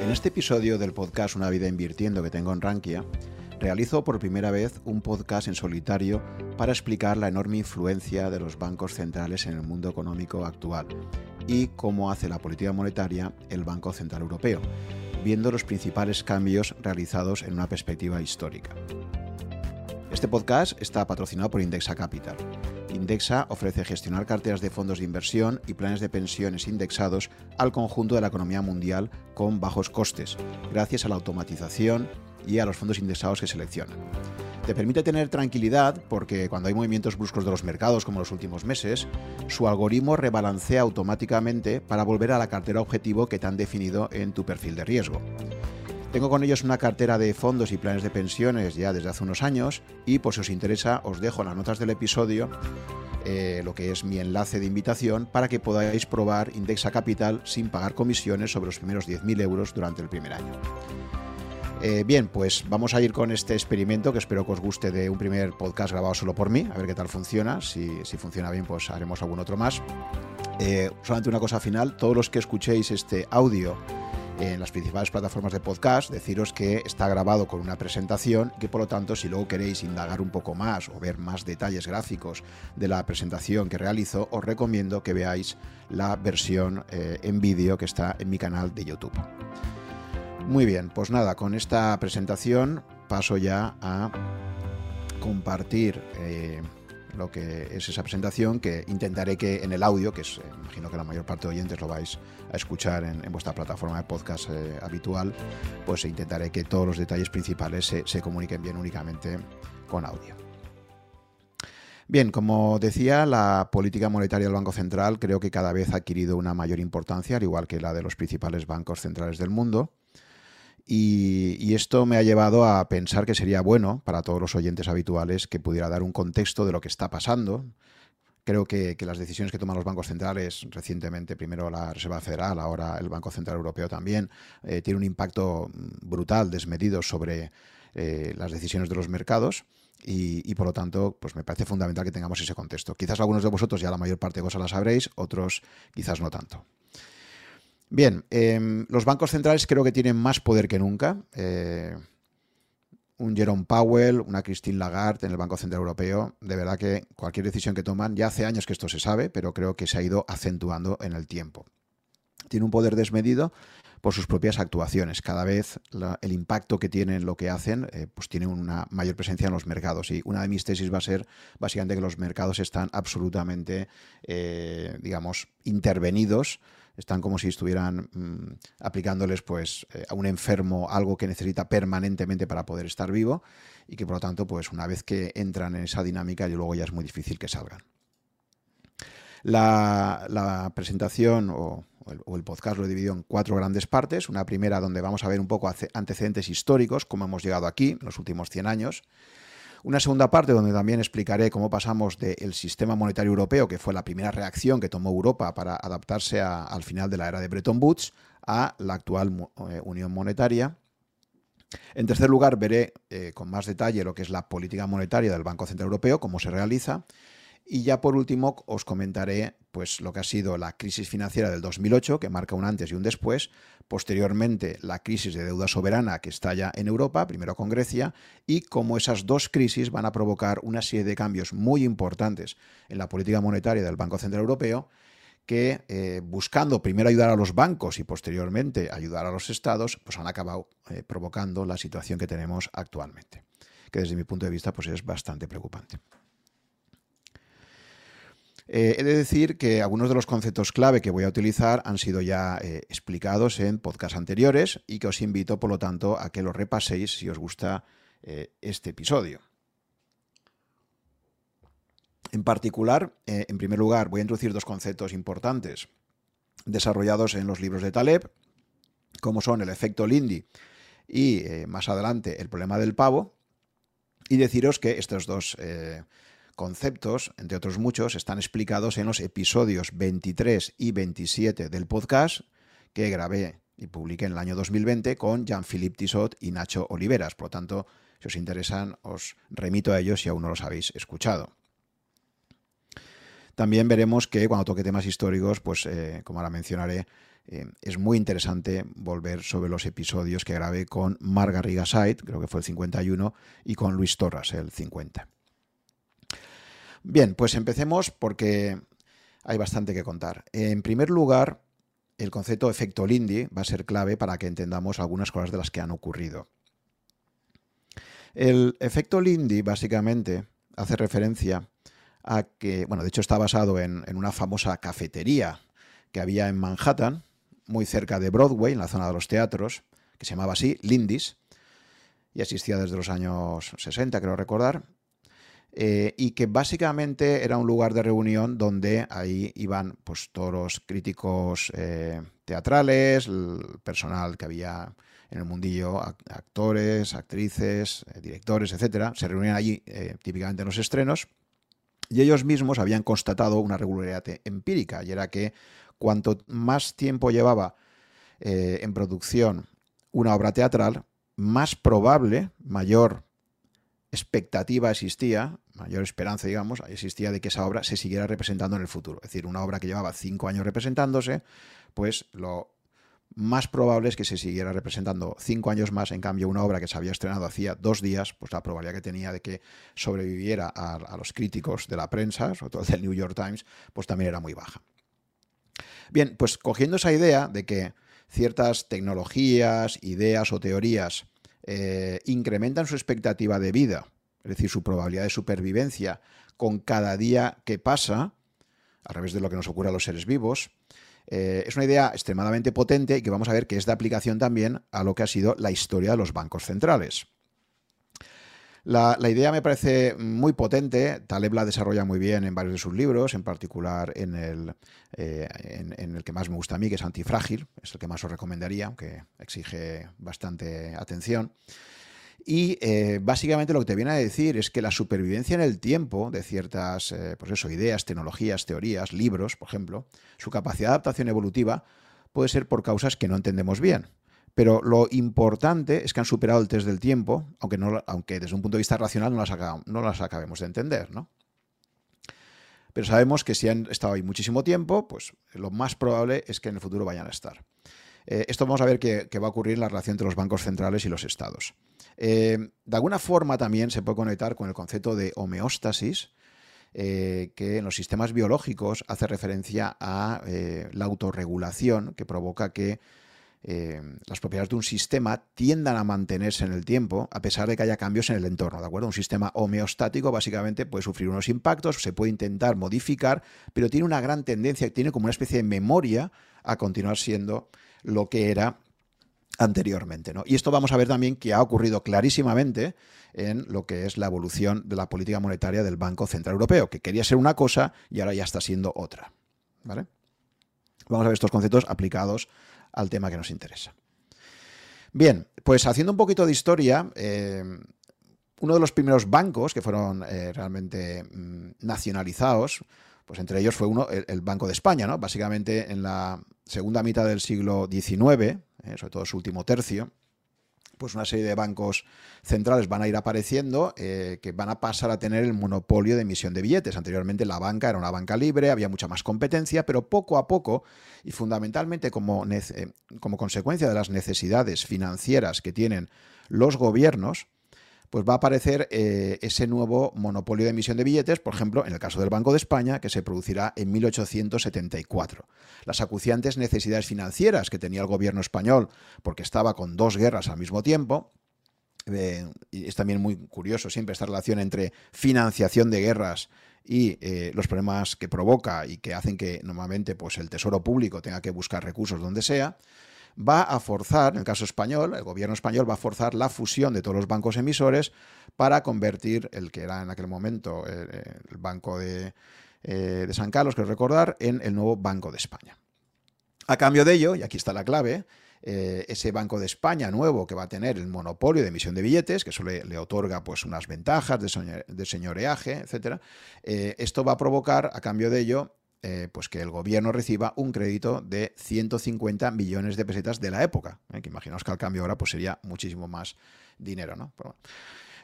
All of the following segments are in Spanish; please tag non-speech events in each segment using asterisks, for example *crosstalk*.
En este episodio del podcast Una vida invirtiendo que tengo en Rankia, realizo por primera vez un podcast en solitario para explicar la enorme influencia de los bancos centrales en el mundo económico actual y cómo hace la política monetaria el Banco Central Europeo, viendo los principales cambios realizados en una perspectiva histórica. Este podcast está patrocinado por Indexa Capital. Indexa ofrece gestionar carteras de fondos de inversión y planes de pensiones indexados al conjunto de la economía mundial con bajos costes, gracias a la automatización y a los fondos indexados que seleccionan. Te permite tener tranquilidad porque cuando hay movimientos bruscos de los mercados, como los últimos meses, su algoritmo rebalancea automáticamente para volver a la cartera objetivo que te han definido en tu perfil de riesgo. Tengo con ellos una cartera de fondos y planes de pensiones ya desde hace unos años y por si os interesa os dejo en las notas del episodio eh, lo que es mi enlace de invitación para que podáis probar Indexa Capital sin pagar comisiones sobre los primeros 10.000 euros durante el primer año. Eh, bien, pues vamos a ir con este experimento que espero que os guste de un primer podcast grabado solo por mí, a ver qué tal funciona. Si, funciona bien, pues haremos algún otro más. Eh, solamente una cosa final, todos los que escuchéis este audio en las principales plataformas de podcast, deciros que está grabado con una presentación que por lo tanto si luego queréis indagar un poco más o ver más detalles gráficos de la presentación que realizo, os recomiendo que veáis la versión eh, en vídeo que está en mi canal de YouTube. Muy bien, pues nada, con esta presentación paso ya a compartir eh, lo que es esa presentación, que intentaré que en el audio, que es, eh, imagino que la mayor parte de oyentes lo vais a escuchar en, vuestra plataforma de podcast eh, habitual, pues intentaré que todos los detalles principales se, se comuniquen bien únicamente con audio. Bien, como decía, la política monetaria del Banco Central creo que cada vez ha adquirido una mayor importancia, al igual que la de los principales bancos centrales del mundo. Y, esto me ha llevado a pensar que sería bueno para todos los oyentes habituales que pudiera dar un contexto de lo que está pasando. Creo que, las decisiones que toman los bancos centrales, recientemente primero la Reserva Federal, ahora el Banco Central Europeo también, eh, tiene un impacto brutal, desmedido sobre eh, las decisiones de los mercados. Y, por lo tanto, pues me parece fundamental que tengamos ese contexto. Quizás algunos de vosotros ya la mayor parte de cosas las sabréis, otros quizás no tanto. Bien, em, los bancos centrales creo que tienen más poder que nunca. Eh, un Jerome Powell, una Christine Lagarde en el Banco Central Europeo, de verdad que cualquier decisión que toman, ya hace años que esto se sabe, pero creo que se ha ido acentuando en el tiempo. Tiene un poder desmedido por sus propias actuaciones. Cada vez el impacto que tienen lo que hacen, eh, pues tiene una mayor presencia en los mercados. Y una de mis tesis va a ser básicamente que los mercados están absolutamente, eh, digamos, intervenidos están como si estuvieran mm, aplicándoles pues, eh, a un enfermo algo que necesita permanentemente para poder estar vivo y que por lo tanto, pues una vez que entran en esa dinámica, y luego ya es muy difícil que salgan. La, presentación o, el, o, el, podcast lo he dividido en cuatro grandes partes. Una primera donde vamos a ver un poco antecedentes históricos, cómo hemos llegado aquí en los últimos 100 años. Una segunda parte donde también explicaré cómo pasamos del sistema monetario europeo, que fue la primera reacción que tomó Europa para adaptarse al final de la era de Bretton Woods, a la actual eh, unión monetaria. En tercer lugar, veré eh, con más detalle lo que es la política monetaria del Banco Central Europeo, cómo se realiza. Y ya por último os comentaré pues, lo que ha sido la crisis financiera del 2008, que marca un antes y un después, posteriormente la crisis de deuda soberana que estalla en Europa, primero con Grecia, y cómo esas dos crisis van a provocar una serie de cambios muy importantes en la política monetaria del Banco Central Europeo, que eh, buscando primero ayudar a los bancos y posteriormente ayudar a los estados, pues han acabado eh, provocando la situación que tenemos actualmente, que desde mi punto de vista pues es bastante preocupante. Eh, he de decir que algunos de los conceptos clave que voy a utilizar han sido ya eh, explicados en podcasts anteriores y que os invito, por lo tanto, a que los repaséis si os gusta eh, este episodio. En particular, en primer lugar, voy a introducir dos conceptos importantes desarrollados en los libros de Taleb, como son el efecto Lindy y más adelante el problema del pavo, y deciros que estos dos conceptos, entre otros muchos, están explicados en los episodios 23 y 27 del podcast que grabé y publiqué en el año 2020 con Jean-Philippe Tissot y Nacho Oliveras. Por lo tanto, si os interesan, os remito a ellos si aún no los habéis escuchado. También veremos que cuando toque temas históricos, pues eh, como ahora mencionaré, eh, es muy interesante volver sobre los episodios que grabé con Margarita Said, creo que fue el 51, y con Luis Torras, el 50. Bien, pues empecemos porque hay bastante que contar. En primer lugar, el concepto efecto Lindy va a ser clave para que entendamos algunas cosas de las que han ocurrido. El efecto Lindy básicamente hace referencia a que, bueno, de hecho está basado en, en una famosa cafetería que había en Manhattan, muy cerca de Broadway, en la zona de los teatros, que se llamaba así, Lindy's, y existía desde los años 60, creo recordar, eh, y que básicamente era un lugar de reunión donde ahí iban pues, todos los críticos eh, teatrales, el personal que había en el mundillo, actores, actrices, eh, directores, etcétera, se reunían allí típicamente en los estrenos y ellos mismos habían constatado una regularidad empírica y era que cuanto más tiempo llevaba en producción una obra teatral, más probable, mayor expectativa existía, mayor esperanza, digamos, existía de que esa obra se siguiera representando en el futuro. Es decir, una obra que llevaba cinco años representándose, pues lo más probable es que se siguiera representando cinco años más. En cambio, una obra que se había estrenado hacía dos días, pues la probabilidad que tenía de que sobreviviera a, los críticos de la prensa, sobre todo del New York Times, pues también era muy baja. Bien, pues cogiendo esa idea de que ciertas tecnologías, ideas o teorías eh, incrementan su expectativa de vida, es decir, su probabilidad de supervivencia con cada día que pasa, a través de lo que nos ocurre a los seres vivos, eh, es una idea extremadamente potente y que vamos a ver que es de aplicación también a lo que ha sido la historia de los bancos centrales. La, idea me parece muy potente, Taleb la desarrolla muy bien en varios de sus libros, en particular en el, eh, en, el que más me gusta a mí, que es Antifrágil, es el que más os recomendaría, aunque exige bastante atención. Y eh, básicamente lo que te viene a decir es que la supervivencia en el tiempo de ciertas eh, pues eso, ideas, tecnologías, teorías, libros, por ejemplo, su capacidad de adaptación evolutiva puede ser por causas que no entendemos bien. Pero lo importante es que han superado el test del tiempo, aunque, desde un punto de vista racional no las, no las acabemos de entender, ¿no? Pero sabemos que si han estado ahí muchísimo tiempo, pues lo más probable es que en el futuro vayan a estar. Eh, esto vamos a ver qué va a ocurrir en la relación entre los bancos centrales y los estados. Eh, de alguna forma también se puede conectar con el concepto de homeostasis, eh, que en los sistemas biológicos hace referencia a la autorregulación que provoca que las propiedades de un sistema tiendan a mantenerse en el tiempo a pesar de que haya cambios en el entorno, ¿de acuerdo? Un sistema homeostático básicamente puede sufrir unos impactos, se puede intentar modificar, pero tiene una gran tendencia, tiene como una especie de memoria a continuar siendo lo que era anteriormente. ¿no? Y esto vamos a ver también que ha ocurrido clarísimamente en lo que es la evolución de la política monetaria del Banco Central Europeo, que quería ser una cosa y ahora ya está siendo otra. ¿vale? Vamos a ver estos conceptos aplicados al tema que nos interesa. Bien, pues haciendo un poquito de historia, eh, uno de los primeros bancos que fueron eh, realmente mm, nacionalizados, pues entre ellos fue uno, el, Banco de España, ¿no? Básicamente en la segunda mitad del siglo XIX, eh, sobre todo su último tercio, pues una serie de bancos centrales van a ir apareciendo eh, que van a pasar a tener el monopolio de emisión de billetes. Anteriormente la banca era una banca libre, había mucha más competencia, pero poco a poco y fundamentalmente como, como consecuencia de las necesidades financieras que tienen los gobiernos, pues va a aparecer eh, ese nuevo monopolio de emisión de billetes, por ejemplo, en el caso del Banco de España, que se producirá en 1874. Las acuciantes necesidades financieras que tenía el gobierno español, porque estaba con dos guerras al mismo tiempo, eh, es también muy curioso siempre esta relación entre financiación de guerras y eh, los problemas que provoca y que hacen que normalmente pues, el tesoro público tenga que buscar recursos donde sea, va a forzar, en el caso español, el gobierno español va a forzar la fusión de todos los bancos emisores para convertir el que era en aquel momento eh, eh, el Banco de, eh, San Carlos, que recordar, en el nuevo Banco de España. A cambio de ello, y aquí está la clave, ese Banco de España nuevo que va a tener el monopolio de emisión de billetes, que eso le, otorga pues, unas ventajas de, señoreaje, etc. esto va a provocar, a cambio de ello, eh, pues que el gobierno reciba un crédito de 150 millones de pesetas de la época. ¿eh? que imaginaos que al cambio ahora pues sería muchísimo más dinero. ¿no?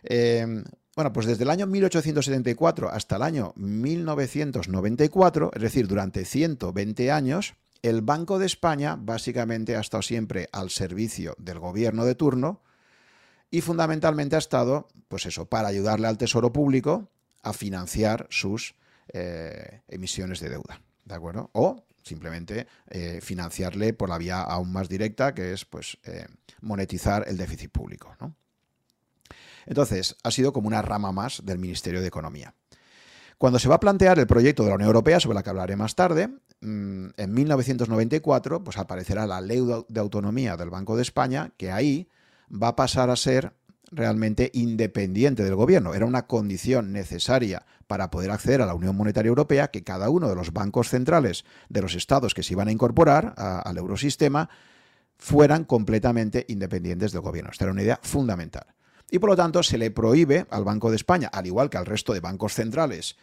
Em, bueno, pues desde el año 1874 hasta el año 1994, es decir, durante 120 años, el Banco de España básicamente ha estado siempre al servicio del gobierno de turno y fundamentalmente ha estado, pues eso, para ayudarle al Tesoro Público a financiar sus eh, emisiones de deuda, ¿de acuerdo? O simplemente eh, financiarle por la vía aún más directa, que es pues eh, monetizar el déficit público, Entonces, ha sido como una rama más del Ministerio de Economía. Cuando se va a plantear el proyecto de la Unión Europea, sobre la que hablaré más tarde, mm, en 1994 pues aparecerá la ley de autonomía del Banco de España, que ahí va a pasar a ser realmente independiente del gobierno. Era una condición necesaria para poder acceder a la Unión Monetaria Europea que cada uno de los bancos centrales de los estados que se iban a incorporar al eurosistema fueran completamente independientes del gobierno. Esta era una idea fundamental. Y por lo tanto se le prohíbe al Banco de España, al igual que al resto de bancos centrales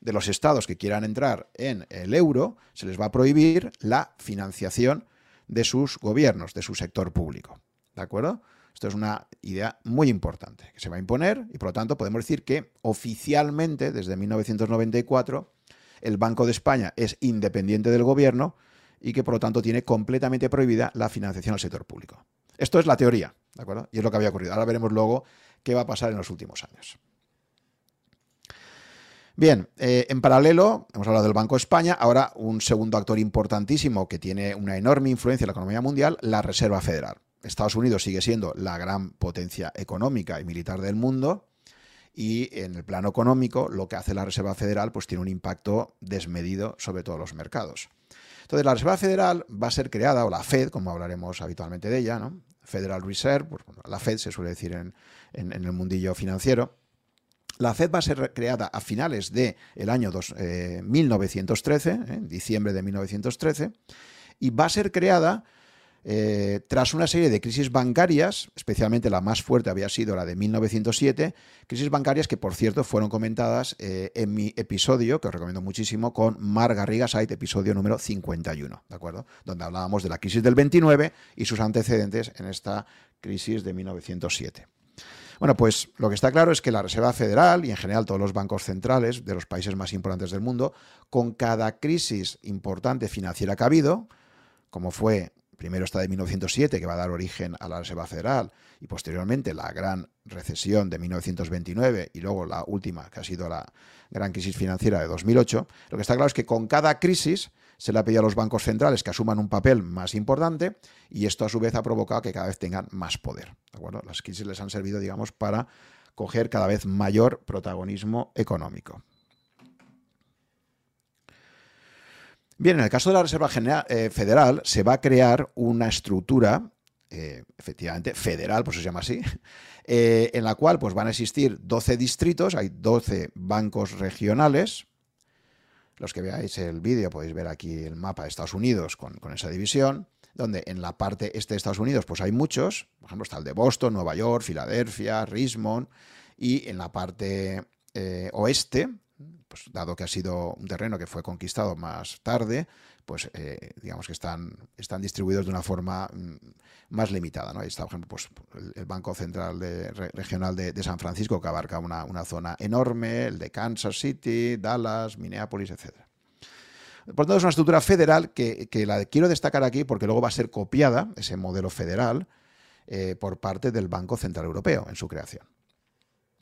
de los estados que quieran entrar en el euro, se les va a prohibir la financiación de sus gobiernos, de su sector público. ¿De acuerdo? Esto es una idea muy importante que se va a imponer y por lo tanto podemos decir que oficialmente desde 1994 el Banco de España es independiente del gobierno y que por lo tanto tiene completamente prohibida la financiación al sector público. Esto es la teoría, ¿de acuerdo? Y es lo que había ocurrido. Ahora veremos luego qué va a pasar en los últimos años. Bien, eh, en paralelo, hemos hablado del Banco de España, ahora un segundo actor importantísimo que tiene una enorme influencia en la economía mundial, la Reserva Federal. Estados Unidos sigue siendo la gran potencia económica y militar del mundo y en el plano económico lo que hace la Reserva Federal pues tiene un impacto desmedido sobre todos los mercados. Entonces la Reserva Federal va a ser creada, o la Fed, como hablaremos habitualmente de ella, ¿no? Federal Reserve, pues, la Fed se suele decir en, el mundillo financiero, la Fed va a ser creada a finales del el año 1913, eh, en diciembre de 1913, y va a ser creada eh, tras una serie de crisis bancarias, especialmente la más fuerte había sido la de 1907, crisis bancarias que por cierto fueron comentadas eh, en mi episodio, que os recomiendo muchísimo, con Mar Garriga Site, episodio número 51, ¿de acuerdo? Donde hablábamos de la crisis del 29 y sus antecedentes en esta crisis de 1907. Bueno, pues lo que está claro es que la Reserva Federal y en general todos los bancos centrales de los países más importantes del mundo, con cada crisis importante financiera que ha habido, como fue primero esta de 1907, que va a dar origen a la Reserva Federal, y posteriormente la gran recesión de 1929 y luego la última, que ha sido la gran crisis financiera de 2008, lo que está claro es que con cada crisis se le ha pedido a los bancos centrales que asuman un papel más importante y esto a su vez ha provocado que cada vez tengan más poder. Las crisis les han servido, digamos, para coger cada vez mayor protagonismo económico. Bien, en el caso de la Reserva eh, Federal se va a crear una estructura, eh, efectivamente, federal, por eso se llama así, *laughs* eh, en la cual pues, van a existir 12 distritos, hay 12 bancos regionales. Los que veáis el vídeo podéis ver aquí el mapa de Estados Unidos con, con, esa división, donde en la parte este de Estados Unidos pues hay muchos, por ejemplo está el de Boston, Nueva York, Filadelfia, Richmond, y en la parte oeste pues, dado que ha sido un terreno que fue conquistado más tarde, pues eh, digamos que están, están distribuidos de una forma mm, más limitada. ¿no? Ahí está, por ejemplo, pues, el, Banco Central Regional de, San Francisco, que abarca una, zona enorme, el de Kansas City, Dallas, Minneapolis, etc. Por tanto, es una estructura federal que, la quiero destacar aquí porque luego va a ser copiada, ese modelo federal, eh, por parte del Banco Central Europeo en su creación.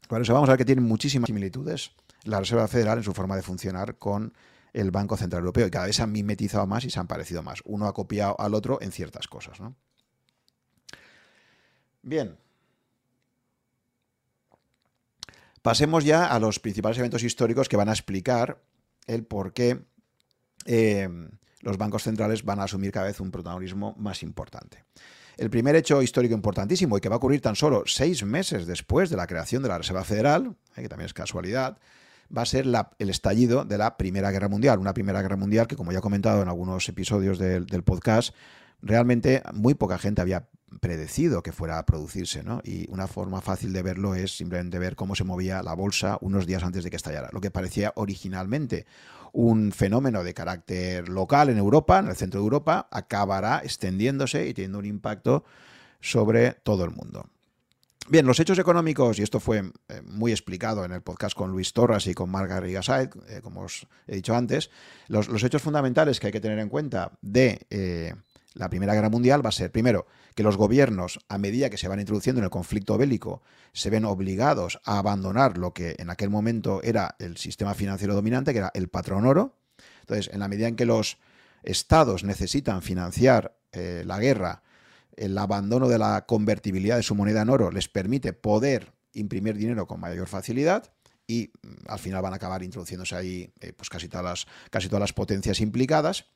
Vamos a ver que tienen muchísimas similitudes la Reserva Federal en su forma de funcionar con el Banco Central Europeo y cada vez se han mimetizado más y se han parecido más. Uno ha copiado al otro en ciertas cosas. Bien. Pasemos ya a los principales eventos históricos que van a explicar el por qué eh, los bancos centrales van a asumir cada vez un protagonismo más importante. El primer hecho histórico importantísimo y que va a ocurrir tan solo seis meses después de la creación de la Reserva Federal, eh, que también es casualidad, va a ser el estallido de la Primera Guerra Mundial. Una Primera Guerra Mundial que, como ya he comentado en algunos episodios del, podcast, realmente muy poca gente había predecido que fuera a producirse, ¿no? Y una forma fácil de verlo es simplemente ver cómo se movía la bolsa unos días antes de que estallara. Lo que parecía originalmente un fenómeno de carácter local en Europa, en el centro de Europa, acabará extendiéndose y teniendo un impacto sobre todo el mundo. Bien, los hechos económicos, y esto fue eh, muy explicado en el podcast con Luis Torras y con Marga Rigasaid, eh, como os he dicho antes, los, hechos fundamentales que hay que tener en cuenta de eh, la Primera Guerra Mundial va a ser, primero, que los gobiernos, a medida que se van introduciendo en el conflicto bélico, se ven obligados a abandonar lo que en aquel momento era el sistema financiero dominante, que era el patrón oro. Entonces, en la medida en que los estados necesitan financiar la guerra, el abandono de la convertibilidad de su moneda en oro les permite poder imprimir dinero con mayor facilidad y mm, al final van a acabar introduciéndose ahí eh, pues casi, todas las, casi todas las potencias implicadas.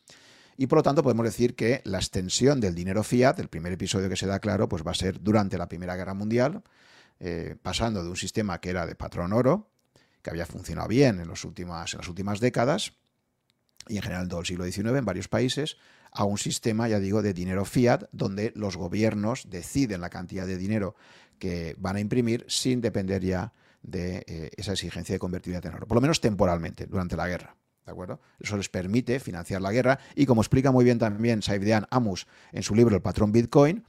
Y por lo tanto podemos decir que la extensión del dinero fiat, el primer episodio que se da claro, pues va a ser durante la Primera Guerra Mundial, eh, pasando de un sistema que era de patrón oro, que había funcionado bien en, los últimas, en las últimas décadas, y en general en todo el siglo XIX en varios países, a un sistema, ya digo, de dinero fiat, donde los gobiernos deciden la cantidad de dinero que van a imprimir sin depender ya de eh, esa exigencia de convertibilidad en oro, por lo menos temporalmente, durante la guerra. ¿De acuerdo? Eso les permite financiar la guerra y como explica muy bien también Saifdean Amus en su libro El patrón Bitcoin,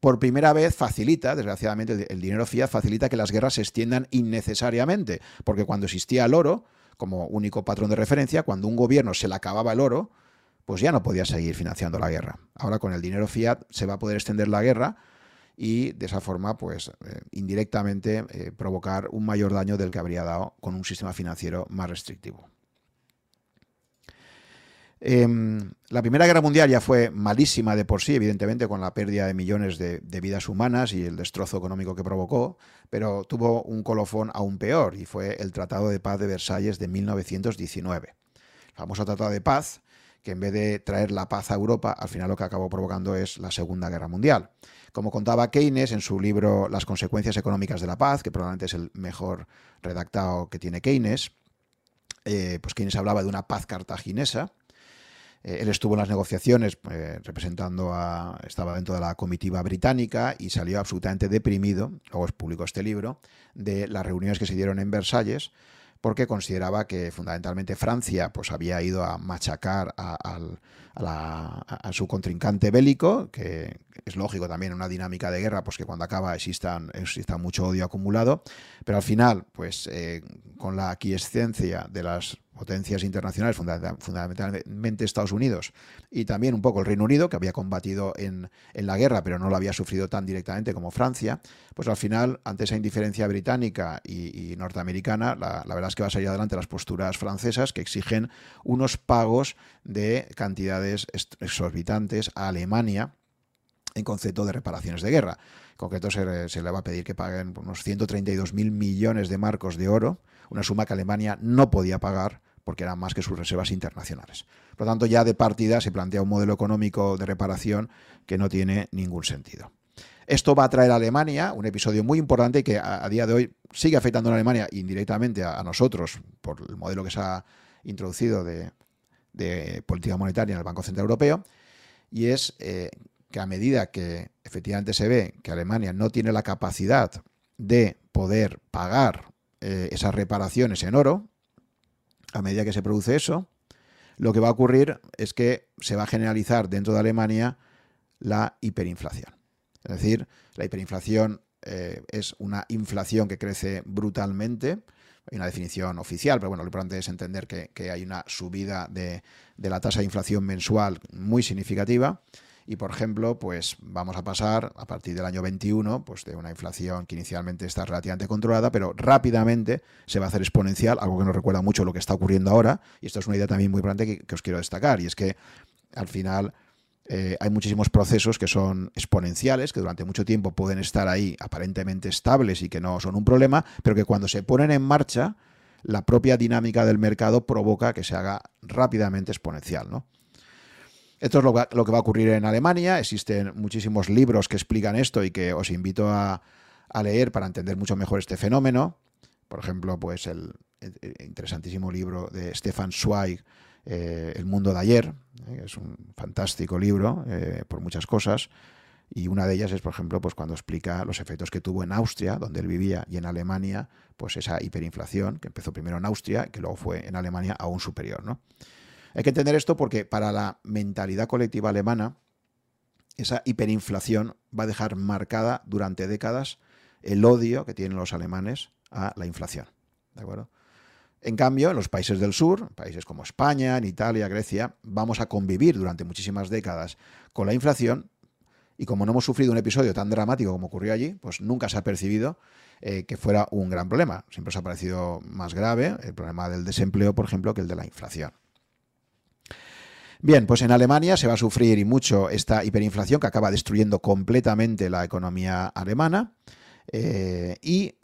por primera vez facilita, desgraciadamente, el dinero fiat facilita que las guerras se extiendan innecesariamente, porque cuando existía el oro como único patrón de referencia, cuando un gobierno se le acababa el oro, pues ya no podía seguir financiando la guerra. Ahora con el dinero fiat se va a poder extender la guerra y de esa forma, pues eh, indirectamente eh, provocar un mayor daño del que habría dado con un sistema financiero más restrictivo. Em, la Primera Guerra Mundial ya fue malísima de por sí, evidentemente, con la pérdida de millones de, de, vidas humanas y el destrozo económico que provocó, pero tuvo un colofón aún peor y fue el Tratado de Paz de Versalles de 1919. El famoso Tratado de Paz que en vez de traer la paz a Europa, al final lo que acabó provocando es la Segunda Guerra Mundial. Como contaba Keynes en su libro Las consecuencias económicas de la paz, que probablemente es el mejor redactado que tiene Keynes, eh, pues Keynes hablaba de una paz cartaginesa. Eh, él estuvo en las negociaciones eh, representando a. estaba dentro de la comitiva británica y salió absolutamente deprimido, luego es público este libro, de las reuniones que se dieron en Versalles porque consideraba que fundamentalmente Francia pues, había ido a machacar a, su contrincante bélico, que es lógico también en una dinámica de guerra, pues que cuando acaba exista mucho odio acumulado, pero al final, pues eh, con la aquiescencia de las potencias internacionales, fundamentalmente Estados Unidos y también un poco el Reino Unido, que había combatido en, la guerra, pero no lo había sufrido tan directamente como Francia, pues al final, ante esa indiferencia británica y, norteamericana, la, verdad es que va a salir adelante las posturas francesas que exigen unos pagos de cantidades exorbitantes a Alemania en concepto de reparaciones de guerra. En concreto, se, le va a pedir que paguen unos 132.000 millones de marcos de oro, una suma que Alemania no podía pagar porque eran más que sus reservas internacionales. Por lo tanto, ya de partida se plantea un modelo económico de reparación que no tiene ningún sentido. Esto va a traer a Alemania un episodio muy importante que a, día de hoy sigue afectando a Alemania indirectamente a, nosotros por el modelo que se ha introducido de, política monetaria en el Banco Central Europeo, y es eh, que a medida que efectivamente se ve que Alemania no tiene la capacidad de poder pagar eh, esas reparaciones en oro, a medida que se produce eso, lo que va a ocurrir es que se va a generalizar dentro de Alemania la hiperinflación. Es decir, la hiperinflación eh, es una inflación que crece brutalmente. Hay una definición oficial, pero bueno, lo importante es entender que, hay una subida de, de la tasa de inflación mensual muy significativa y, por ejemplo, pues vamos a pasar a partir del año 21 pues de una inflación que inicialmente está relativamente controlada, pero rápidamente se va a hacer exponencial, algo que nos recuerda mucho lo que está ocurriendo ahora. Y esto es una idea también muy importante que, os quiero destacar, y es que al final eh, hay muchísimos procesos que son exponenciales, que durante mucho tiempo pueden estar ahí aparentemente estables y que no son un problema, pero que cuando se ponen en marcha, la propia dinámica del mercado provoca que se haga rápidamente exponencial, ¿no? Esto es lo, que va a ocurrir en Alemania. Existen muchísimos libros que explican esto y que os invito a, leer para entender mucho mejor este fenómeno. Por ejemplo, pues el, interesantísimo libro de Stefan Zweig, eh, El mundo de ayer. Eh, es un fantástico libro eh, por muchas cosas. Y una de ellas es, por ejemplo, pues cuando explica los efectos que tuvo en Austria, donde él vivía, y en Alemania, pues esa hiperinflación, que empezó primero en Austria, que luego fue en Alemania aún superior, ¿no? Hay que entender esto porque para la mentalidad colectiva alemana, esa hiperinflación va a dejar marcada durante décadas el odio que tienen los alemanes a la inflación. ¿De acuerdo? En cambio, en los países del sur, países como España, en Italia, Grecia, vamos a convivir durante muchísimas décadas con la inflación y como no hemos sufrido un episodio tan dramático como ocurrió allí, pues nunca se ha percibido eh, que fuera un gran problema. Siempre se ha parecido más grave el problema del desempleo, por ejemplo, que el de la inflación. Bien, pues en Alemania se va a sufrir y mucho esta hiperinflación que acaba destruyendo completamente la economía alemana. Eh, y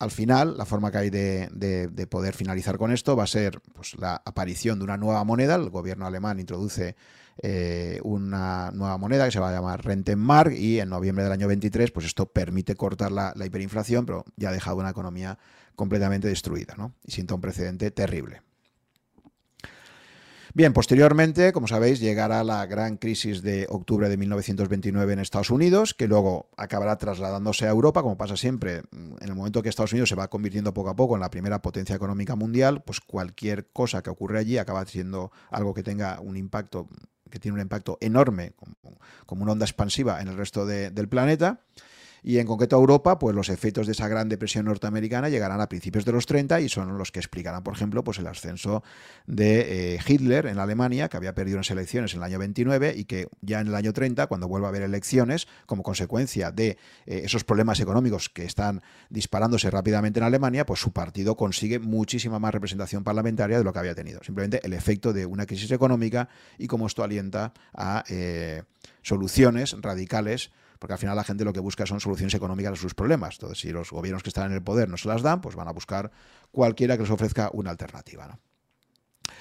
al final, la forma que hay de, poder finalizar con esto va a ser pues, la aparición de una nueva moneda. El gobierno alemán introduce eh, una nueva moneda que se va a llamar Rentenmark y en noviembre del año 23, pues esto permite cortar la, hiperinflación, pero ya ha dejado una economía completamente destruida ¿no? y sienta un precedente terrible. Bien, posteriormente, como sabéis, llegará la gran crisis de octubre de 1929 en Estados Unidos, que luego acabará trasladándose a Europa, como pasa siempre. En el momento que Estados Unidos se va convirtiendo poco a poco en la primera potencia económica mundial, pues cualquier cosa que ocurre allí acaba siendo algo que tenga un impacto, que tiene un impacto enorme, como, una onda expansiva en el resto del planeta. Y en concreto a Europa, pues los efectos de esa gran depresión norteamericana llegarán a principios de los 30 y son los que explicarán, por ejemplo, pues el ascenso de eh, Hitler en Alemania, que había perdido unas elecciones en el año 29 y que ya en el año 30, cuando vuelva a haber elecciones, como consecuencia de eh, esos problemas económicos que están disparándose rápidamente en Alemania, pues su partido consigue muchísima más representación parlamentaria de lo que había tenido. Simplemente el efecto de una crisis económica y cómo esto alienta a eh, soluciones radicales porque al final la gente lo que busca son soluciones económicas a sus problemas. Entonces, si los gobiernos que están en el poder no se las dan, pues van a buscar cualquiera que les ofrezca una alternativa.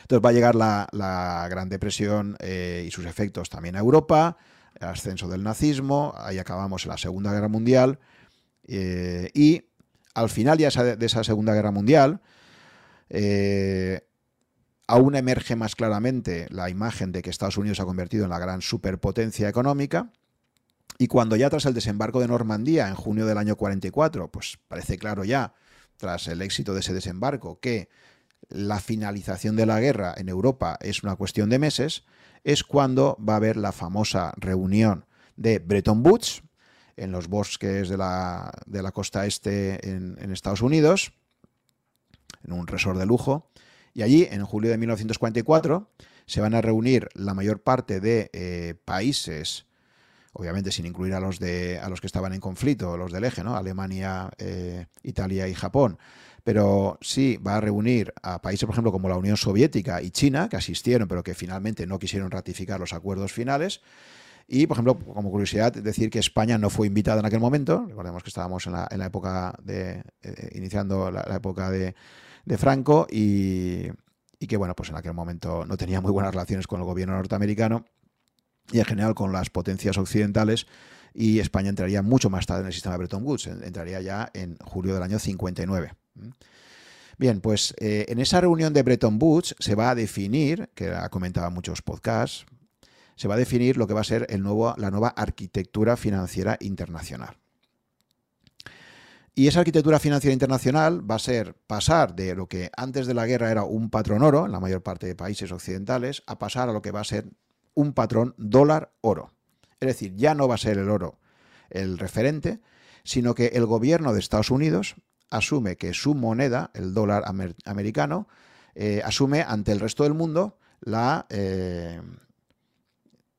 Entonces va a llegar la, Gran Depresión eh, y sus efectos también a Europa, el ascenso del nazismo, ahí acabamos en la Segunda Guerra Mundial, eh, y al final ya de esa Segunda Guerra Mundial, eh, aún emerge más claramente la imagen de que Estados Unidos se ha convertido en la gran superpotencia económica, y cuando ya tras el desembarco de Normandía en junio del año 44, pues parece claro ya, tras el éxito de ese desembarco, que la finalización de la guerra en Europa es una cuestión de meses, es cuando va a haber la famosa reunión de Bretton Woods en los bosques de la, costa este en, Estados Unidos, en un resort de lujo, y allí, en julio de 1944, se van a reunir la mayor parte de eh, países obviamente sin incluir a los, de, a los que estaban en conflicto, los del eje, ¿no? Alemania, eh, Italia y Japón. Pero sí va a reunir a países, por ejemplo, como la Unión Soviética y China, que asistieron, pero que finalmente no quisieron ratificar los acuerdos finales. Y, por ejemplo, como curiosidad, decir que España no fue invitada en aquel momento. Recordemos que estábamos en la, en la época de. Eh, iniciando la, época de, de Franco y, y, que, bueno, pues en aquel momento no tenía muy buenas relaciones con el gobierno norteamericano y en general con las potencias occidentales y España entraría mucho más tarde en el sistema de Bretton Woods, entraría ya en julio del año 59. Bien, pues eh, en esa reunión de Bretton Woods se va a definir, que ha comentado muchos podcasts, se va a definir lo que va a ser la nueva arquitectura financiera internacional. Y esa arquitectura financiera internacional va a ser pasar de lo que antes de la guerra era un patrón oro, en la mayor parte de países occidentales, a pasar a lo que va a ser un patrón dólar-oro. Es decir, ya no va a ser el oro el referente, sino que el gobierno de Estados Unidos asume que su moneda, el dólar americano, eh, asume ante el resto del mundo la, eh,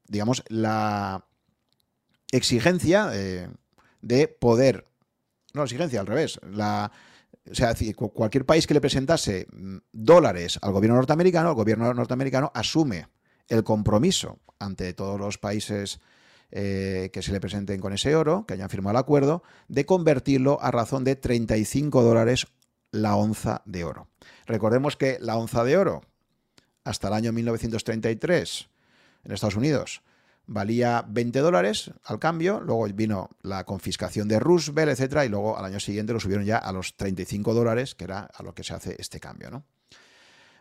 digamos, la exigencia eh, de poder, no exigencia, al revés, la, o sea, cualquier país que le presentase mm, dólares al gobierno norteamericano, el gobierno norteamericano asume el compromiso ante todos los países eh, que se le presenten con ese oro, que hayan firmado el acuerdo, de convertirlo a razón de 35 dólares la onza de oro. Recordemos que la onza de oro, hasta el año 1933, en Estados Unidos, valía 20 dólares al cambio, luego vino la confiscación de Roosevelt, etcétera, y luego al año siguiente lo subieron ya a los 35 dólares, que era a lo que se hace este cambio, ¿no?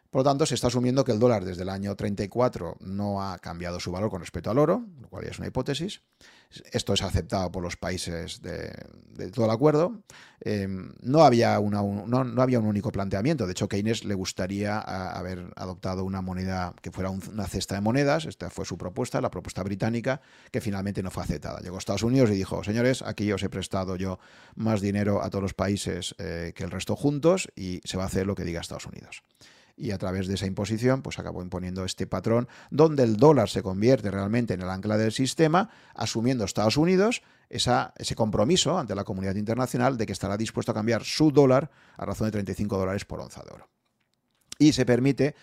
Por lo tanto, se está asumiendo que el dólar desde el año 34 no ha cambiado su valor con respecto al oro, lo cual ya es una hipótesis, Esto es aceptado por los países de, todo el acuerdo. Em, no, había un único planteamiento. De hecho, Keynes le gustaría haber adoptado una moneda que fuera una cesta de monedas. Esta fue su propuesta, la propuesta británica, que finalmente no fue aceptada. Llegó a Estados Unidos y dijo, señores, aquí os he prestado yo más dinero a todos los países eh, que el resto juntos y se va a hacer lo que diga Estados Unidos y a través de esa imposición pues acabó imponiendo este patrón donde el dólar se convierte realmente en el ancla del sistema, asumiendo Estados Unidos ese compromiso ante la comunidad internacional de que estará dispuesto a cambiar su dólar a razón de 35 dólares por onza de oro. Y se permite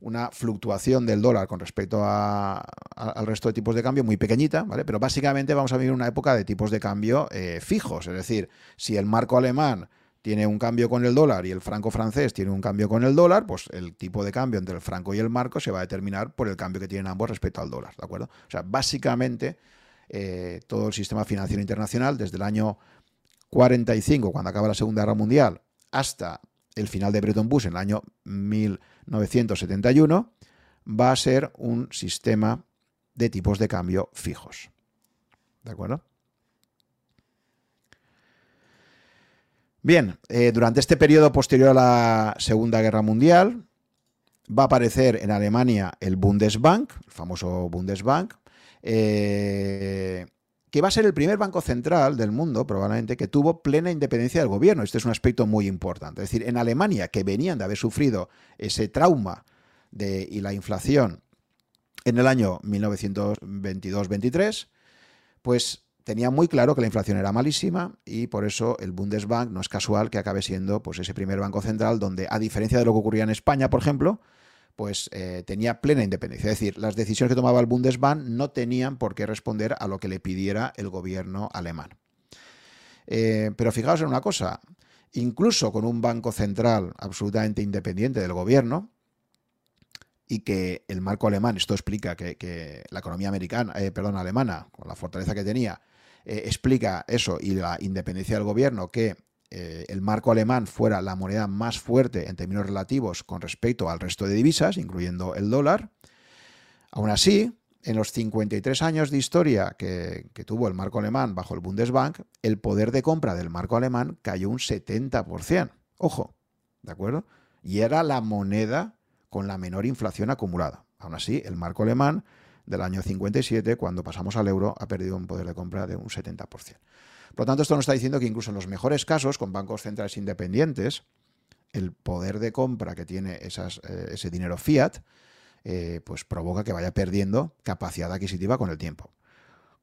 una fluctuación del dólar con respecto al resto de tipos de cambio muy pequeñita, ¿vale? Pero básicamente vamos a vivir una época de tipos de cambio eh, fijos, es decir, si el marco alemán tiene un cambio con el dólar y el franco francés tiene un cambio con el dólar, pues el tipo de cambio entre el franco y el marco se va a determinar por el cambio que tienen ambos respecto al dólar, ¿de acuerdo? O sea, básicamente eh, todo el sistema financiero internacional, desde el año 45, cuando acaba la Segunda Guerra Mundial, hasta el final de Bretton Woods en el año 1971, va a ser un sistema de tipos de cambio fijos. ¿De acuerdo? Bien, eh, durante este periodo posterior a la Segunda Guerra Mundial, va a aparecer en Alemania el Bundesbank, el famoso Bundesbank, eh, que va a ser el primer banco central del mundo, probablemente, que tuvo plena independencia del gobierno. Este es un aspecto muy importante. Es decir, en Alemania, que venían de haber sufrido ese trauma y la inflación en el año 1922-23, pues tenía muy claro que la inflación era malísima y por eso el Bundesbank no es casual que acabe siendo pues, ese primer banco central donde, a diferencia de lo que ocurría en España, por ejemplo, pues eh, tenía plena independencia. Es decir, las decisiones que tomaba el Bundesbank no tenían por qué responder a lo que le pidiera el gobierno alemán. Eh, pero fijaos en una cosa, incluso con un banco central absolutamente independiente del gobierno, y que el marco alemán, esto explica que, la economía americana, eh, perdón, alemana, con la fortaleza que tenía, eh, explica eso y la independencia del gobierno, que eh, el marco alemán fuera la moneda más fuerte en términos relativos con respecto al resto de divisas, incluyendo el dólar. Aún así, en los 53 años de historia que, que, tuvo el marco alemán bajo el Bundesbank, el poder de compra del marco alemán cayó un 70%. Ojo, ¿de acuerdo? Y era la moneda con la menor inflación acumulada. Aún así, el marco alemán del año 57, cuando pasamos al euro, ha perdido un poder de compra de un 70%. Por lo tanto, esto nos está diciendo que incluso en los mejores casos, con bancos centrales independientes, el poder de compra que tiene eh, ese dinero fiat, eh, pues provoca que vaya perdiendo capacidad adquisitiva con el tiempo.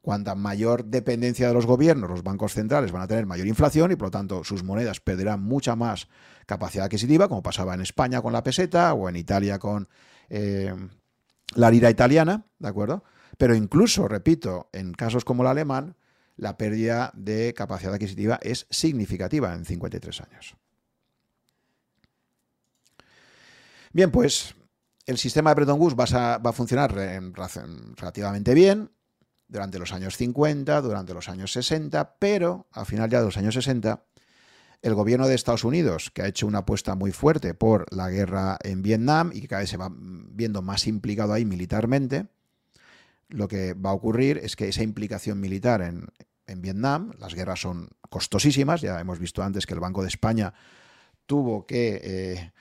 Cuanta mayor dependencia de los gobiernos, los bancos centrales van a tener mayor inflación y por lo tanto sus monedas perderán mucha más capacidad adquisitiva, como pasaba en España con la peseta o en Italia con eh, la lira italiana, ¿de acuerdo? Pero incluso, repito, en casos como el alemán, la pérdida de capacidad adquisitiva es significativa en 53 años. Bien, pues el sistema de Bretton Woods va a, va a funcionar relativamente bien durante los años 50, durante los años 60, pero al final ya de los años 60, el gobierno de Estados Unidos, que ha hecho una apuesta muy fuerte por la guerra en Vietnam y que cada vez se va viendo más implicado ahí militarmente, lo que va a ocurrir es que esa implicación militar en, Vietnam, las guerras son costosísimas, ya hemos visto antes que el Banco de España tuvo que eh,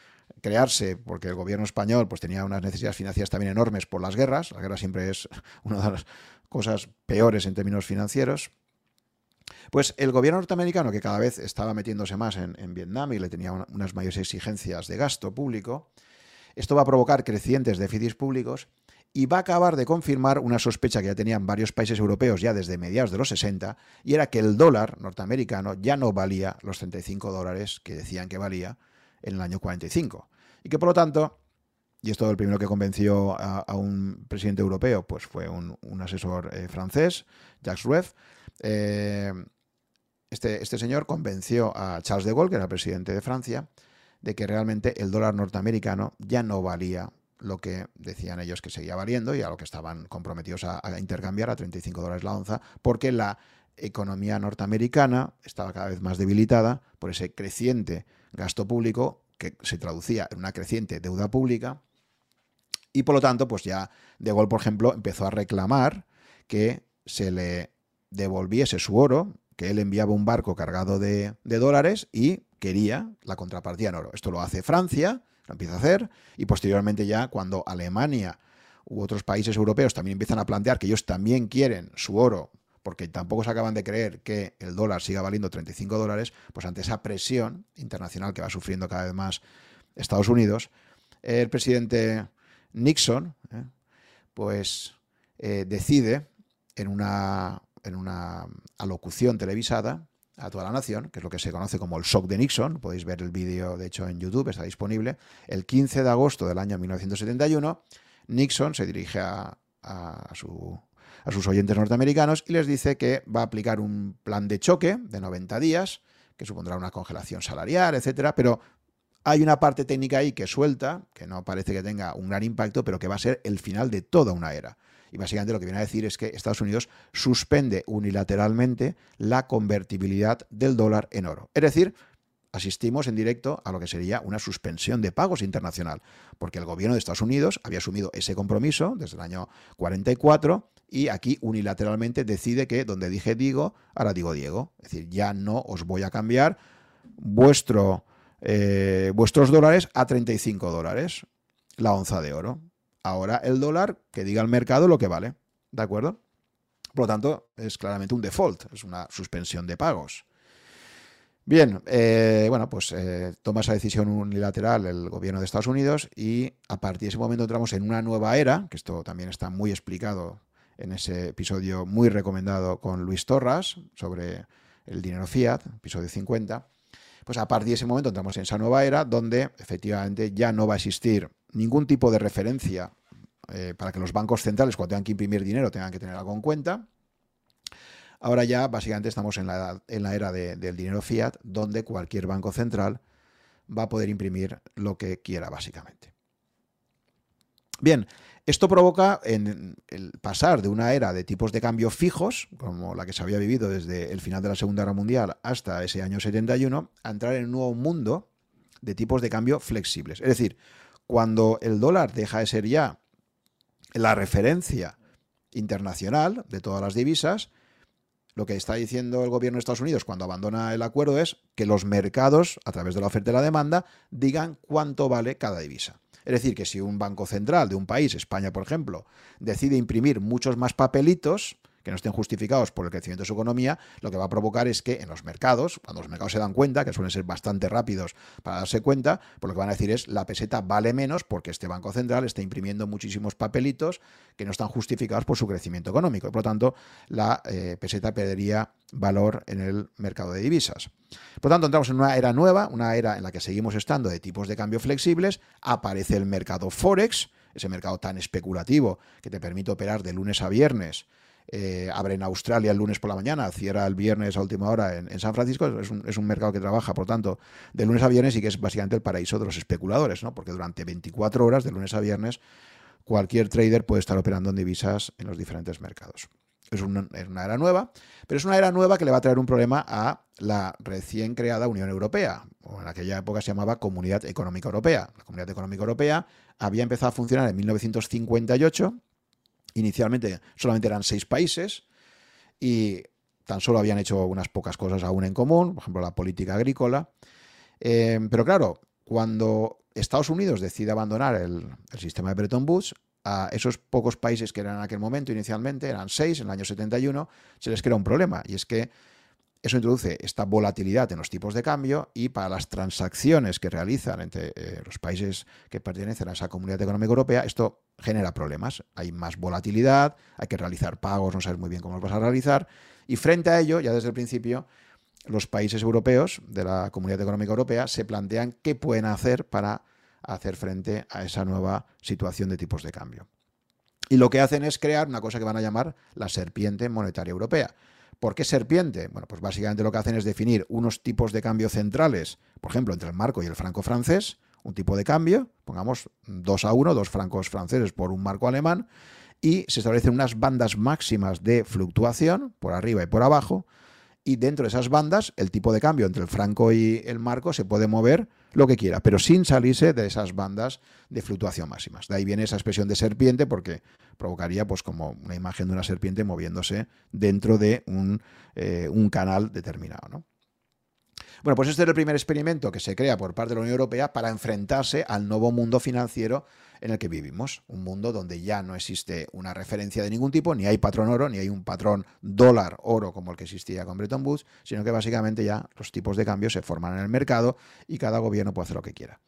crearse porque el gobierno español pues, tenía unas necesidades financieras también enormes por las guerras, la guerra siempre es una de las cosas peores en términos financieros, pues el gobierno norteamericano, que cada vez estaba metiéndose más en, Vietnam y le tenía unas mayores exigencias de gasto público, esto va a provocar crecientes déficits públicos y va a acabar de confirmar una sospecha que ya tenían varios países europeos ya desde mediados de los 60, y era que el dólar norteamericano ya no valía los 35 dólares que decían que valía en el año 45. Y que por lo tanto, y esto el primero que convenció a, un presidente europeo, pues fue un, asesor eh, francés, Jacques Rueff, eh, este, este, señor convenció a Charles de Gaulle, que era presidente de Francia, de que realmente el dólar norteamericano ya no valía lo que decían ellos que seguía valiendo y a lo que estaban comprometidos a, intercambiar a 35 dólares la onza, porque la economía norteamericana estaba cada vez más debilitada por ese creciente gasto público que se traducía en una creciente deuda pública y por lo tanto pues ya De Gaulle por ejemplo empezó a reclamar que se le devolviese su oro, que él enviaba un barco cargado de, de dólares y quería la contrapartida en oro. Esto lo hace Francia, lo empieza a hacer, y posteriormente ya cuando Alemania u otros países europeos también empiezan a plantear que ellos también quieren su oro, porque tampoco se acaban de creer que el dólar siga valiendo 35 dólares, pues ante esa presión internacional que va sufriendo cada vez más Estados Unidos, el presidente Nixon, ¿eh? pues eh, decide en una, en una alocución televisada a toda la nación, que es lo que se conoce como el shock de Nixon, podéis ver el vídeo de hecho en YouTube, está disponible, el 15 de agosto del año 1971, Nixon se dirige a, a, su, a sus oyentes norteamericanos y les dice que va a aplicar un plan de choque de 90 días, que supondrá una congelación salarial, etcétera, pero hay una parte técnica ahí que suelta, que no parece que tenga un gran impacto, pero que va a ser el final de toda una era. Y básicamente lo que viene a decir es que Estados Unidos suspende unilateralmente la convertibilidad del dólar en oro. Es decir, asistimos en directo a lo que sería una suspensión de pagos internacional, porque el gobierno de Estados Unidos había asumido ese compromiso desde el año 44 y aquí unilateralmente decide que donde dije digo, ahora digo Diego. Es decir, ya no os voy a cambiar vuestro eh, vuestros dólares a 35 dólares la onza de oro. Ahora el dólar que diga el mercado lo que vale. ¿De acuerdo? Por lo tanto, es claramente un default, es una suspensión de pagos. Bien, eh, bueno, pues eh, toma esa decisión unilateral el gobierno de Estados Unidos y a partir de ese momento entramos en una nueva era, que esto también está muy explicado en ese episodio muy recomendado con Luis Torras sobre el dinero fiat, episodio 50, pues a partir de ese momento entramos en esa nueva era donde efectivamente ya no va a existir ningún tipo de referencia eh, para que los bancos centrales cuando tengan que imprimir dinero tengan que tener algo en cuenta. Ahora ya básicamente estamos en la, en la era del dinero fiat donde cualquier banco central va a poder imprimir lo que quiera básicamente. Bien, esto provoca en el pasar de una era de tipos de cambio fijos, como la que se había vivido desde el final de la Segunda Guerra Mundial hasta ese año 71, a entrar en un nuevo mundo de tipos de cambio flexibles. Es decir, cuando el dólar deja de ser ya la referencia internacional de todas las divisas, lo que está diciendo el gobierno de Estados Unidos cuando abandona el acuerdo es que los mercados, a través de la oferta y la demanda, digan cuánto vale cada divisa. Es decir, que si un banco central de un país, España por ejemplo, decide imprimir muchos más papelitos, que no estén justificados por el crecimiento de su economía, lo que va a provocar es que en los mercados, cuando los mercados se dan cuenta, que suelen ser bastante rápidos para darse cuenta, pues lo que van a decir es la peseta vale menos porque este Banco Central está imprimiendo muchísimos papelitos que no están justificados por su crecimiento económico. Por lo tanto, la eh, peseta perdería valor en el mercado de divisas. Por lo tanto, entramos en una era nueva, una era en la que seguimos estando de tipos de cambio flexibles, aparece el mercado Forex, ese mercado tan especulativo que te permite operar de lunes a viernes eh, abre en Australia el lunes por la mañana, cierra el viernes a última hora en, San Francisco. Es un, mercado que trabaja, por tanto, de lunes a viernes y que es básicamente el paraíso de los especuladores, ¿no? porque durante 24 horas, de lunes a viernes, cualquier trader puede estar operando en divisas en los diferentes mercados. Es una, era nueva, pero es una era nueva que le va a traer un problema a la recién creada Unión Europea, en aquella época se llamaba Comunidad Económica Europea. La Comunidad Económica Europea había empezado a funcionar en 1958 Inicialmente solamente eran seis países y tan solo habían hecho unas pocas cosas aún en común, por ejemplo la política agrícola. Eh, pero claro, cuando Estados Unidos decide abandonar el, el, sistema de Bretton Woods, a esos pocos países que eran en aquel momento inicialmente, eran seis en el año 71, se les crea un problema y es que eso introduce esta volatilidad en los tipos de cambio y para las transacciones que realizan entre eh, los países que pertenecen a esa comunidad económica europea, esto genera problemas. Hay más volatilidad, hay que realizar pagos, no sabes muy bien cómo los vas a realizar. Y frente a ello, ya desde el principio, los países europeos de la comunidad económica europea se plantean qué pueden hacer para hacer frente a esa nueva situación de tipos de cambio. Y lo que hacen es crear una cosa que van a llamar la serpiente monetaria europea ¿Por qué serpiente? Bueno, pues básicamente lo que hacen es definir unos tipos de cambio centrales, por ejemplo, entre el marco y el franco francés, un tipo de cambio, pongamos 2 a 1, dos francos franceses por un marco alemán, y se establecen unas bandas máximas de fluctuación por arriba y por abajo, y dentro de esas bandas el tipo de cambio entre el franco y el marco se puede mover lo que quiera, pero sin salirse de esas bandas de fluctuación máximas. De ahí viene esa expresión de serpiente porque provocaría pues como una imagen de una serpiente moviéndose dentro de un, eh, canal determinado. ¿no? Bueno, pues este es el primer experimento que se crea por parte de la Unión Europea para enfrentarse al nuevo mundo financiero en el que vivimos. Un mundo donde ya no existe una referencia de ningún tipo, ni hay patrón oro, ni hay un patrón dólar oro como el que existía con Bretton Woods, sino que básicamente ya los tipos de cambio se forman en el mercado y cada gobierno puede hacer lo que quiera.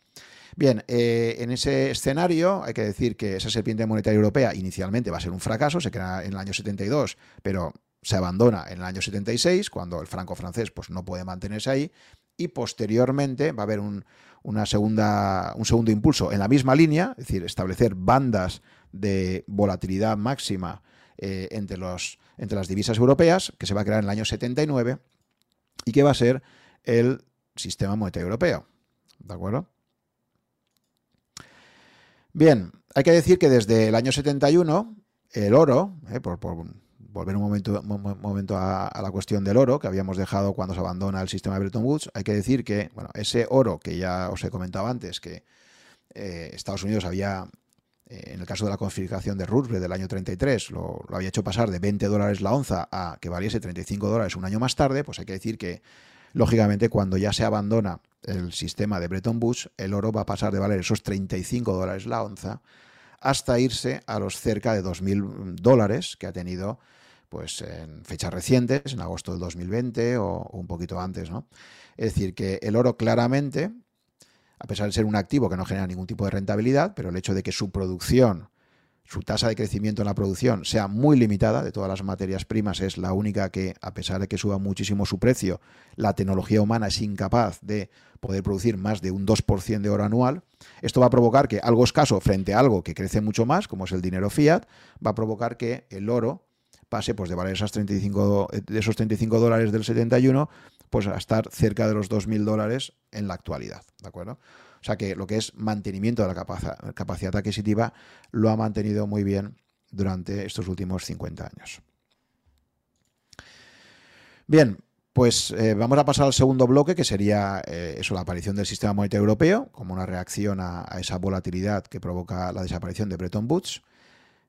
Bien, eh, en ese escenario hay que decir que esa serpiente monetaria europea inicialmente va a ser un fracaso, se crea en el año 72, pero se abandona en el año 76, cuando el franco francés pues, no puede mantenerse ahí, y posteriormente va a haber un, una segunda, un segundo impulso en la misma línea, es decir, establecer bandas de volatilidad máxima eh, entre, los, entre las divisas europeas, que se va a crear en el año 79 y que va a ser el sistema monetario europeo. ¿De acuerdo? Bien, hay que decir que desde el año 71 el oro, eh, por, por volver un momento, a, la cuestión del oro que habíamos dejado cuando se abandona el sistema de Bretton Woods, hay que decir que bueno, ese oro que ya os he comentado antes, que eh, Estados Unidos había, eh, en el caso de la confiscación de Roosevelt del año 33, lo, lo, había hecho pasar de 20 dólares la onza a que valiese 35 dólares un año más tarde, pues hay que decir que, lógicamente, cuando ya se abandona el sistema de Bretton Woods, el oro va a pasar de valer esos 35 dólares la onza hasta irse a los cerca de 2.000 dólares que ha tenido pues en fechas recientes, en agosto del 2020 o, un poquito antes, ¿no? Es decir, que el oro claramente, a pesar de ser un activo que no genera ningún tipo de rentabilidad, pero el hecho de que su producción, su tasa de crecimiento en la producción sea muy limitada, de todas las materias primas es la única que, a pesar de que suba muchísimo su precio, la tecnología humana es incapaz de poder producir más de un 2% de oro anual, esto va a provocar que algo escaso frente a algo que crece mucho más, como es el dinero fiat, va a provocar que el oro pase pues, de valer esas 35, de esos 35 dólares del 71 pues, a estar cerca de los 2.000 dólares en la actualidad. ¿De acuerdo? O sea que lo que es mantenimiento de la capacidad, adquisitiva lo ha mantenido muy bien durante estos últimos 50 años. Bien, pues eh, vamos a pasar al segundo bloque, que sería eh, eso, la aparición del sistema monetario europeo, como una reacción a, esa volatilidad que provoca la desaparición de Bretton Woods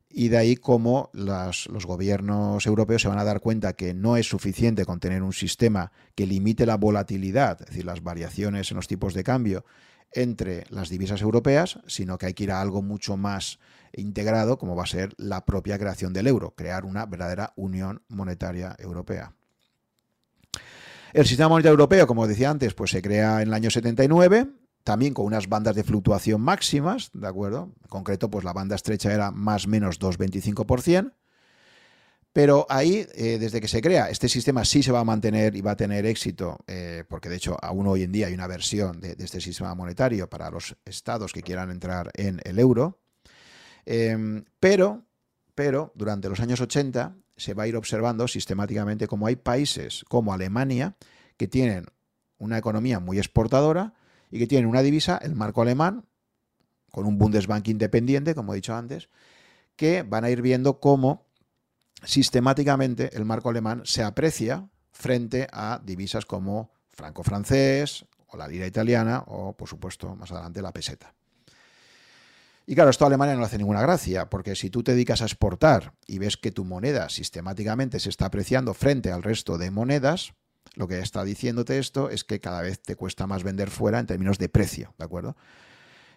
y de ahí cómo los gobiernos europeos se van a dar cuenta que no es suficiente con tener un sistema que limite la volatilidad, es decir, las variaciones en los tipos de cambio entre las divisas europeas, sino que hay que ir a algo mucho más integrado, como va a ser la propia creación del euro, crear una verdadera unión monetaria europea. El sistema monetario europeo, como decía antes, pues se crea en el año 79 también con unas bandas de fluctuación máximas, ¿de acuerdo? En concreto, pues la banda estrecha era más menos 2,25%, pero ahí, eh, desde que se crea, este sistema sí se va a mantener y va a tener éxito, eh, porque de hecho aún hoy en día hay una versión de, este sistema monetario para los estados que quieran entrar en el euro, em, pero, pero durante los años 80 se va a ir observando sistemáticamente como hay países como Alemania que tienen una economía muy exportadora, y que tienen una divisa, el marco alemán, con un Bundesbank independiente, como he dicho antes, que van a ir viendo cómo sistemáticamente el marco alemán se aprecia frente a divisas como franco francés o la lira italiana o, por supuesto, más adelante la peseta. Y claro, esto a Alemania no le hace ninguna gracia, porque si tú te dedicas a exportar y ves que tu moneda sistemáticamente se está apreciando frente al resto de monedas, lo que está diciéndote esto es que cada vez te cuesta más vender fuera en términos de precio, ¿de acuerdo?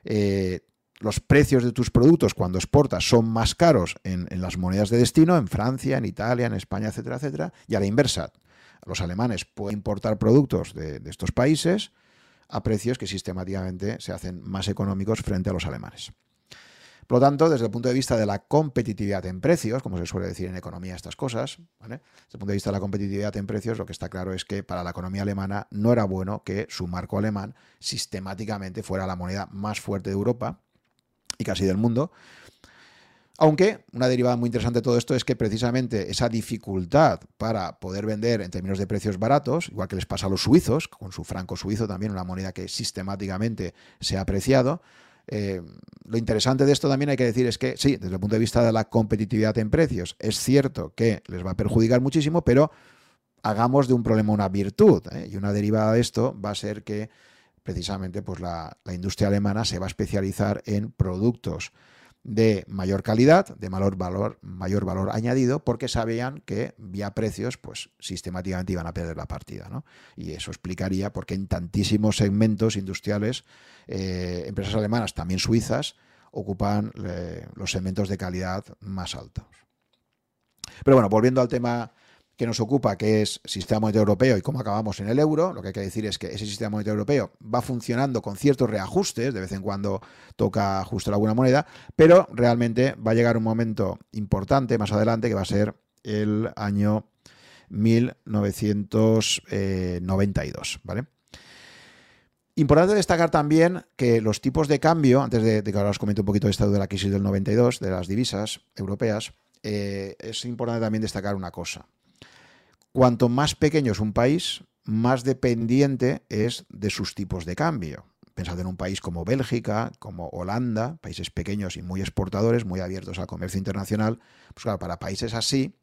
Eh, los precios de tus productos cuando exportas son más caros en, las monedas de destino, en Francia, en Italia, en España, etcétera, etcétera, y a la inversa. Los alemanes pueden importar productos de estos países a precios que sistemáticamente se hacen más económicos frente a los alemanes. Por lo tanto, desde el punto de vista de la competitividad en precios, como se suele decir en economía estas cosas, desde el punto de vista de la competitividad en precios, lo que está claro es que para la economía alemana no era bueno que su marco alemán sistemáticamente fuera la moneda más fuerte de Europa y casi del mundo. Aunque una derivada muy interesante de todo esto es que precisamente esa dificultad para poder vender en términos de precios baratos, igual que les pasa a los suizos, con su franco suizo también, una moneda que sistemáticamente se ha apreciado, eh, lo interesante de esto también hay que decir es que sí, desde el punto de vista de la competitividad en precios, es cierto que les va a perjudicar muchísimo, pero hagamos de un problema una virtud. ¿eh? Y una derivada de esto va a ser que precisamente pues la, industria alemana se va a especializar en productos de mayor calidad, de mayor valor, mayor valor añadido, porque sabían que vía precios, pues sistemáticamente iban a perder la partida. ¿no? Y eso explicaría por qué en tantísimos segmentos industriales, eh, empresas alemanas, también suizas, ocupan eh, los segmentos de calidad más altos. Pero bueno, volviendo al tema que nos ocupa, que es sistema monetario europeo y cómo acabamos en el euro, lo que hay que decir es que ese sistema monetario europeo va funcionando con ciertos reajustes, de vez en cuando toca ajustar alguna moneda, pero realmente va a llegar un momento importante más adelante que va a ser el año 1992, ¿vale? Importante destacar también que los tipos de cambio, antes de, que ahora os comente un poquito esto de la crisis del 92, de las divisas europeas, eh, es importante también destacar una cosa. Cuanto más pequeño es un país, más dependiente es de sus tipos de cambio. Pensad en un país como Bélgica, como Holanda, países pequeños y muy exportadores, muy abiertos al comercio internacional. Pues claro, para países así,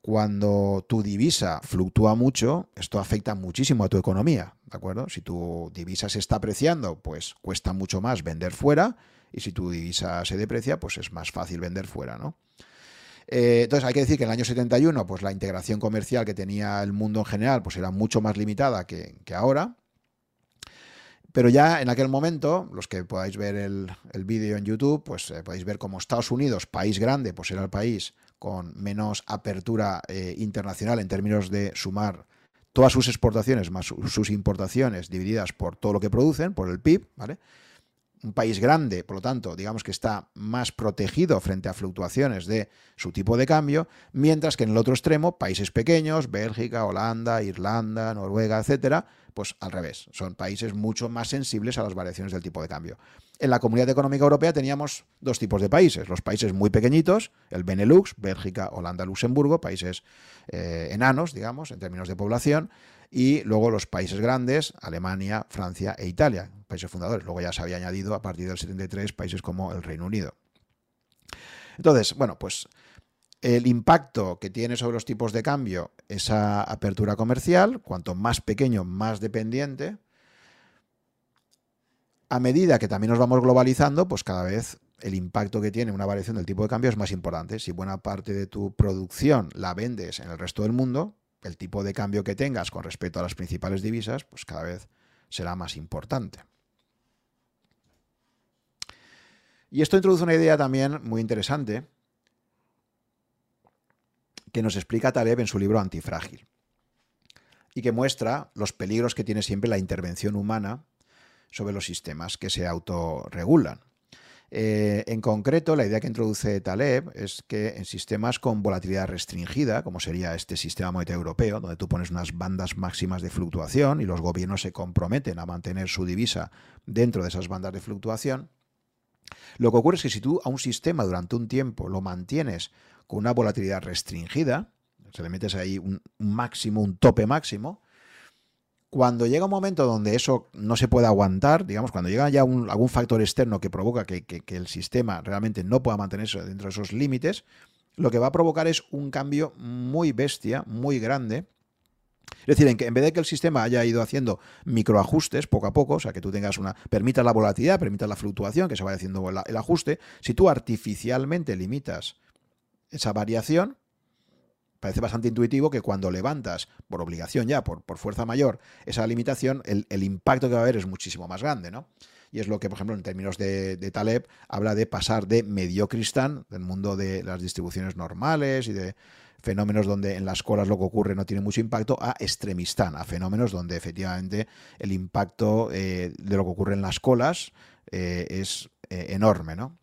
cuando tu divisa fluctúa mucho, esto afecta muchísimo a tu economía, ¿de acuerdo? Si tu divisa se está apreciando, pues cuesta mucho más vender fuera, y si tu divisa se deprecia, pues es más fácil vender fuera, ¿no? Eh, entonces hay que decir que en el año 71, pues la integración comercial que tenía el mundo en general, pues era mucho más limitada que, ahora. Pero ya en aquel momento, los que podáis ver el, vídeo en YouTube, pues eh, podéis ver como Estados Unidos, país grande, pues era el país con menos apertura eh, internacional en términos de sumar todas sus exportaciones más sus importaciones divididas por todo lo que producen, por el PIB, ¿vale? Un país grande, por lo tanto, digamos que está más protegido frente a fluctuaciones de su tipo de cambio, mientras que en el otro extremo, países pequeños, Bélgica, Holanda, Irlanda, Noruega, etcétera, pues al revés, son países mucho más sensibles a las variaciones del tipo de cambio. En la Comunidad Económica Europea teníamos dos tipos de países, los países muy pequeñitos, el Benelux, Bélgica, Holanda, Luxemburgo, países eh, enanos, digamos, en términos de población, y luego los países grandes, Alemania, Francia e Italia, países fundadores. Luego ya se había añadido a partir del 73 países como el Reino Unido. Entonces, bueno, pues el impacto que tiene sobre los tipos de cambio esa apertura comercial, cuanto más pequeño, más dependiente, a medida que también nos vamos globalizando, pues cada vez el impacto que tiene una variación del tipo de cambio es más importante. Si buena parte de tu producción la vendes en el resto del mundo, el tipo de cambio que tengas con respecto a las principales divisas, pues cada vez será más importante. Y esto introduce una idea también muy interesante que nos explica Taleb en su libro Antifrágil y que muestra los peligros que tiene siempre la intervención humana sobre los sistemas que se autorregulan. Eh, en concreto, la idea que introduce Taleb es que en sistemas con volatilidad restringida, como sería este sistema monetario europeo, donde tú pones unas bandas máximas de fluctuación y los gobiernos se comprometen a mantener su divisa dentro de esas bandas de fluctuación, lo que ocurre es que si tú a un sistema durante un tiempo lo mantienes con una volatilidad restringida, se le metes ahí un máximo, un tope máximo, cuando llega un momento donde eso no se puede aguantar, digamos, cuando llega ya algún factor externo que provoca que, el sistema realmente no pueda mantenerse dentro de esos límites, lo que va a provocar es un cambio muy bestia, muy grande. Es decir, en, que, en vez de que el sistema haya ido haciendo microajustes poco a poco, o sea, que tú tengas una, permitas la volatilidad, permitas la fluctuación, que se vaya haciendo el ajuste, si tú artificialmente limitas esa variación, parece bastante intuitivo que cuando levantas, por obligación ya, por, por fuerza mayor, esa limitación, el, impacto que va a haber es muchísimo más grande, ¿no? Y es lo que, por ejemplo, en términos de, Taleb, habla de pasar de mediocristán, del mundo de las distribuciones normales y de fenómenos donde en las colas lo que ocurre no tiene mucho impacto, a extremistán, a fenómenos donde efectivamente el impacto eh, de lo que ocurre en las colas eh, es eh, enorme, ¿no?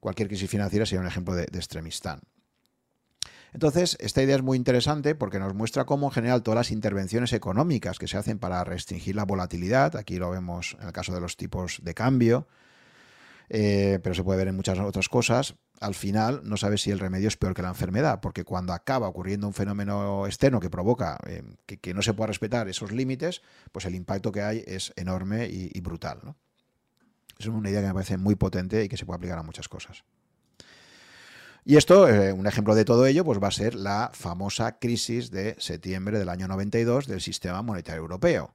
Cualquier crisis financiera sería un ejemplo de, de extremistán. Entonces, esta idea es muy interesante porque nos muestra cómo en general todas las intervenciones económicas que se hacen para restringir la volatilidad, aquí lo vemos en el caso de los tipos de cambio, eh, pero se puede ver en muchas otras cosas, al final no sabes si el remedio es peor que la enfermedad, porque cuando acaba ocurriendo un fenómeno externo que provoca eh, que, no se pueda respetar esos límites, pues el impacto que hay es enorme y, brutal. Es una idea que me parece muy potente y que se puede aplicar a muchas cosas. Y esto, eh, un ejemplo de todo ello, pues va a ser la famosa crisis de septiembre del año 92 del sistema monetario europeo.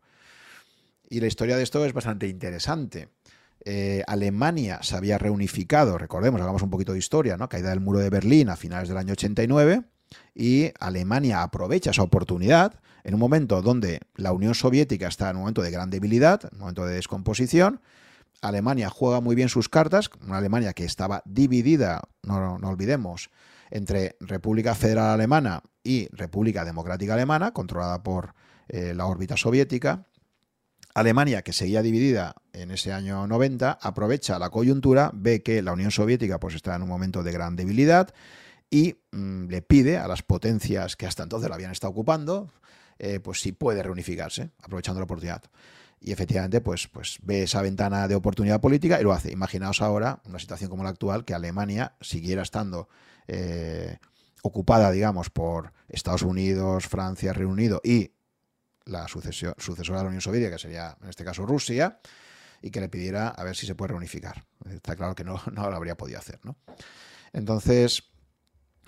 Y la historia de esto es bastante interesante. Eh, Alemania se había reunificado, recordemos, hagamos un poquito de historia, ¿no? Caída del muro de Berlín a finales del año 89 y Alemania aprovecha esa oportunidad en un momento donde la Unión Soviética está en un momento de gran debilidad, en un momento de descomposición. Alemania juega muy bien sus cartas, una Alemania que estaba dividida, no, olvidemos, entre República Federal Alemana y República Democrática Alemana, controlada por eh, la órbita soviética. Alemania, que seguía dividida en ese año 90, aprovecha la coyuntura, ve que la Unión Soviética pues, está en un momento de gran debilidad y mm, le pide a las potencias que hasta entonces la habían estado ocupando, eh, pues si puede reunificarse, aprovechando la oportunidad. Y efectivamente, pues, pues ve esa ventana de oportunidad política y lo hace. Imaginaos ahora una situación como la actual, que Alemania siguiera estando eh, ocupada, digamos, por Estados Unidos, Francia, Reino Unido y la sucesora de la Unión Soviética, que sería en este caso Rusia, y que le pidiera a ver si se puede reunificar. Está claro que no, *laughs* no lo habría podido hacer. ¿no? Entonces,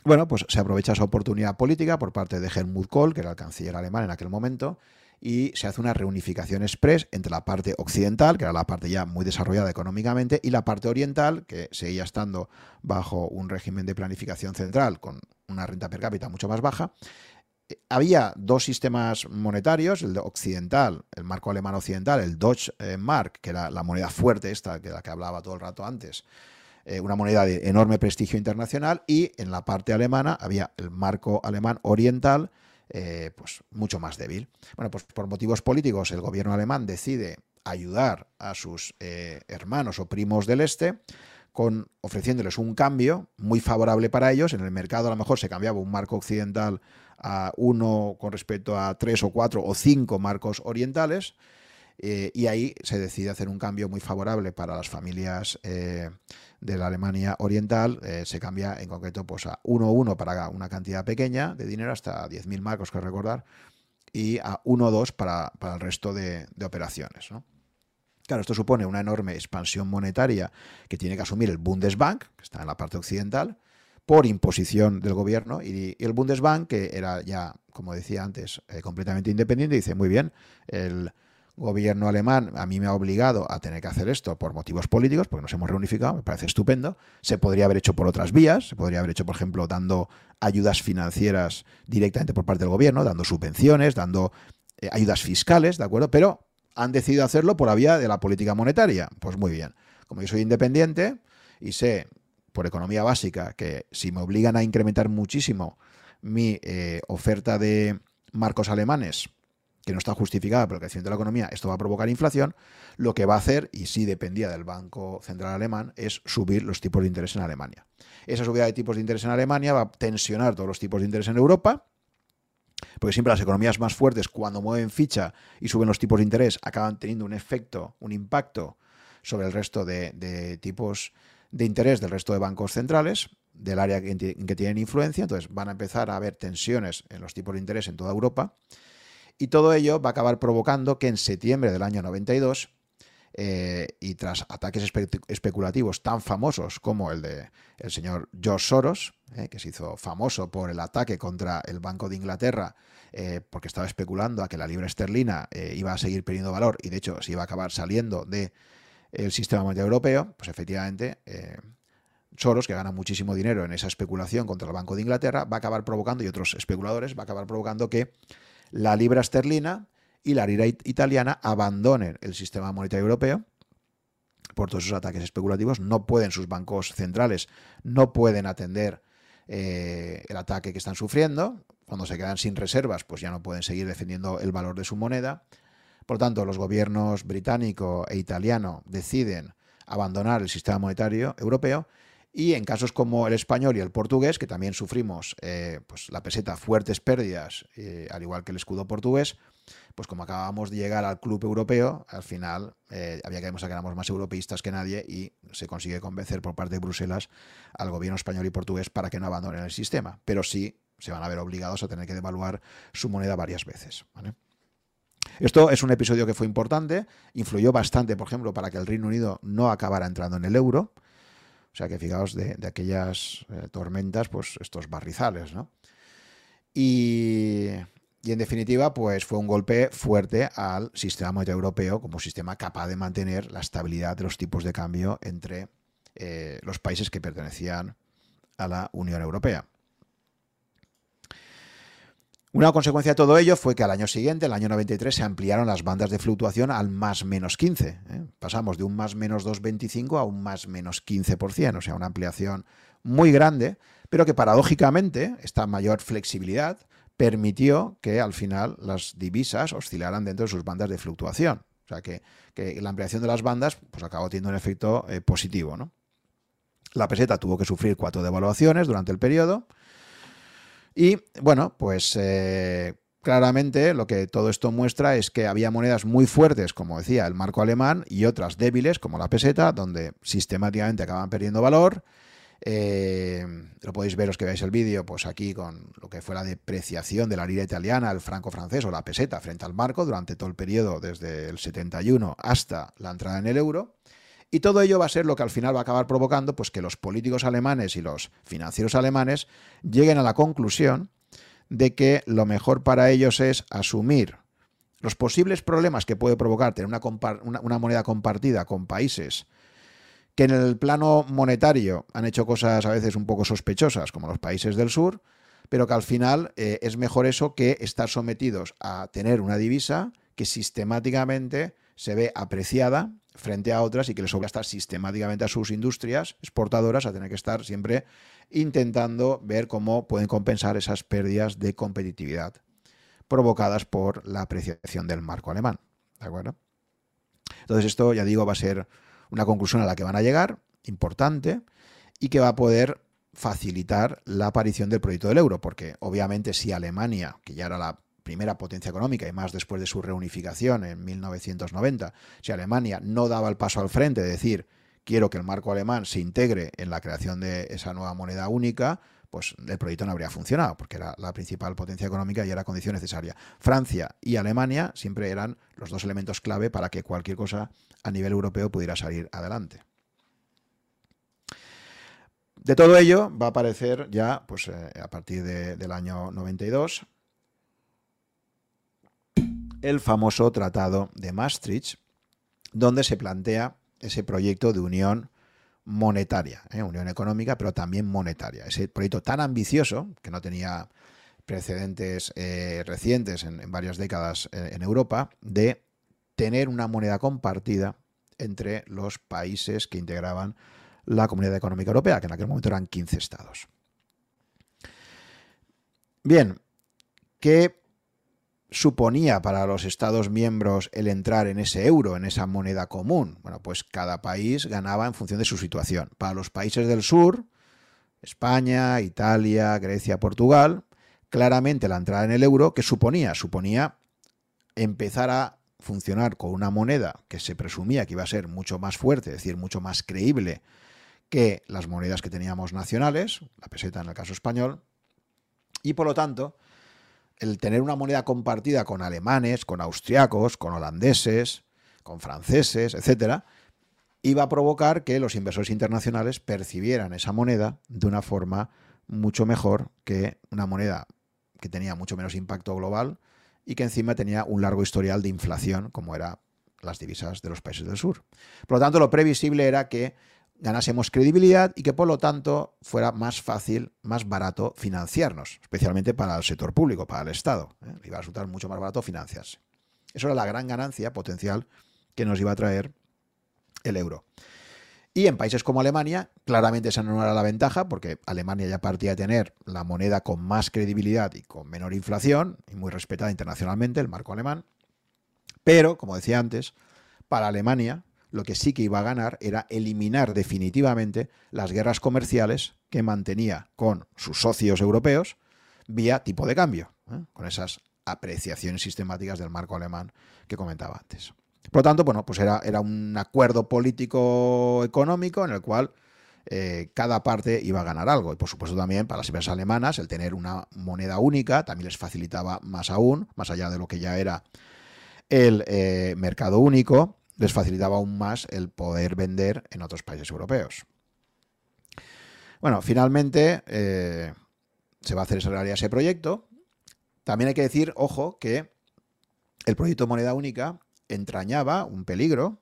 bueno, pues se aprovecha esa oportunidad política por parte de Helmut Kohl, que era el canciller alemán en aquel momento, y se hace una reunificación express entre la parte occidental, que era la parte ya muy desarrollada económicamente, y la parte oriental, que seguía estando bajo un régimen de planificación central con una renta per cápita mucho más baja. Había dos sistemas monetarios, el occidental, el marco alemán occidental, el Deutsche Mark, que era la moneda fuerte esta, de la que hablaba todo el rato antes, eh, una moneda de enorme prestigio internacional, y en la parte alemana había el marco alemán oriental, eh, pues mucho más débil. Bueno, pues por motivos políticos el gobierno alemán decide ayudar a sus eh, hermanos o primos del este con ofreciéndoles un cambio muy favorable para ellos. En el mercado a lo mejor se cambiaba un marco occidental a uno con respecto a tres o cuatro o cinco marcos orientales. Eh, y ahí se decide hacer un cambio muy favorable para las familias eh, de la Alemania Oriental. Eh, se cambia en concreto pues, a 1-1 para una cantidad pequeña de dinero, hasta 10.000 marcos, que recordar, y a 1-2 para, para, el resto de, operaciones. ¿no? Claro, esto supone una enorme expansión monetaria que tiene que asumir el Bundesbank, que está en la parte occidental, por imposición del gobierno y, el Bundesbank, que era ya, como decía antes, completamente independiente, dice, muy bien, el, gobierno alemán a mí me ha obligado a tener que hacer esto por motivos políticos, porque nos hemos reunificado, me parece estupendo. Se podría haber hecho por otras vías, se podría haber hecho, por ejemplo, dando ayudas financieras directamente por parte del gobierno, dando subvenciones, dando eh, ayudas fiscales, ¿de acuerdo? Pero han decidido hacerlo por la vía de la política monetaria. Pues muy bien. Como yo soy independiente y sé por economía básica que si me obligan a incrementar muchísimo mi eh, oferta de marcos alemanes, que no está justificada por el crecimiento de la economía, esto va a provocar inflación, lo que va a hacer, y sí dependía del Banco Central Alemán, es subir los tipos de interés en Alemania. Esa subida de tipos de interés en Alemania va a tensionar todos los tipos de interés en Europa, porque siempre las economías más fuertes, cuando mueven ficha y suben los tipos de interés, acaban teniendo un efecto, un impacto sobre el resto de, tipos de interés del resto de bancos centrales, del área en que tienen influencia, entonces van a empezar a haber tensiones en los tipos de interés en toda Europa y todo ello va a acabar provocando que en septiembre del año 92, eh, y tras ataques especulativos tan famosos como el de el señor George Soros, eh, que se hizo famoso por el ataque contra el Banco de Inglaterra, eh, porque estaba especulando a que la libra esterlina iba a seguir perdiendo valor y de hecho se iba a acabar saliendo del sistema monetario europeo, pues efectivamente Soros, que gana muchísimo dinero en esa especulación contra el Banco de Inglaterra, va a acabar provocando, y otros especuladores, va a acabar provocando que la libra esterlina y la lira italiana abandonen el sistema monetario europeo por todos esos ataques especulativos. No pueden sus bancos centrales, no pueden atender eh, el ataque que están sufriendo. Cuando se quedan sin reservas, pues ya no pueden seguir defendiendo el valor de su moneda. Por tanto, los gobiernos británico e italiano deciden abandonar el sistema monetario europeo y en casos como el español y el portugués, que también sufrimos eh, pues la peseta fuertes pérdidas, eh, al igual que el escudo portugués, pues como acabamos de llegar al club europeo, al final eh, había que demostrar que éramos más europeístas que nadie y se consigue convencer por parte de Bruselas al gobierno español y portugués para que no abandonen el sistema. Pero sí se van a ver obligados a tener que devaluar su moneda varias veces. Esto es un episodio que fue importante, influyó bastante, por ejemplo, para que el Reino Unido no acabara entrando en el euro. O sea que fijaos de, aquellas eh, tormentas, pues estos barrizales, ¿no? Y, y, en definitiva, pues fue un golpe fuerte al sistema monetario europeo como sistema capaz de mantener la estabilidad de los tipos de cambio entre eh, los países que pertenecían a la Unión Europea. Una consecuencia de todo ello fue que al año siguiente, el año 93, se ampliaron las bandas de fluctuación al más menos 15. ¿eh? Pasamos de un más menos 2,25 a un más menos 15%, o sea, una ampliación muy grande, pero que paradójicamente esta mayor flexibilidad permitió que al final las divisas oscilaran dentro de sus bandas de fluctuación. O sea, que, la ampliación de las bandas pues, acabó teniendo un efecto eh, positivo. ¿no? La peseta tuvo que sufrir cuatro devaluaciones durante el periodo. Y bueno, pues eh, claramente lo que todo esto muestra es que había monedas muy fuertes, como decía el marco alemán, y otras débiles, como la peseta, donde sistemáticamente acaban perdiendo valor. Eh, lo podéis ver los que veáis el vídeo, pues aquí con lo que fue la depreciación de la lira italiana, el franco francés o la peseta frente al marco durante todo el periodo desde el 71 hasta la entrada en el euro. Y todo ello va a ser lo que al final va a acabar provocando pues, que los políticos alemanes y los financieros alemanes lleguen a la conclusión de que lo mejor para ellos es asumir los posibles problemas que puede provocar tener una, moneda compartida con países que en el plano monetario han hecho cosas a veces un poco sospechosas, como los países del sur, pero que al final eh, es mejor eso que estar sometidos a tener una divisa que sistemáticamente se ve apreciada frente a otras y que les obliga estar sistemáticamente a sus industrias exportadoras a tener que estar siempre intentando ver cómo pueden compensar esas pérdidas de competitividad provocadas por la apreciación del marco alemán. ¿De acuerdo? Entonces esto, ya digo, va a ser una conclusión a la que van a llegar, importante, y que va a poder facilitar la aparición del proyecto del euro, porque obviamente si Alemania, que ya era la primera potencia económica y más después de su reunificación en 1990, si Alemania no daba el paso al frente, de decir, quiero que el marco alemán se integre en la creación de esa nueva moneda única, pues el proyecto no habría funcionado, porque era la principal potencia económica y era condición necesaria. Francia y Alemania siempre eran los dos elementos clave para que cualquier cosa a nivel europeo pudiera salir adelante. De todo ello va a aparecer ya, pues eh, a partir del año 92, el famoso Tratado de Maastricht, donde se plantea ese proyecto de unión monetaria, ¿eh? unión económica, pero también monetaria. Ese proyecto tan ambicioso, que no tenía precedentes eh, recientes en, varias décadas eh, en Europa, de tener una moneda compartida entre los países que integraban la Comunidad Económica Europea, que en aquel momento eran 15 estados. Bien, ¿qué suponía para los Estados miembros el entrar en ese euro, en esa moneda común? Bueno, pues cada país ganaba en función de su situación. Para los países del sur, España, Italia, Grecia, Portugal, claramente la entrada en el euro, ¿qué suponía? Suponía empezar a funcionar con una moneda que se presumía que iba a ser mucho más fuerte, es decir, mucho más creíble que las monedas que teníamos nacionales, la peseta en el caso español, y por lo tanto, el tener una moneda compartida con alemanes, con austriacos, con holandeses, con franceses, etcétera, iba a provocar que los inversores internacionales percibieran esa moneda de una forma mucho mejor que una moneda que tenía mucho menos impacto global y que encima tenía un largo historial de inflación, como eran las divisas de los países del sur. Por lo tanto, lo previsible era que ganásemos credibilidad y que por lo tanto fuera más fácil, más barato financiarnos, especialmente para el sector público, para el Estado. ¿eh? Iba a resultar mucho más barato financiarse. Eso era la gran ganancia potencial que nos iba a traer el euro. Y en países como Alemania, claramente esa no era la ventaja, porque Alemania ya partía de tener la moneda con más credibilidad y con menor inflación, y muy respetada internacionalmente, el marco alemán. Pero, como decía antes, para Alemania lo que sí que iba a ganar era eliminar definitivamente las guerras comerciales que mantenía con sus socios europeos vía tipo de cambio, ¿eh? con esas apreciaciones sistemáticas del marco alemán que comentaba antes. Por lo tanto, bueno, pues era, era un acuerdo político-económico en el cual eh, cada parte iba a ganar algo. Y por supuesto también para las empresas alemanas el tener una moneda única también les facilitaba más aún, más allá de lo que ya era el eh, mercado único, les facilitaba aún más el poder vender en otros países europeos. Bueno, finalmente eh, se va a hacer realidad ese proyecto. También hay que decir, ojo, que el proyecto moneda única entrañaba un peligro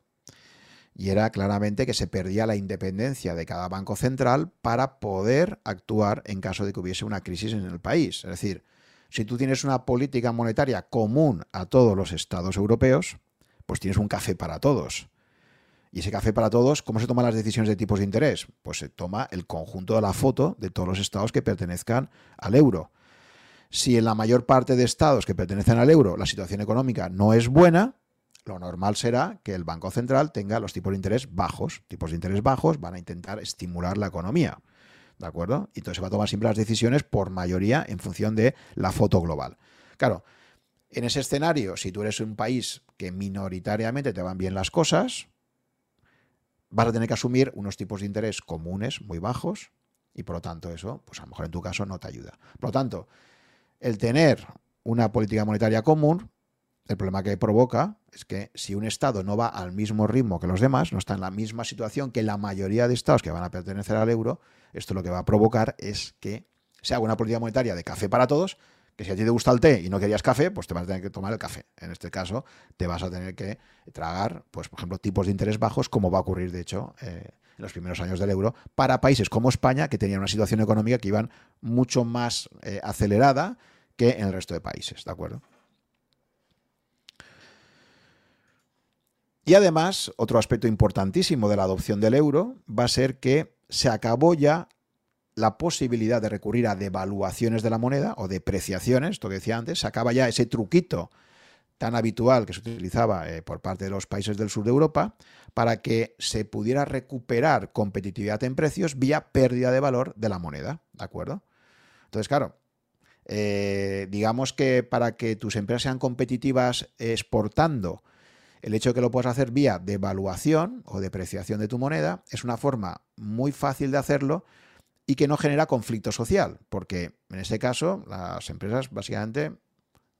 y era claramente que se perdía la independencia de cada banco central para poder actuar en caso de que hubiese una crisis en el país. Es decir, si tú tienes una política monetaria común a todos los estados europeos, pues tienes un café para todos. Y ese café para todos, ¿cómo se toman las decisiones de tipos de interés? Pues se toma el conjunto de la foto de todos los estados que pertenezcan al euro. Si en la mayor parte de estados que pertenecen al euro la situación económica no es buena, lo normal será que el Banco Central tenga los tipos de interés bajos. Tipos de interés bajos van a intentar estimular la economía. ¿De acuerdo? Y entonces se va a tomar siempre las decisiones por mayoría en función de la foto global. Claro, en ese escenario, si tú eres un país que minoritariamente te van bien las cosas, vas a tener que asumir unos tipos de interés comunes muy bajos y por lo tanto eso, pues a lo mejor en tu caso no te ayuda. Por lo tanto, el tener una política monetaria común el problema que provoca es que si un Estado no va al mismo ritmo que los demás, no está en la misma situación que la mayoría de Estados que van a pertenecer al euro, esto lo que va a provocar es que se haga una política monetaria de café para todos, que si a ti te gusta el té y no querías café, pues te vas a tener que tomar el café. En este caso, te vas a tener que tragar, pues, por ejemplo, tipos de interés bajos, como va a ocurrir, de hecho, eh, en los primeros años del euro, para países como España, que tenían una situación económica que iban mucho más eh, acelerada que en el resto de países, ¿de acuerdo? Y además, otro aspecto importantísimo de la adopción del euro va a ser que se acabó ya la posibilidad de recurrir a devaluaciones de la moneda o depreciaciones, esto que decía antes, se acaba ya ese truquito tan habitual que se utilizaba eh, por parte de los países del sur de Europa para que se pudiera recuperar competitividad en precios vía pérdida de valor de la moneda, ¿de acuerdo? Entonces, claro, eh, digamos que para que tus empresas sean competitivas exportando el hecho de que lo puedas hacer vía devaluación o depreciación de tu moneda es una forma muy fácil de hacerlo y que no genera conflicto social, porque en este caso las empresas básicamente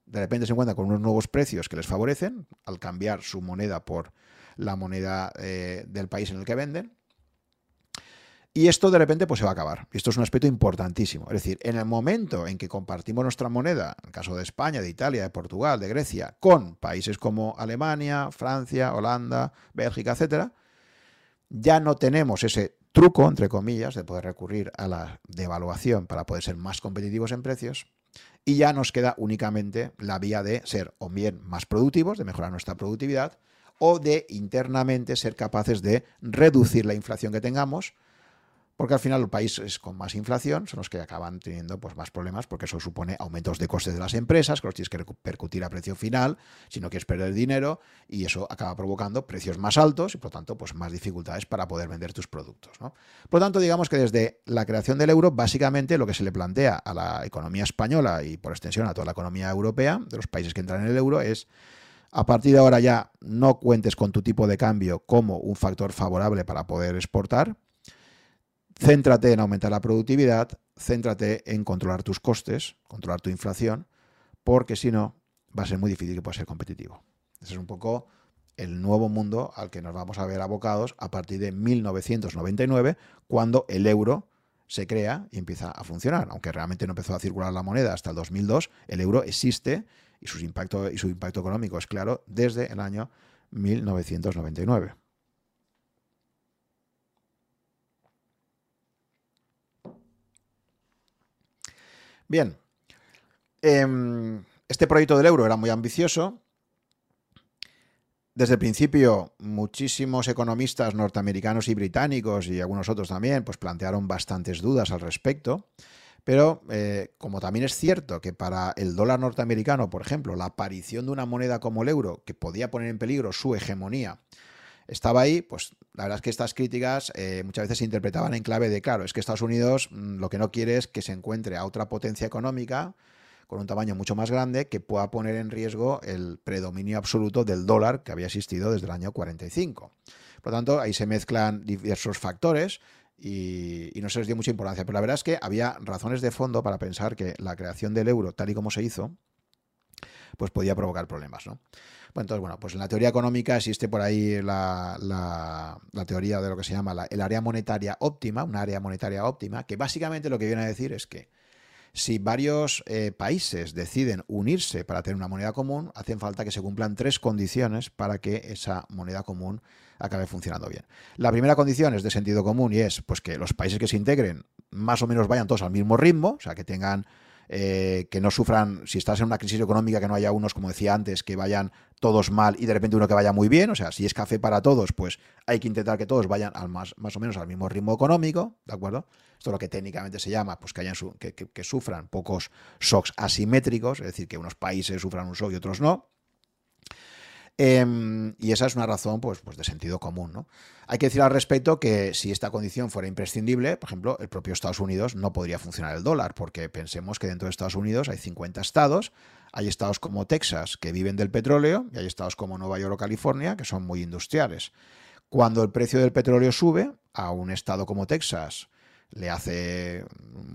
de repente se encuentran con unos nuevos precios que les favorecen al cambiar su moneda por la moneda eh, del país en el que venden y esto de repente pues se va a acabar. Esto es un aspecto importantísimo. Es decir, en el momento en que compartimos nuestra moneda, en el caso de España, de Italia, de Portugal, de Grecia, con países como Alemania, Francia, Holanda, Bélgica, etcétera, ya no tenemos ese truco, entre comillas, de poder recurrir a la devaluación para poder ser más competitivos en precios. Y ya nos queda únicamente la vía de ser o bien más productivos, de mejorar nuestra productividad, o de internamente ser capaces de reducir la inflación que tengamos porque al final los países con más inflación son los que acaban teniendo pues, más problemas porque eso supone aumentos de costes de las empresas, que los tienes que repercutir a precio final si no quieres perder dinero y eso acaba provocando precios más altos y por lo tanto pues, más dificultades para poder vender tus productos. Por lo tanto, digamos que desde la creación del euro, básicamente lo que se le plantea a la economía española y por extensión a toda la economía europea de los países que entran en el euro es a partir de ahora ya no cuentes con tu tipo de cambio como un factor favorable para poder exportar, Céntrate en aumentar la productividad, céntrate en controlar tus costes, controlar tu inflación, porque si no, va a ser muy difícil que puedas ser competitivo. Ese es un poco el nuevo mundo al que nos vamos a ver abocados a partir de 1999, cuando el euro se crea y empieza a funcionar. Aunque realmente no empezó a circular la moneda hasta el 2002, el euro existe y, sus impacto, y su impacto económico es claro desde el año 1999. Bien, em, este proyecto del euro era muy ambicioso. Desde el principio, muchísimos economistas norteamericanos y británicos y algunos otros también, pues plantearon bastantes dudas al respecto. Pero eh, como también es cierto que para el dólar norteamericano, por ejemplo, la aparición de una moneda como el euro, que podía poner en peligro su hegemonía, estaba ahí, pues la verdad es que estas críticas eh, muchas veces se interpretaban en clave de, claro, es que Estados Unidos mm, lo que no quiere es que se encuentre a otra potencia económica con un tamaño mucho más grande que pueda poner en riesgo el predominio absoluto del dólar que había existido desde el año 45. Por lo tanto, ahí se mezclan diversos factores y, y, no se les dio mucha importancia. Pero la verdad es que había razones de fondo para pensar que la creación del euro, tal y como se hizo, pues podía provocar problemas, ¿no? Bueno, entonces, bueno, pues en la teoría económica existe por ahí la, teoría de lo que se llama el área monetaria óptima, una área monetaria óptima, que básicamente lo que viene a decir es que si varios eh, países deciden unirse para tener una moneda común, hacen falta que se cumplan tres condiciones para que esa moneda común acabe funcionando bien. La primera condición es de sentido común y es pues, que los países que se integren más o menos vayan todos al mismo ritmo, o sea, que tengan eh, que no sufran, si estás en una crisis económica, que no haya unos, como decía antes, que vayan todos mal y de repente uno que vaya muy bien. O sea, si es café para todos, pues hay que intentar que todos vayan al más, más o menos al mismo ritmo económico, ¿de acuerdo? Esto es lo que técnicamente se llama, pues que, hayan que sufran pocos shocks asimétricos, es decir, que unos países sufran un shock y otros no. Em, y esa es una razón pues, pues de sentido común. ¿no? Hay que decir al respecto que si esta condición fuera imprescindible, por ejemplo, el propio Estados Unidos no podría funcionar el dólar, porque pensemos que dentro de Estados Unidos hay 50 estados, hay estados como Texas que viven del petróleo y hay estados como Nueva York o California que son muy industriales. Cuando el precio del petróleo sube, a un estado como Texas le hace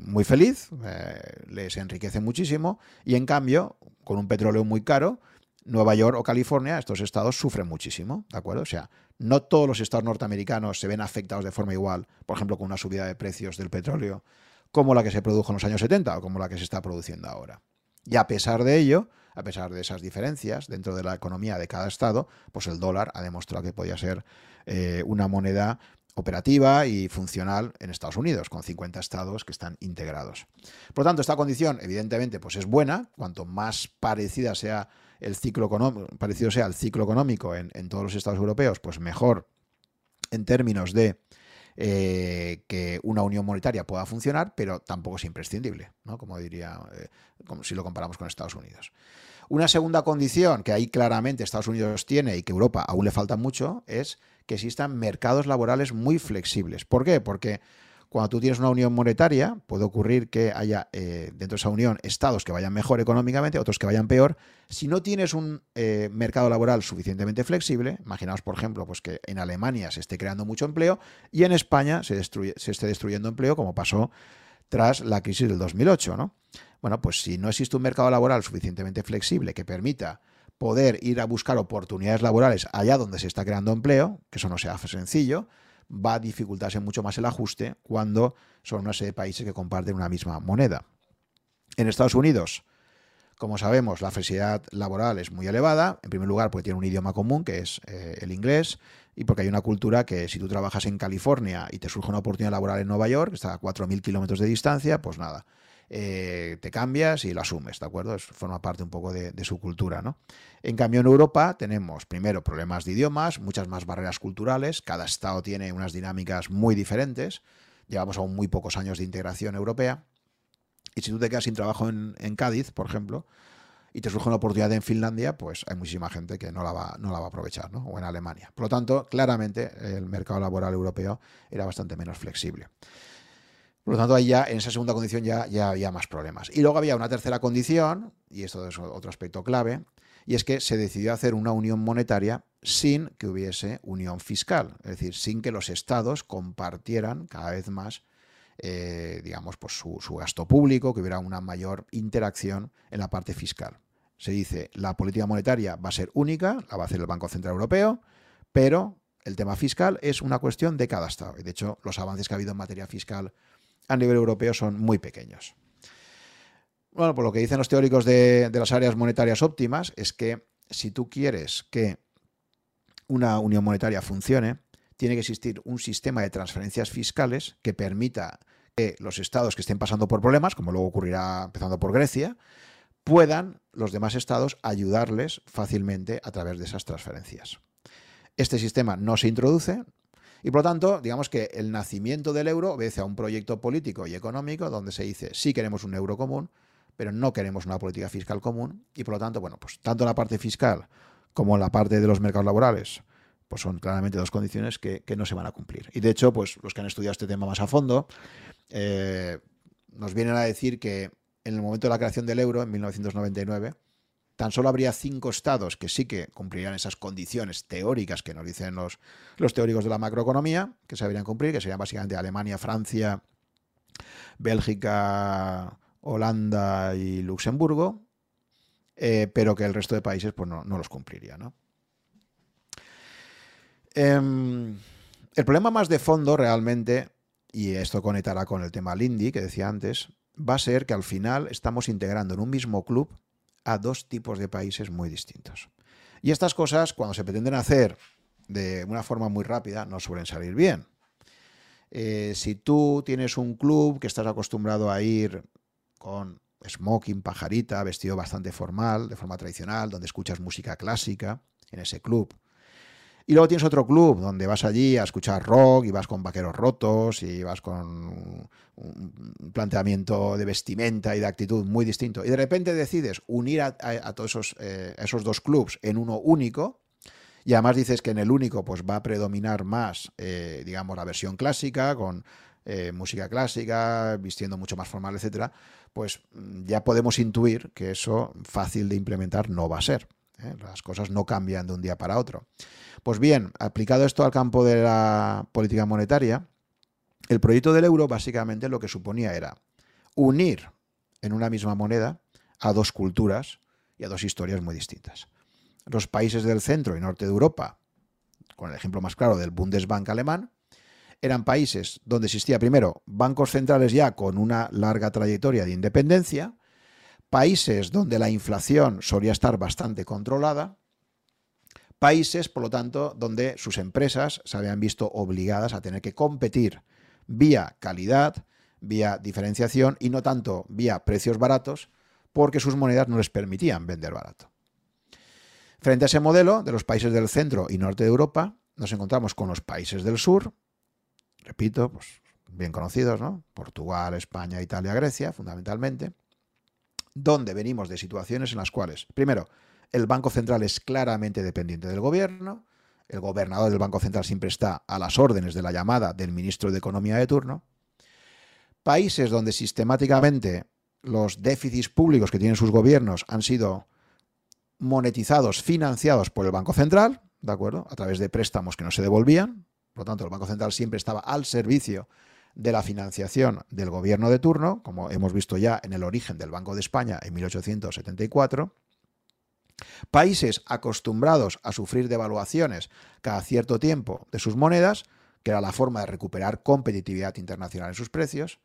muy feliz, eh, les enriquece muchísimo, y en cambio, con un petróleo muy caro, Nueva York o California, estos estados sufren muchísimo, ¿de acuerdo? O sea, no todos los estados norteamericanos se ven afectados de forma igual, por ejemplo, con una subida de precios del petróleo, como la que se produjo en los años 70 o como la que se está produciendo ahora. Y a pesar de ello, a pesar de esas diferencias dentro de la economía de cada estado, pues el dólar ha demostrado que podía ser eh, una moneda operativa y funcional en Estados Unidos, con 50 estados que están integrados. Por lo tanto, esta condición, evidentemente, pues es buena, cuanto más parecida sea el ciclo económico, parecido sea el ciclo económico en, todos los estados europeos, pues mejor en términos de eh, que una unión monetaria pueda funcionar, pero tampoco es imprescindible, ¿no? como diría, eh, como si lo comparamos con Estados Unidos. Una segunda condición que ahí claramente Estados Unidos tiene y que Europa aún le falta mucho es que existan mercados laborales muy flexibles. ¿Por qué? Porque cuando tú tienes una unión monetaria, puede ocurrir que haya eh, dentro de esa unión estados que vayan mejor económicamente, otros que vayan peor. Si no tienes un eh, mercado laboral suficientemente flexible, imaginaos, por ejemplo, pues que en Alemania se esté creando mucho empleo y en España se, esté destruyendo empleo, como pasó tras la crisis del 2008, ¿no? Bueno, pues si no existe un mercado laboral suficientemente flexible que permita poder ir a buscar oportunidades laborales allá donde se está creando empleo, que eso no se hace sencillo, va a dificultarse mucho más el ajuste cuando son una serie de países que comparten una misma moneda. En Estados Unidos, como sabemos, la flexibilidad laboral es muy elevada. En primer lugar, porque tiene un idioma común, que es eh, el inglés, y porque hay una cultura que si tú trabajas en California y te surge una oportunidad laboral en Nueva York, que está a 4.000 kilómetros de distancia, pues nada, eh, te cambias y lo asumes, ¿de acuerdo? forma parte un poco de, su cultura, ¿no? En cambio, en Europa tenemos, primero, problemas de idiomas, muchas más barreras culturales, cada estado tiene unas dinámicas muy diferentes, llevamos aún muy pocos años de integración europea, y si tú te quedas sin trabajo en, Cádiz, por ejemplo, y te surge una oportunidad en Finlandia, pues hay muchísima gente que no la va, no la va a aprovechar, ¿no? O en Alemania. Por lo tanto, claramente el mercado laboral europeo era bastante menos flexible. Por lo tanto, ahí ya, en esa segunda condición ya, ya había más problemas. Y luego había una tercera condición, y esto es otro aspecto clave, y es que se decidió hacer una unión monetaria sin que hubiese unión fiscal, es decir, sin que los estados compartieran cada vez más, eh, digamos, pues su, su gasto público, que hubiera una mayor interacción en la parte fiscal. Se dice, la política monetaria va a ser única, la va a hacer el Banco Central Europeo, pero el tema fiscal es una cuestión de cada estado. Y de hecho, los avances que ha habido en materia fiscal a nivel europeo son muy pequeños. Bueno, por lo que dicen los teóricos de, las áreas monetarias óptimas es que si tú quieres que una unión monetaria funcione, tiene que existir un sistema de transferencias fiscales que permita que los estados que estén pasando por problemas, como luego ocurrirá empezando por Grecia, puedan los demás estados ayudarles fácilmente a través de esas transferencias. Este sistema no se introduce, y por lo tanto, digamos que el nacimiento del euro obedece a un proyecto político y económico donde se dice sí queremos un euro común, pero no queremos una política fiscal común. Y por lo tanto, bueno, pues tanto la parte fiscal como la parte de los mercados laborales, pues son claramente dos condiciones que, no se van a cumplir. Y de hecho, pues los que han estudiado este tema más a fondo, eh, nos vienen a decir que en el momento de la creación del euro, en 1999, tan solo habría cinco estados que sí que cumplirían esas condiciones teóricas que nos dicen los, los teóricos de la macroeconomía, que se deberían cumplir, que serían básicamente Alemania, Francia, Bélgica, Holanda y Luxemburgo. eh, pero que el resto de países pues, no, los cumpliría. Em, el problema más de fondo realmente, y esto conectará con el tema Lindy que decía antes, va a ser que al final estamos integrando en un mismo club a dos tipos de países muy distintos. Y estas cosas, cuando se pretenden hacer de una forma muy rápida, no suelen salir bien. Eh, si tú tienes un club que estás acostumbrado a ir con smoking, pajarita, vestido bastante formal, de forma tradicional, donde escuchas música clásica en ese club, y luego tienes otro club donde vas allí a escuchar rock y vas con vaqueros rotos y vas con un planteamiento de vestimenta y de actitud muy distinto. Y de repente decides unir a, todos esos, eh, esos dos clubs en uno único. Y además dices que en el único pues va a predominar más, eh, digamos, la versión clásica, con eh, música clásica, vistiendo mucho más formal, etcétera, pues ya podemos intuir que eso fácil de implementar no va a ser. Las cosas no cambian de un día para otro. Pues bien, aplicado esto al campo de la política monetaria, el proyecto del euro básicamente lo que suponía era unir en una misma moneda a dos culturas y a dos historias muy distintas. Los países del centro y norte de Europa, con el ejemplo más claro del Bundesbank alemán, eran países donde existía primero bancos centrales ya con una larga trayectoria de independencia, países donde la inflación solía estar bastante controlada, países, por lo tanto, donde sus empresas se habían visto obligadas a tener que competir vía calidad, vía diferenciación y no tanto vía precios baratos, porque sus monedas no les permitían vender barato. Frente a ese modelo de los países del centro y norte de Europa, nos encontramos con los países del sur, repito, pues bien conocidos, ¿no? Portugal, España, Italia, Grecia, fundamentalmente, donde venimos de situaciones en las cuales, primero, el Banco Central es claramente dependiente del gobierno. El gobernador del Banco Central siempre está a las órdenes de la llamada del ministro de Economía de turno. Países donde sistemáticamente los déficits públicos que tienen sus gobiernos han sido monetizados, financiados por el Banco Central, ¿de acuerdo? A través de préstamos que no se devolvían. Por lo tanto, el Banco Central siempre estaba al servicio de la financiación del gobierno de turno, como hemos visto ya en el origen del Banco de España en 1874. Países acostumbrados a sufrir devaluaciones cada cierto tiempo de sus monedas, que era la forma de recuperar competitividad internacional en sus precios,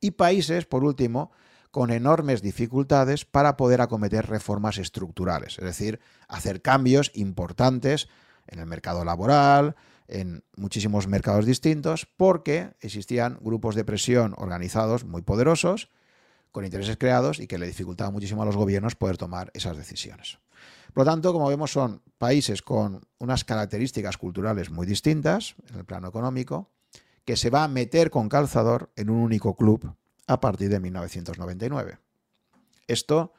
y países, por último, con enormes dificultades para poder acometer reformas estructurales, es decir, hacer cambios importantes en el mercado laboral, en muchísimos mercados distintos, porque existían grupos de presión organizados muy poderosos con intereses creados y que le dificultaba muchísimo a los gobiernos poder tomar esas decisiones. Por lo tanto, como vemos, son países con unas características culturales muy distintas en el plano económico, que se va a meter con calzador en un único club a partir de 1999. Esto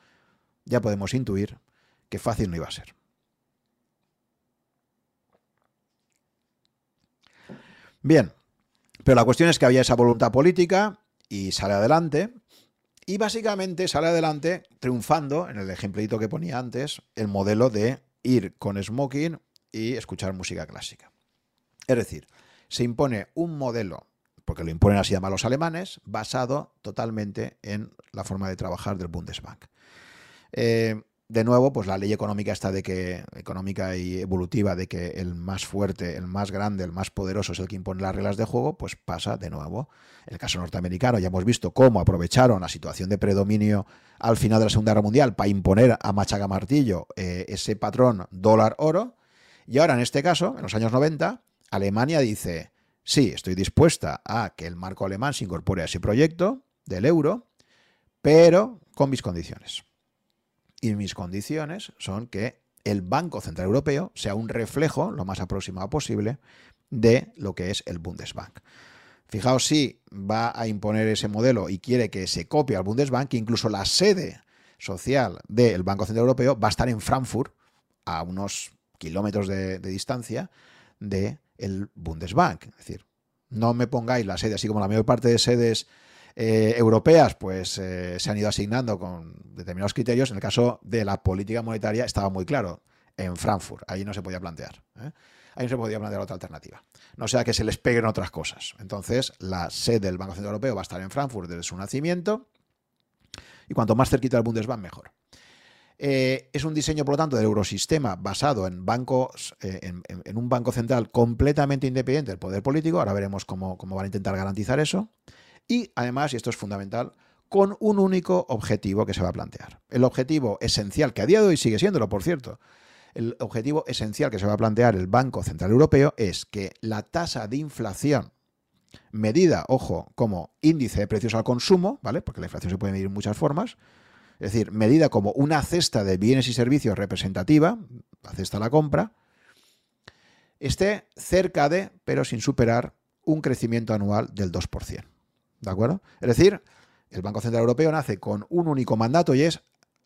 ya podemos intuir que fácil no iba a ser. Bien, pero la cuestión es que había esa voluntad política y sale adelante y básicamente sale adelante triunfando, en el ejemplito que ponía antes, el modelo de ir con smoking y escuchar música clásica. Es decir, se impone un modelo, porque lo imponen así además los alemanes, basado totalmente en la forma de trabajar del Bundesbank. Eh, de nuevo, pues la ley económica está de que, económica y evolutiva, de que el más fuerte, el más grande, el más poderoso es el que impone las reglas de juego, pues pasa de nuevo. El caso norteamericano ya hemos visto cómo aprovecharon la situación de predominio al final de la Segunda Guerra Mundial para imponer a machaca martillo eh, ese patrón dólar-oro. Y ahora, en este caso, en los años 90, Alemania dice, sí, estoy dispuesta a que el marco alemán se incorpore a ese proyecto del euro, pero con mis condiciones. Y mis condiciones son que el Banco Central Europeo sea un reflejo, lo más aproximado posible, de lo que es el Bundesbank. Fijaos si va a imponer ese modelo y quiere que se copie al Bundesbank, incluso la sede social del Banco Central Europeo va a estar en Frankfurt, a unos kilómetros de, distancia del el Bundesbank. Es decir, no me pongáis la sede, así como la mayor parte de sedes eh, europeas pues eh, se han ido asignando con determinados criterios. En el caso de la política monetaria estaba muy claro, en Frankfurt, ahí no se podía plantear. ¿eh? Ahí no se podía plantear otra alternativa. No sea que se les peguen otras cosas. Entonces, la sede del Banco Central Europeo va a estar en Frankfurt desde su nacimiento y cuanto más cerquita del Bundesbank, mejor. Eh, es un diseño, por lo tanto, del eurosistema basado en bancos, eh, en, un banco central completamente independiente del poder político. Ahora veremos cómo, cómo van a intentar garantizar eso. Y además, y esto es fundamental, con un único objetivo que se va a plantear. El objetivo esencial, que a día de hoy sigue siéndolo, por cierto, el objetivo esencial que se va a plantear el Banco Central Europeo es que la tasa de inflación medida, ojo, como índice de precios al consumo, ¿vale? Porque la inflación se puede medir en muchas formas, es decir, medida como una cesta de bienes y servicios representativa, la cesta a la compra, esté cerca de, pero sin superar, un crecimiento anual del 2%. ¿De acuerdo? Es decir, el Banco Central Europeo nace con un único mandato y es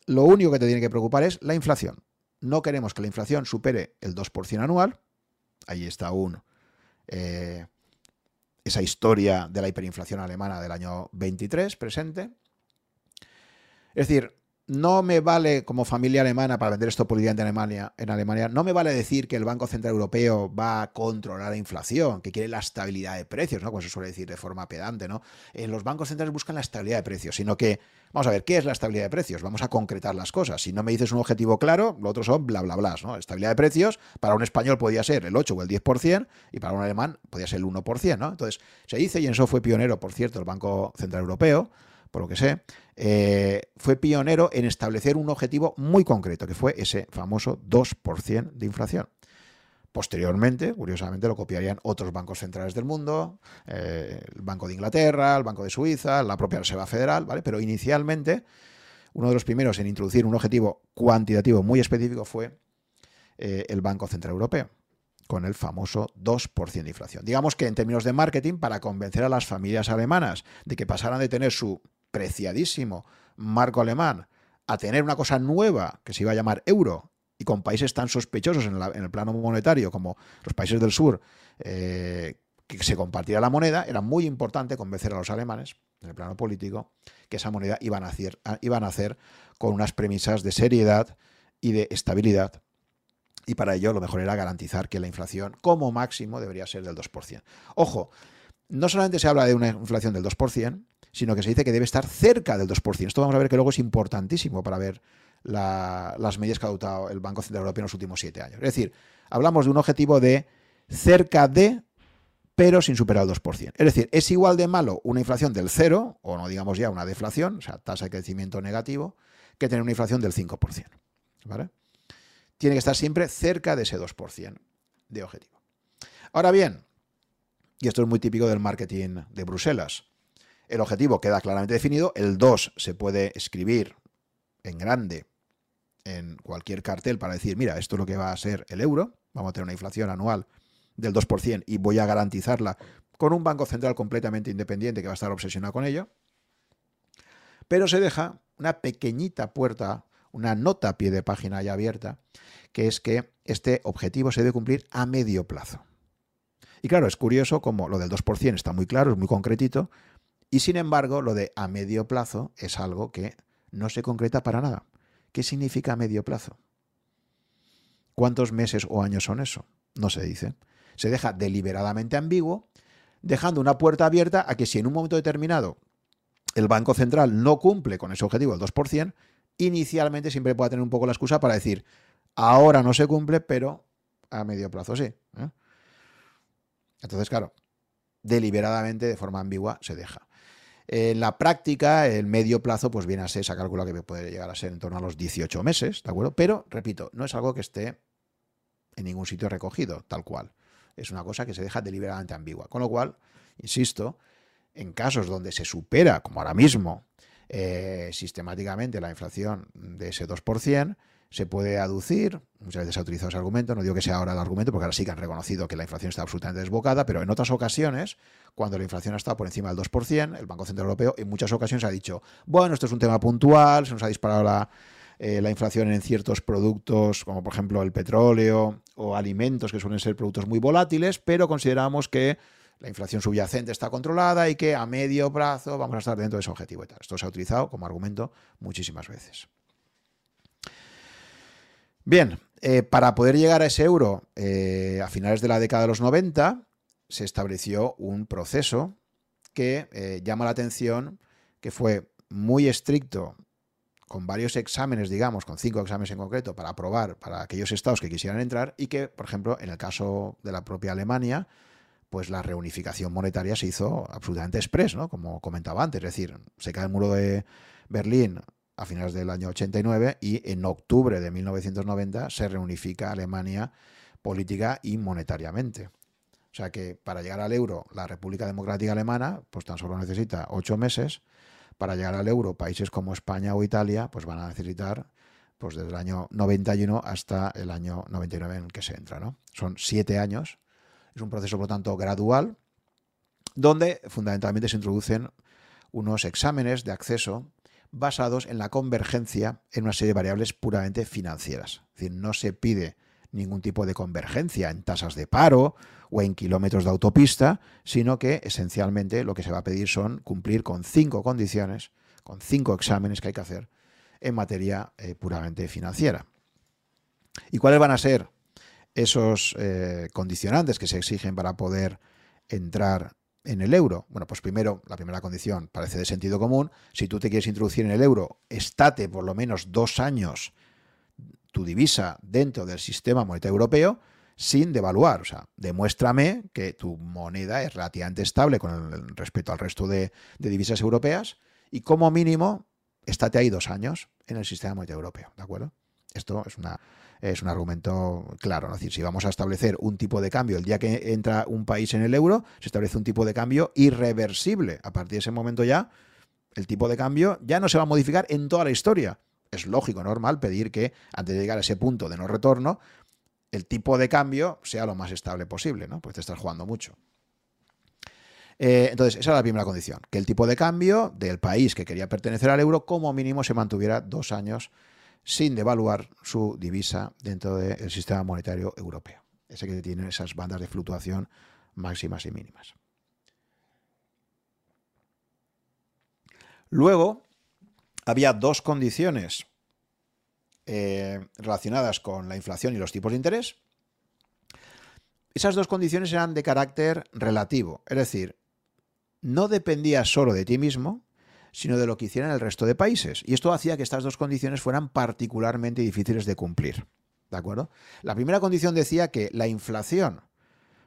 lo único que te tiene que preocupar es la inflación. No queremos que la inflación supere el 2% anual. Ahí está aún eh, esa historia de la hiperinflación alemana del año 23 presente. Es decir, no me vale como familia alemana para vender esto políticamente en Alemania, en Alemania, no me vale decir que el Banco Central Europeo va a controlar la inflación, que quiere la estabilidad de precios, ¿no? Como se suele decir de forma pedante, ¿no? En los bancos centrales buscan la estabilidad de precios, sino que, vamos a ver, ¿qué es la estabilidad de precios? Vamos a concretar las cosas. Si no me dices un objetivo claro, lo otro son bla, bla, bla, ¿no? Estabilidad de precios, para un español podía ser el 8 o el 10%, y para un alemán podía ser el 1%, ¿no? Entonces, se dice, y en eso fue pionero, por cierto, el Banco Central Europeo, por lo que sé, eh, fue pionero en establecer un objetivo muy concreto, que fue ese famoso 2% de inflación. Posteriormente, curiosamente, lo copiarían otros bancos centrales del mundo, eh, el Banco de Inglaterra, el Banco de Suiza, la propia Reserva Federal, ¿vale? Pero inicialmente, uno de los primeros en introducir un objetivo cuantitativo muy específico fue eh, el Banco Central Europeo, con el famoso 2% de inflación. Digamos que en términos de marketing, para convencer a las familias alemanas de que pasaran de tener su preciadísimo marco alemán a tener una cosa nueva que se iba a llamar euro y con países tan sospechosos en, el plano monetario como los países del sur, eh, que se compartiera la moneda, era muy importante convencer a los alemanes, en el plano político, que esa moneda iba a, hacer, iba a nacer con unas premisas de seriedad y de estabilidad. Y para ello lo mejor era garantizar que la inflación como máximo debería ser del 2%. Ojo, no solamente se habla de una inflación del 2%, sino que se dice que debe estar cerca del 2%. Esto vamos a ver que luego es importantísimo para ver las medidas que ha adoptado el Banco Central Europeo en los últimos siete años. Es decir, hablamos de un objetivo de cerca de, pero sin superar el 2%. Es decir, es igual de malo una inflación del cero, o no digamos ya una deflación, o sea, tasa de crecimiento negativo, que tener una inflación del 5%. ¿vale? Tiene que estar siempre cerca de ese 2% de objetivo. Ahora bien, y esto es muy típico del marketing de Bruselas, el objetivo queda claramente definido, el 2 se puede escribir en grande en cualquier cartel para decir, mira, esto es lo que va a ser el euro, vamos a tener una inflación anual del 2% y voy a garantizarla con un banco central completamente independiente que va a estar obsesionado con ello. Pero se deja una pequeñita puerta, una nota a pie de página ya abierta, que es que este objetivo se debe cumplir a medio plazo. Y claro, es curioso como lo del 2% está muy claro, es muy concretito, y sin embargo, lo de a medio plazo es algo que no se concreta para nada. ¿Qué significa a medio plazo? ¿Cuántos meses o años son eso? No se dice. Se deja deliberadamente ambiguo, dejando una puerta abierta a que si en un momento determinado el Banco Central no cumple con ese objetivo del 2%, inicialmente siempre pueda tener un poco la excusa para decir, ahora no se cumple, pero a medio plazo sí. ¿eh? Entonces, claro, deliberadamente, de forma ambigua, se deja. En la práctica, el medio plazo, pues viene a ser, se ha calculado que puede llegar a ser en torno a los 18 meses, ¿de acuerdo? Pero, repito, no es algo que esté en ningún sitio recogido, tal cual. Es una cosa que se deja deliberadamente ambigua. Con lo cual, insisto, en casos donde se supera, como ahora mismo, eh, sistemáticamente la inflación de ese 2%, se puede aducir, muchas veces se ha utilizado ese argumento, no digo que sea ahora el argumento, porque ahora sí que han reconocido que la inflación está absolutamente desbocada, pero en otras ocasiones, cuando la inflación ha estado por encima del 2%, el Banco Central Europeo en muchas ocasiones ha dicho, bueno, esto es un tema puntual, se nos ha disparado la, eh, la inflación en ciertos productos, como por ejemplo el petróleo o alimentos, que suelen ser productos muy volátiles, pero consideramos que la inflación subyacente está controlada y que a medio plazo vamos a estar dentro de ese objetivo. Esto se ha utilizado como argumento muchísimas veces. Bien, eh, para poder llegar a ese euro eh, a finales de la década de los 90, se estableció un proceso que eh, llama la atención, que fue muy estricto con varios exámenes, digamos, con cinco exámenes en concreto, para aprobar para aquellos estados que quisieran entrar y que, por ejemplo, en el caso de la propia Alemania, pues la reunificación monetaria se hizo absolutamente express, ¿no? Como comentaba antes, es decir, se cae el muro de Berlín a finales del año 89 y en octubre de 1990 se reunifica Alemania política y monetariamente. O sea que para llegar al euro, la República Democrática Alemana, pues tan solo necesita ocho meses. Para llegar al euro, países como España o Italia, pues van a necesitar pues desde el año 91 hasta el año 99 en que se entra. ¿no? Son siete años. Es un proceso, por lo tanto, gradual, donde fundamentalmente se introducen unos exámenes de acceso basados en la convergencia en una serie de variables puramente financieras. Es decir, no se pide ningún tipo de convergencia en tasas de paro o en kilómetros de autopista, sino que esencialmente lo que se va a pedir son cumplir con cinco condiciones, con cinco exámenes que hay que hacer en materia eh, puramente financiera. ¿Y cuáles van a ser esos eh, condicionantes que se exigen para poder entrar en el euro? Bueno, pues primero, la primera condición parece de sentido común. Si tú te quieres introducir en el euro, estate por lo menos dos años tu divisa dentro del sistema monetario europeo sin devaluar. O sea, demuéstrame que tu moneda es relativamente estable con respecto al resto de, divisas europeas y como mínimo estate ahí dos años en el sistema monetario europeo. ¿De acuerdo? Esto es, una, es un argumento claro. Es decir, si vamos a establecer un tipo de cambio, el día que entra un país en el euro, se establece un tipo de cambio irreversible. A partir de ese momento ya, el tipo de cambio ya no se va a modificar en toda la historia es lógico, normal pedir que antes de llegar a ese punto de no retorno, el tipo de cambio sea lo más estable posible, ¿no? Pues te estás jugando mucho. Eh, entonces, esa es la primera condición, que el tipo de cambio del país que quería pertenecer al euro como mínimo se mantuviera dos años sin devaluar su divisa dentro del sistema monetario europeo. Ese que tiene esas bandas de fluctuación máximas y mínimas. Luego, había dos condiciones eh, relacionadas con la inflación y los tipos de interés. Esas dos condiciones eran de carácter relativo, es decir, no dependía solo de ti mismo, sino de lo que hicieran el resto de países. Y esto hacía que estas dos condiciones fueran particularmente difíciles de cumplir. ¿De acuerdo? La primera condición decía que la inflación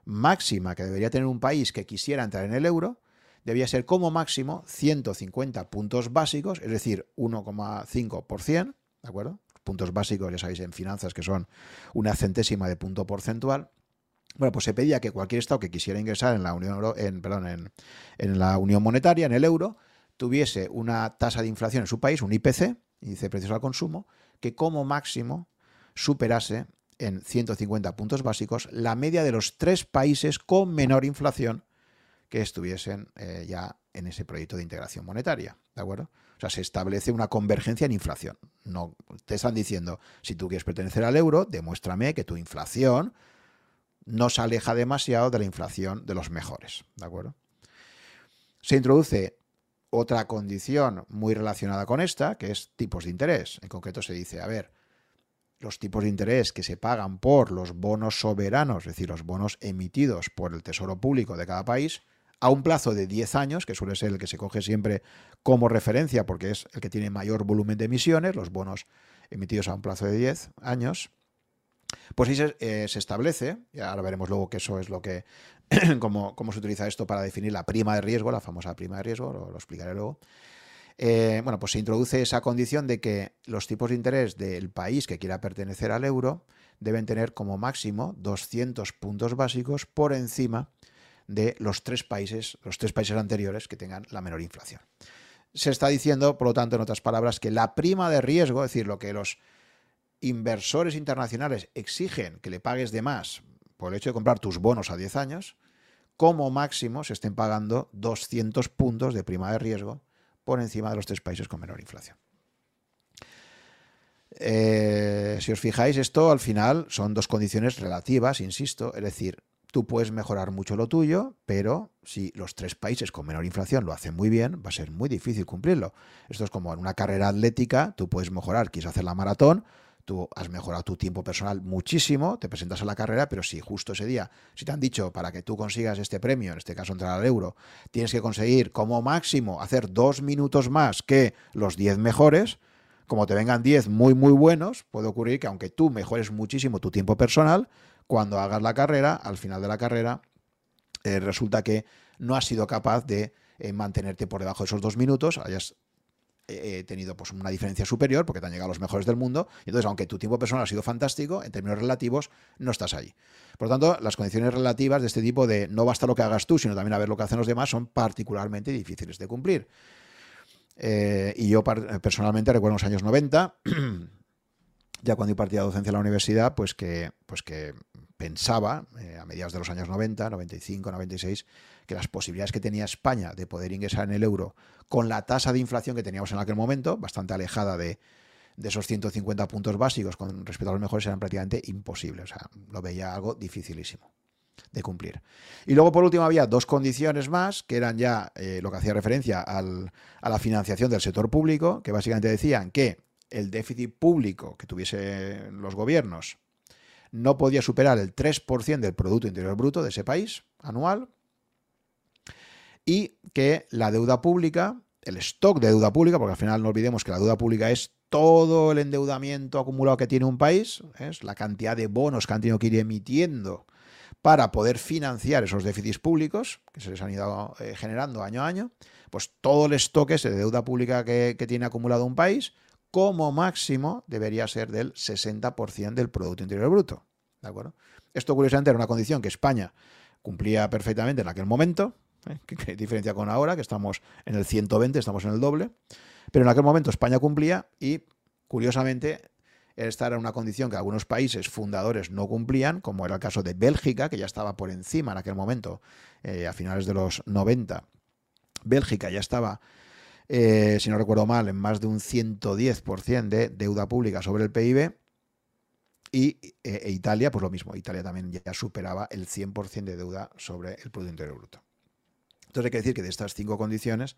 máxima que debería tener un país que quisiera entrar en el euro debía ser como máximo 150 puntos básicos, es decir, 1,5%, ¿de acuerdo? Puntos básicos, ya sabéis, en finanzas que son una centésima de punto porcentual. Bueno, pues se pedía que cualquier Estado que quisiera ingresar en la Unión, en, perdón, en, la Unión Monetaria, en el euro, tuviese una tasa de inflación en su país, un IPC, índice de precios al consumo, que como máximo superase en 150 puntos básicos la media de los tres países con menor inflación que estuviesen eh, ya en ese proyecto de integración monetaria. ¿De acuerdo? O sea, se establece una convergencia en inflación. No, te están diciendo, si tú quieres pertenecer al euro, demuéstrame que tu inflación no se aleja demasiado de la inflación de los mejores. ¿De acuerdo? Se introduce otra condición muy relacionada con esta, que es tipos de interés. En concreto se dice, a ver, los tipos de interés que se pagan por los bonos soberanos, es decir, los bonos emitidos por el Tesoro Público de cada país, a un plazo de 10 años, que suele ser el que se coge siempre como referencia porque es el que tiene mayor volumen de emisiones, los bonos emitidos a un plazo de 10 años, pues ahí se, eh, establece, y ahora veremos luego que eso es lo que, *clears throat* cómo, cómo, se utiliza esto para definir la prima de riesgo, la famosa prima de riesgo, lo, lo explicaré luego. Eh, bueno, pues se introduce esa condición de que los tipos de interés del país que quiera pertenecer al euro deben tener como máximo 200 puntos básicos por encima de los tres países, los tres países anteriores que tengan la menor inflación. Se está diciendo, por lo tanto, en otras palabras, que la prima de riesgo, es decir, lo que los inversores internacionales exigen que le pagues de más por el hecho de comprar tus bonos a 10 años, como máximo se estén pagando 200 puntos de prima de riesgo por encima de los tres países con menor inflación. Eh, si os fijáis, esto al final son dos condiciones relativas, insisto, es decir, tú puedes mejorar mucho lo tuyo, pero si los tres países con menor inflación lo hacen muy bien, va a ser muy difícil cumplirlo. Esto es como en una carrera atlética, tú puedes mejorar, quieres hacer la maratón, tú has mejorado tu tiempo personal muchísimo, te presentas a la carrera, pero si justo ese día, si te han dicho para que tú consigas este premio, en este caso entrar al euro, tienes que conseguir como máximo hacer dos minutos más que los diez mejores, como te vengan 10 muy, muy buenos, puede ocurrir que aunque tú mejores muchísimo tu tiempo personal, cuando hagas la carrera, al final de la carrera, eh, resulta que no has sido capaz de eh, mantenerte por debajo de esos dos minutos, hayas eh, tenido pues, una diferencia superior porque te han llegado los mejores del mundo. Y entonces, aunque tu tiempo personal ha sido fantástico, en términos relativos, no estás ahí. Por lo tanto, las condiciones relativas de este tipo de no basta lo que hagas tú, sino también a ver lo que hacen los demás, son particularmente difíciles de cumplir. Eh, y yo personalmente recuerdo en los años 90, *clears throat* ya cuando impartía docencia en la universidad, pues que, pues que pensaba, eh, a mediados de los años 90, 95, 96, que las posibilidades que tenía España de poder ingresar en el euro con la tasa de inflación que teníamos en aquel momento, bastante alejada de, esos 150 puntos básicos con respecto a los mejores, eran prácticamente imposibles. O sea, lo veía algo dificilísimo de cumplir. Y luego, por último, había dos condiciones más, que eran ya eh, lo que hacía referencia a la financiación del sector público, que básicamente decían que el déficit público que tuviesen los gobiernos no podía superar el 3% del Producto Interior Bruto de ese país anual y que la deuda pública, el stock de deuda pública, porque al final no olvidemos que la deuda pública es todo el endeudamiento acumulado que tiene un país, es la cantidad de bonos que han tenido que ir emitiendo para poder financiar esos déficits públicos que se les han ido eh, generando año a año, pues todo el stock ese de deuda pública que tiene acumulado un país, como máximo debería ser del 60% del Producto Interior Bruto. ¿De acuerdo? Esto curiosamente era una condición que España cumplía perfectamente en aquel momento, ¿eh? *laughs* ¿Qué, diferencia con ahora, que estamos en el 120, estamos en el doble, pero en aquel momento España cumplía y curiosamente esta era una condición que algunos países fundadores no cumplían, como era el caso de Bélgica, que ya estaba por encima en aquel momento, eh, a finales de los 90. Bélgica ya estaba eh, si no recuerdo mal, en más de un 110% de deuda pública sobre el PIB. Y eh, e Italia, pues lo mismo, Italia también ya superaba el 100% de deuda sobre el Producto Interior Bruto. Entonces hay que decir que de estas cinco condiciones,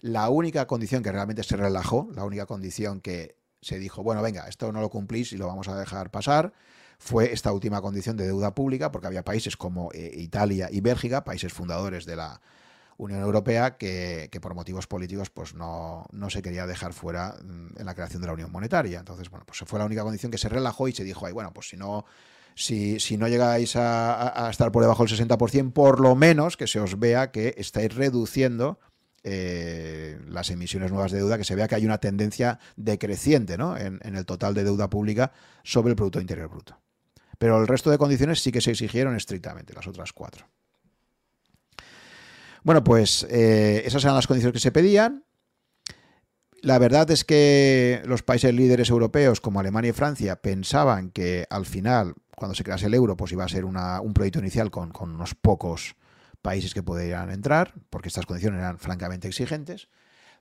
la única condición que realmente se relajó, la única condición que se dijo, bueno, venga, esto no lo cumplís y lo vamos a dejar pasar, fue esta última condición de deuda pública, porque había países como eh, Italia y Bélgica, países fundadores de la, Unión Europea que, por motivos políticos pues no, se quería dejar fuera mm, en la creación de la Unión Monetaria. Entonces, bueno, pues fue la única condición que se relajó y se dijo, ay, bueno, pues si no, si, si no llegáis a, estar por debajo del 60%, por lo menos que se os vea que estáis reduciendo eh, las emisiones nuevas de deuda, que se vea que hay una tendencia decreciente ¿no? en, en el total de deuda pública sobre el Producto Interior Bruto. Pero el resto de condiciones sí que se exigieron estrictamente, las otras cuatro. Bueno, pues eh, esas eran las condiciones que se pedían. La verdad es que los países líderes europeos como Alemania y Francia pensaban que al final, cuando se crease el euro, pues iba a ser un proyecto inicial con, unos pocos países que podrían entrar, porque estas condiciones eran francamente exigentes.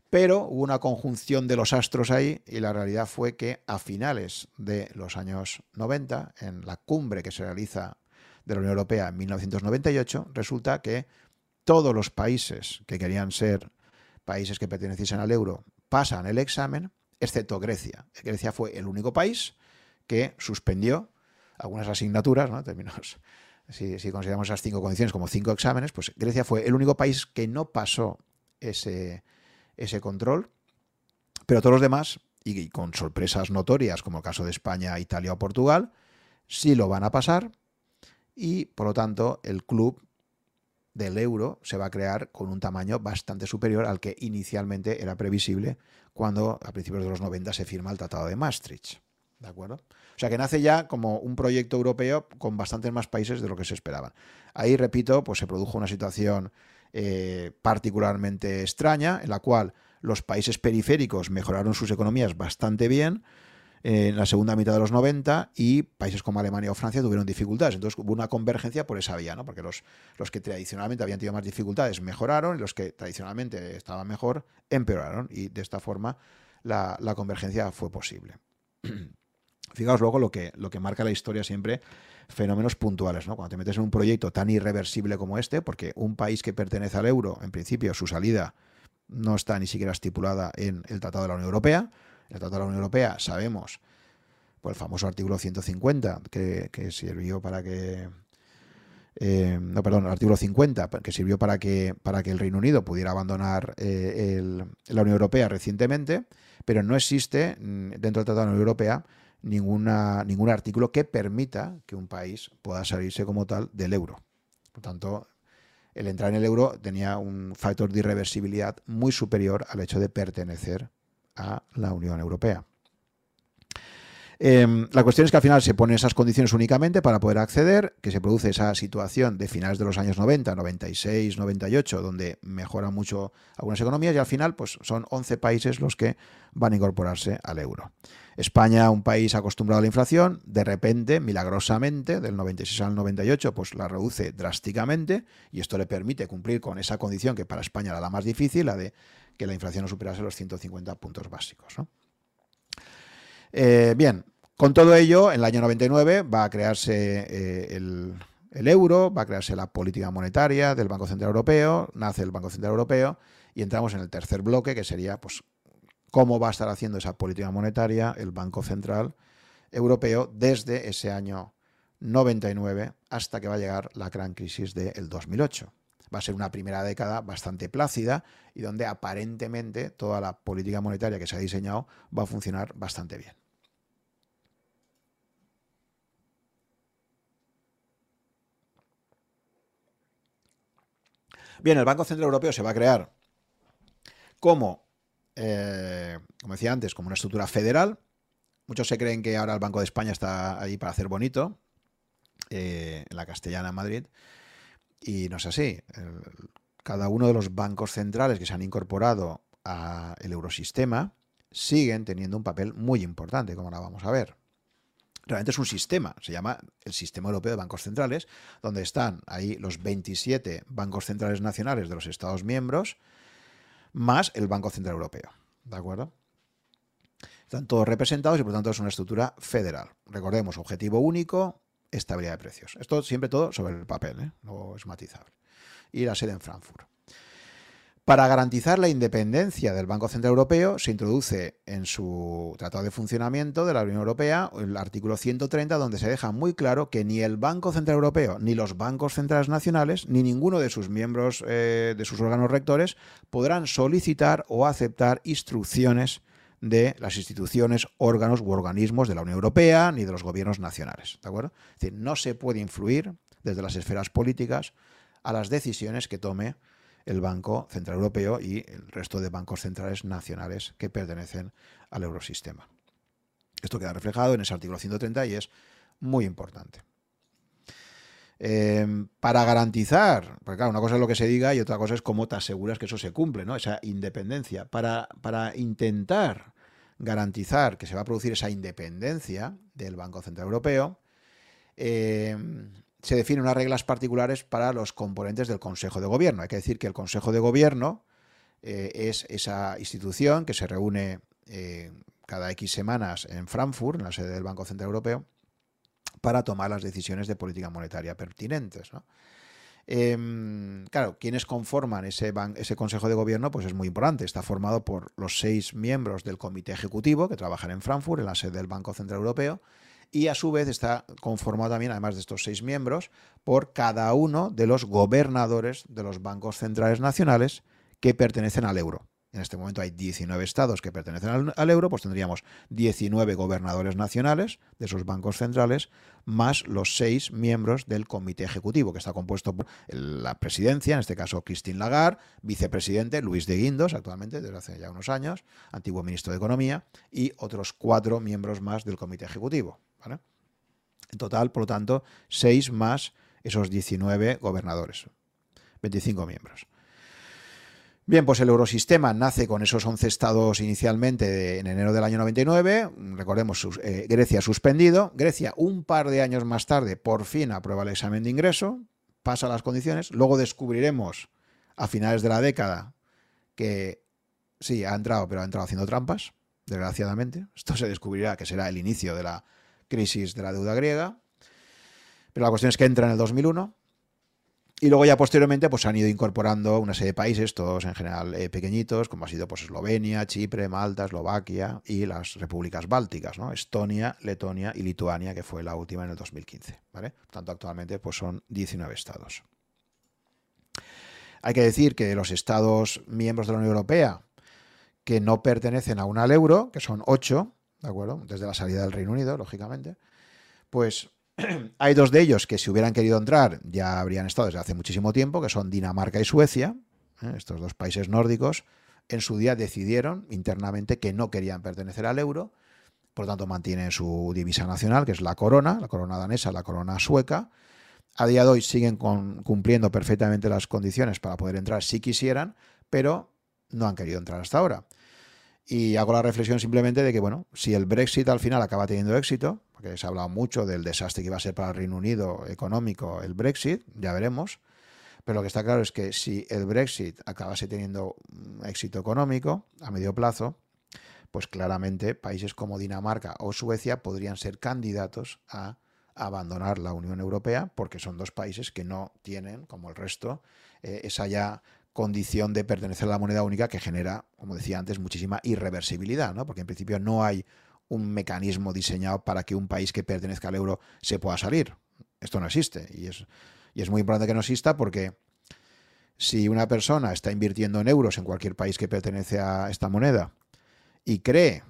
Pero hubo una conjunción de los astros ahí y la realidad fue que a finales de los años 90, en la cumbre que se realiza de la Unión Europea en 1998, resulta que todos los países que querían ser países que perteneciesen al euro pasan el examen, excepto Grecia. Grecia fue el único país que suspendió algunas asignaturas, ¿no? Términos, *laughs* si, consideramos esas cinco condiciones como cinco exámenes, pues Grecia fue el único país que no pasó ese control, pero todos los demás, y con sorpresas notorias, como el caso de España, Italia o Portugal, sí lo van a pasar y por lo tanto el club del euro se va a crear con un tamaño bastante superior al que inicialmente era previsible cuando a principios de los 90 se firma el Tratado de Maastricht. ¿De acuerdo? O sea que nace ya como un proyecto europeo con bastantes más países de lo que se esperaban. Ahí, repito, pues se produjo una situación eh, particularmente extraña en la cual los países periféricos mejoraron sus economías bastante bien, en la segunda mitad de los 90 y países como Alemania o Francia tuvieron dificultades. Entonces hubo una convergencia por esa vía, ¿no? porque los, los que tradicionalmente habían tenido más dificultades mejoraron y los que tradicionalmente estaban mejor empeoraron y de esta forma la, convergencia fue posible. *clears throat* Fijaos luego lo que, lo que marca la historia siempre, fenómenos puntuales, ¿no? Cuando te metes en un proyecto tan irreversible como este, porque un país que pertenece al euro, en principio, su salida no está ni siquiera estipulada en el Tratado de la Unión Europea, el Tratado de la Unión Europea sabemos por el famoso artículo 150 que, sirvió para que eh, no, perdón, artículo 50, que sirvió para que, para que el Reino Unido pudiera abandonar eh, la Unión Europea recientemente, pero no existe mm, dentro del Tratado de la Unión Europea ninguna, ningún artículo que permita que un país pueda salirse como tal del euro. Por tanto, el entrar en el euro tenía un factor de irreversibilidad muy superior al hecho de pertenecer a la Unión Europea. Em, la cuestión es que al final se ponen esas condiciones únicamente para poder acceder, que se produce esa situación de finales de los años 90, 96, 98, donde mejoran mucho algunas economías y al final pues, son 11 países los que van a incorporarse al euro. España, un país acostumbrado a la inflación, de repente, milagrosamente, del 96 al 98, pues la reduce drásticamente y esto le permite cumplir con esa condición que para España era la más difícil, la de que la inflación no superase los 150 puntos básicos. ¿no? Eh, bien, con todo ello, en el año 99 va a crearse eh, el, euro, va a crearse la política monetaria del Banco Central Europeo, nace el Banco Central Europeo y entramos en el tercer bloque, que sería pues, cómo va a estar haciendo esa política monetaria el Banco Central Europeo desde ese año 99 hasta que va a llegar la gran crisis del 2008. Va a ser una primera década bastante plácida y donde aparentemente toda la política monetaria que se ha diseñado va a funcionar bastante bien. Bien, el Banco Central Europeo se va a crear como, eh, como decía antes, como una estructura federal. Muchos se creen que ahora el Banco de España está ahí para hacer bonito, eh, en la Castellana, Madrid, y no es así. cada uno de los bancos centrales que se han incorporado al eurosistema siguen teniendo un papel muy importante, como ahora vamos a ver realmente es un sistema, se llama el Sistema Europeo de Bancos Centrales, donde están ahí los 27 bancos centrales nacionales de los Estados miembros, más el Banco Central Europeo. ¿De acuerdo? Están todos representados y por tanto es una estructura federal. Recordemos, objetivo único, estabilidad de precios. Esto siempre todo sobre el papel, ¿eh? no es matizable. Y la sede en Frankfurt. Para garantizar la independencia del Banco Central Europeo, se introduce en su Tratado de Funcionamiento de la Unión Europea el artículo 130, donde se deja muy claro que ni el Banco Central Europeo, ni los bancos centrales nacionales, ni ninguno de sus miembros eh, de sus órganos rectores podrán solicitar o aceptar instrucciones de las instituciones, órganos u organismos de la Unión Europea ni de los gobiernos nacionales. ¿De acuerdo? Es decir, no se puede influir desde las esferas políticas a las decisiones que tome el Banco Central Europeo y el resto de bancos centrales nacionales que pertenecen al eurosistema. Esto queda reflejado en ese artículo 130 y es muy importante. Em, para garantizar, porque claro, una cosa es lo que se diga y otra cosa es cómo te aseguras que eso se cumple, ¿no? Esa independencia. Para, para intentar garantizar que se va a producir esa independencia del Banco Central Europeo, eh, se definen unas reglas particulares para los componentes del Consejo de Gobierno. Hay que decir que el Consejo de Gobierno eh, es esa institución que se reúne eh, cada X semanas en Frankfurt, en la sede del Banco Central Europeo, para tomar las decisiones de política monetaria pertinentes. Em, claro, quienes conforman ese, ese, Consejo de Gobierno, pues es muy importante. Está formado por los seis miembros del Comité Ejecutivo que trabajan en Frankfurt, en la sede del Banco Central Europeo, y a su vez está conformado también, además de estos seis miembros, por cada uno de los gobernadores de los bancos centrales nacionales que pertenecen al euro. En este momento hay 19 estados que pertenecen al, euro, pues tendríamos 19 gobernadores nacionales de esos bancos centrales, más los seis miembros del comité ejecutivo, que está compuesto por la presidencia, en este caso Christine Lagarde, vicepresidente Luis de Guindos, actualmente desde hace ya unos años, antiguo ministro de Economía, y otros cuatro miembros más del comité ejecutivo. En total, por lo tanto, 6 más esos 19 gobernadores, 25 miembros. Bien, pues el eurosistema nace con esos 11 estados inicialmente en enero del año 99. Recordemos, eh, Grecia suspendido. Grecia, un par de años más tarde, por fin aprueba el examen de ingreso, pasa las condiciones. Luego descubriremos a finales de la década que sí, ha entrado, pero ha entrado haciendo trampas, desgraciadamente. Esto se descubrirá que será el inicio de la crisis de la deuda griega. Pero la cuestión es que entra en el 2001 Y luego ya posteriormente pues han ido incorporando una serie de países, todos en general eh, pequeñitos, como ha sido pues Eslovenia, Chipre, Malta, Eslovaquia y las repúblicas bálticas, ¿no? Estonia, Letonia y Lituania, que fue la última en el 2015. ¿vale? Por tanto, actualmente pues son 19 estados. Hay que decir que los estados miembros de la Unión Europea que no pertenecen aún al euro, que son 8, ¿de acuerdo? Desde la salida del Reino Unido, lógicamente, pues *clears throat* hay dos de ellos que si hubieran querido entrar ya habrían estado desde hace muchísimo tiempo, que son Dinamarca y Suecia, ¿eh? estos dos países nórdicos, en su día decidieron internamente que no querían pertenecer al euro, por lo tanto mantienen su divisa nacional, que es la corona, la corona danesa, la corona sueca. A día de hoy siguen cumpliendo perfectamente las condiciones para poder entrar si quisieran, pero no han querido entrar hasta ahora. Y hago la reflexión simplemente de que, bueno, si el Brexit al final acaba teniendo éxito, se ha hablado mucho del desastre que iba a ser para el Reino Unido económico el Brexit, ya veremos. Pero lo que está claro es que si el Brexit acabase teniendo éxito económico a medio plazo, pues claramente países como Dinamarca o Suecia podrían ser candidatos a abandonar la Unión Europea porque son dos países que no tienen, como el resto, eh, esa ya condición de pertenecer a la moneda única que genera, como decía antes, muchísima irreversibilidad, ¿no? Porque en principio no hay un mecanismo diseñado para que un país que pertenezca al euro se pueda salir. Esto no existe. Y es, y es muy importante que no exista porque si una persona está invirtiendo en euros en cualquier país que pertenece a esta moneda y cree,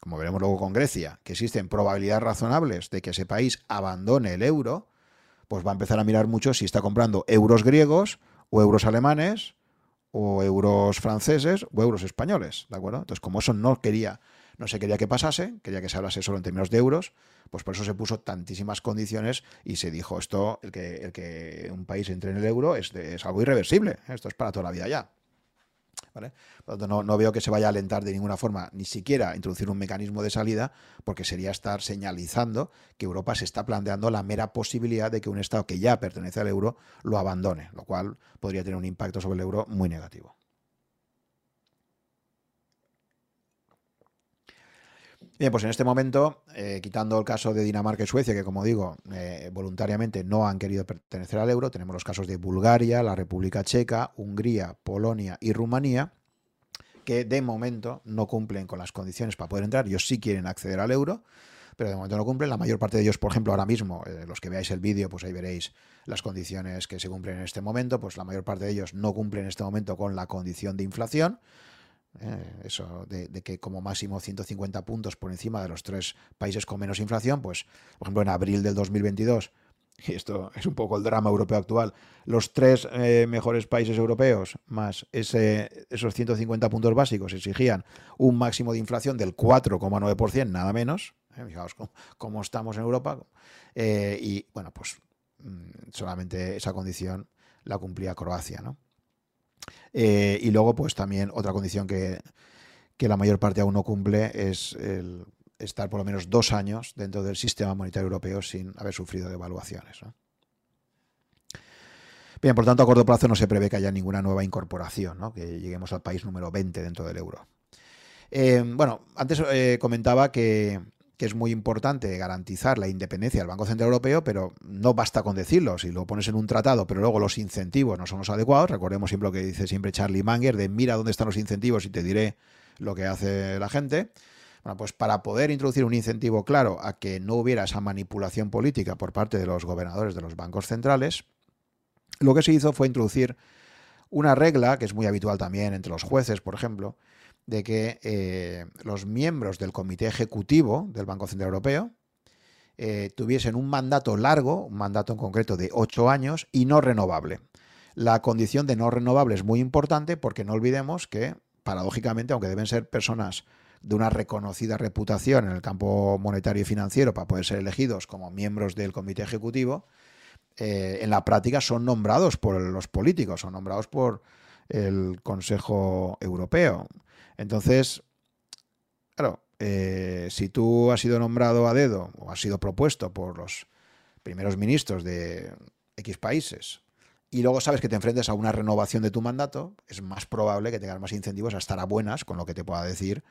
como veremos luego con Grecia, que existen probabilidades razonables de que ese país abandone el euro, pues va a empezar a mirar mucho si está comprando euros griegos o euros alemanes, o euros franceses, o euros españoles, ¿de acuerdo? Entonces, como eso no quería, no se quería que pasase, quería que se hablase solo en términos de euros, pues por eso se puso tantísimas condiciones y se dijo esto, el que, el que un país entre en el euro es, es algo irreversible, esto es para toda la vida ya. No, veo que se vaya a alentar de ninguna forma, ni siquiera introducir un mecanismo de salida, porque sería estar señalizando que Europa se está planteando la mera posibilidad de que un Estado que ya pertenece al euro lo abandone, lo cual podría tener un impacto sobre el euro muy negativo. Bien, pues en este momento, eh, quitando el caso de Dinamarca y Suecia, que como digo, eh, voluntariamente no han querido pertenecer al euro, tenemos los casos de Bulgaria, la República Checa, Hungría, Polonia y Rumanía, que de momento no cumplen con las condiciones para poder entrar. Ellos sí quieren acceder al euro, pero de momento no cumplen. La mayor parte de ellos, por ejemplo, ahora mismo, eh, los que veáis el vídeo, pues ahí veréis las condiciones que se cumplen en este momento. Pues la mayor parte de ellos no cumplen en este momento con la condición de inflación. Eh, eso de, que como máximo 150 puntos por encima de los tres países con menos inflación, pues por ejemplo en abril del 2022, *laughs* y esto es un poco el drama europeo actual, los tres eh, mejores países europeos más esos 150 puntos básicos exigían un máximo de inflación del 4,9%, nada menos, eh, fijaos cómo, estamos en Europa, y bueno, pues mm, solamente esa condición la cumplía Croacia, ¿no? Eh, y luego, pues también otra condición que, la mayor parte aún no cumple es el estar por lo menos dos años dentro del sistema monetario europeo sin haber sufrido devaluaciones. Bien, por tanto, a corto plazo no se prevé que haya ninguna nueva incorporación, que lleguemos al país número 20 dentro del euro. Eh, bueno, antes eh, comentaba que, que es muy importante garantizar la independencia del Banco Central Europeo, pero no basta con decirlo. Si lo pones en un tratado, pero luego los incentivos no son los adecuados, recordemos siempre lo que dice siempre Charlie Manger, de mira dónde están los incentivos y te diré lo que hace la gente. Bueno, pues para poder introducir un incentivo claro a que no hubiera esa manipulación política por parte de los gobernadores de los bancos centrales, lo que se hizo fue introducir una regla, que es muy habitual también entre los jueces, por ejemplo, de que eh, los miembros del comité ejecutivo del Banco Central Europeo eh, tuviesen un mandato largo, un mandato en concreto de ocho años y no renovable. La condición de no renovable es muy importante porque no olvidemos que, paradójicamente, aunque deben ser personas de una reconocida reputación en el campo monetario y financiero para poder ser elegidos como miembros del comité ejecutivo, eh, en la práctica son nombrados por los políticos, son nombrados por el Consejo Europeo. Entonces, claro, eh, si tú has sido nombrado a dedo o has sido propuesto por los primeros ministros de X países y luego sabes que te enfrentas a una renovación de tu mandato, es más probable que tengas más incentivos a estar a buenas con lo que te pueda decir,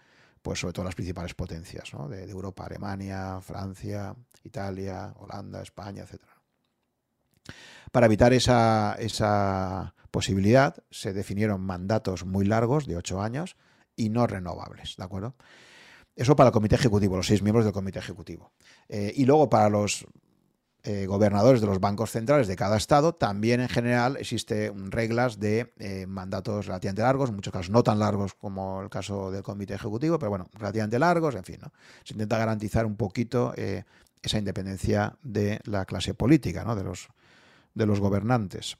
pues sobre todo las principales potencias de, de, Europa, Alemania, Francia, Italia, Holanda, España, etc. Para evitar esa posibilidad, se definieron mandatos muy largos, de ocho años, y no renovables, ¿de acuerdo? Eso para el comité ejecutivo, los seis miembros del comité ejecutivo. Eh, y luego para los eh, gobernadores de los bancos centrales de cada estado, también en general existen reglas de eh, mandatos relativamente largos, en muchos casos no tan largos como el caso del comité ejecutivo, pero bueno, relativamente largos, en fin, ¿no? se intenta garantizar un poquito esa independencia de la clase política, ¿no? de los gobernantes.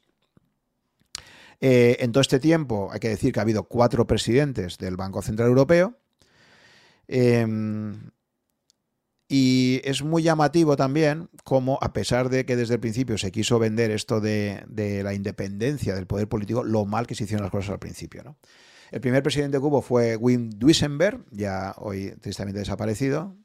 En todo este tiempo hay que decir que ha habido cuatro presidentes del Banco Central Europeo. Em, y es muy llamativo también como, a pesar de que desde el principio se quiso vender esto de, la independencia del poder político, lo mal que se hicieron las cosas al principio. El primer presidente que hubo fue Wim Duisenberg, ya hoy tristemente desaparecido,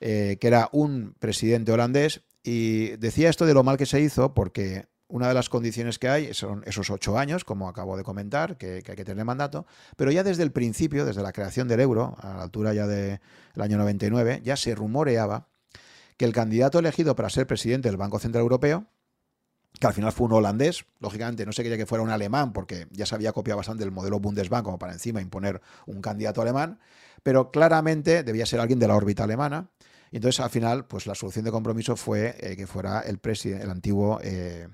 eh, que era un presidente holandés, y decía esto de lo mal que se hizo porque una de las condiciones que hay son esos ocho años, como acabo de comentar, que, hay que tener mandato, pero ya desde el principio, desde la creación del euro, a la altura ya del año 99, ya se rumoreaba que el candidato elegido para ser presidente del Banco Central Europeo, que al final fue un holandés, lógicamente no se quería que fuera un alemán, porque ya se había copiado bastante el modelo Bundesbank como para encima imponer un candidato alemán, pero claramente debía ser alguien de la órbita alemana. Y entonces al final, pues la solución de compromiso fue eh, que fuera el, el antiguo eh,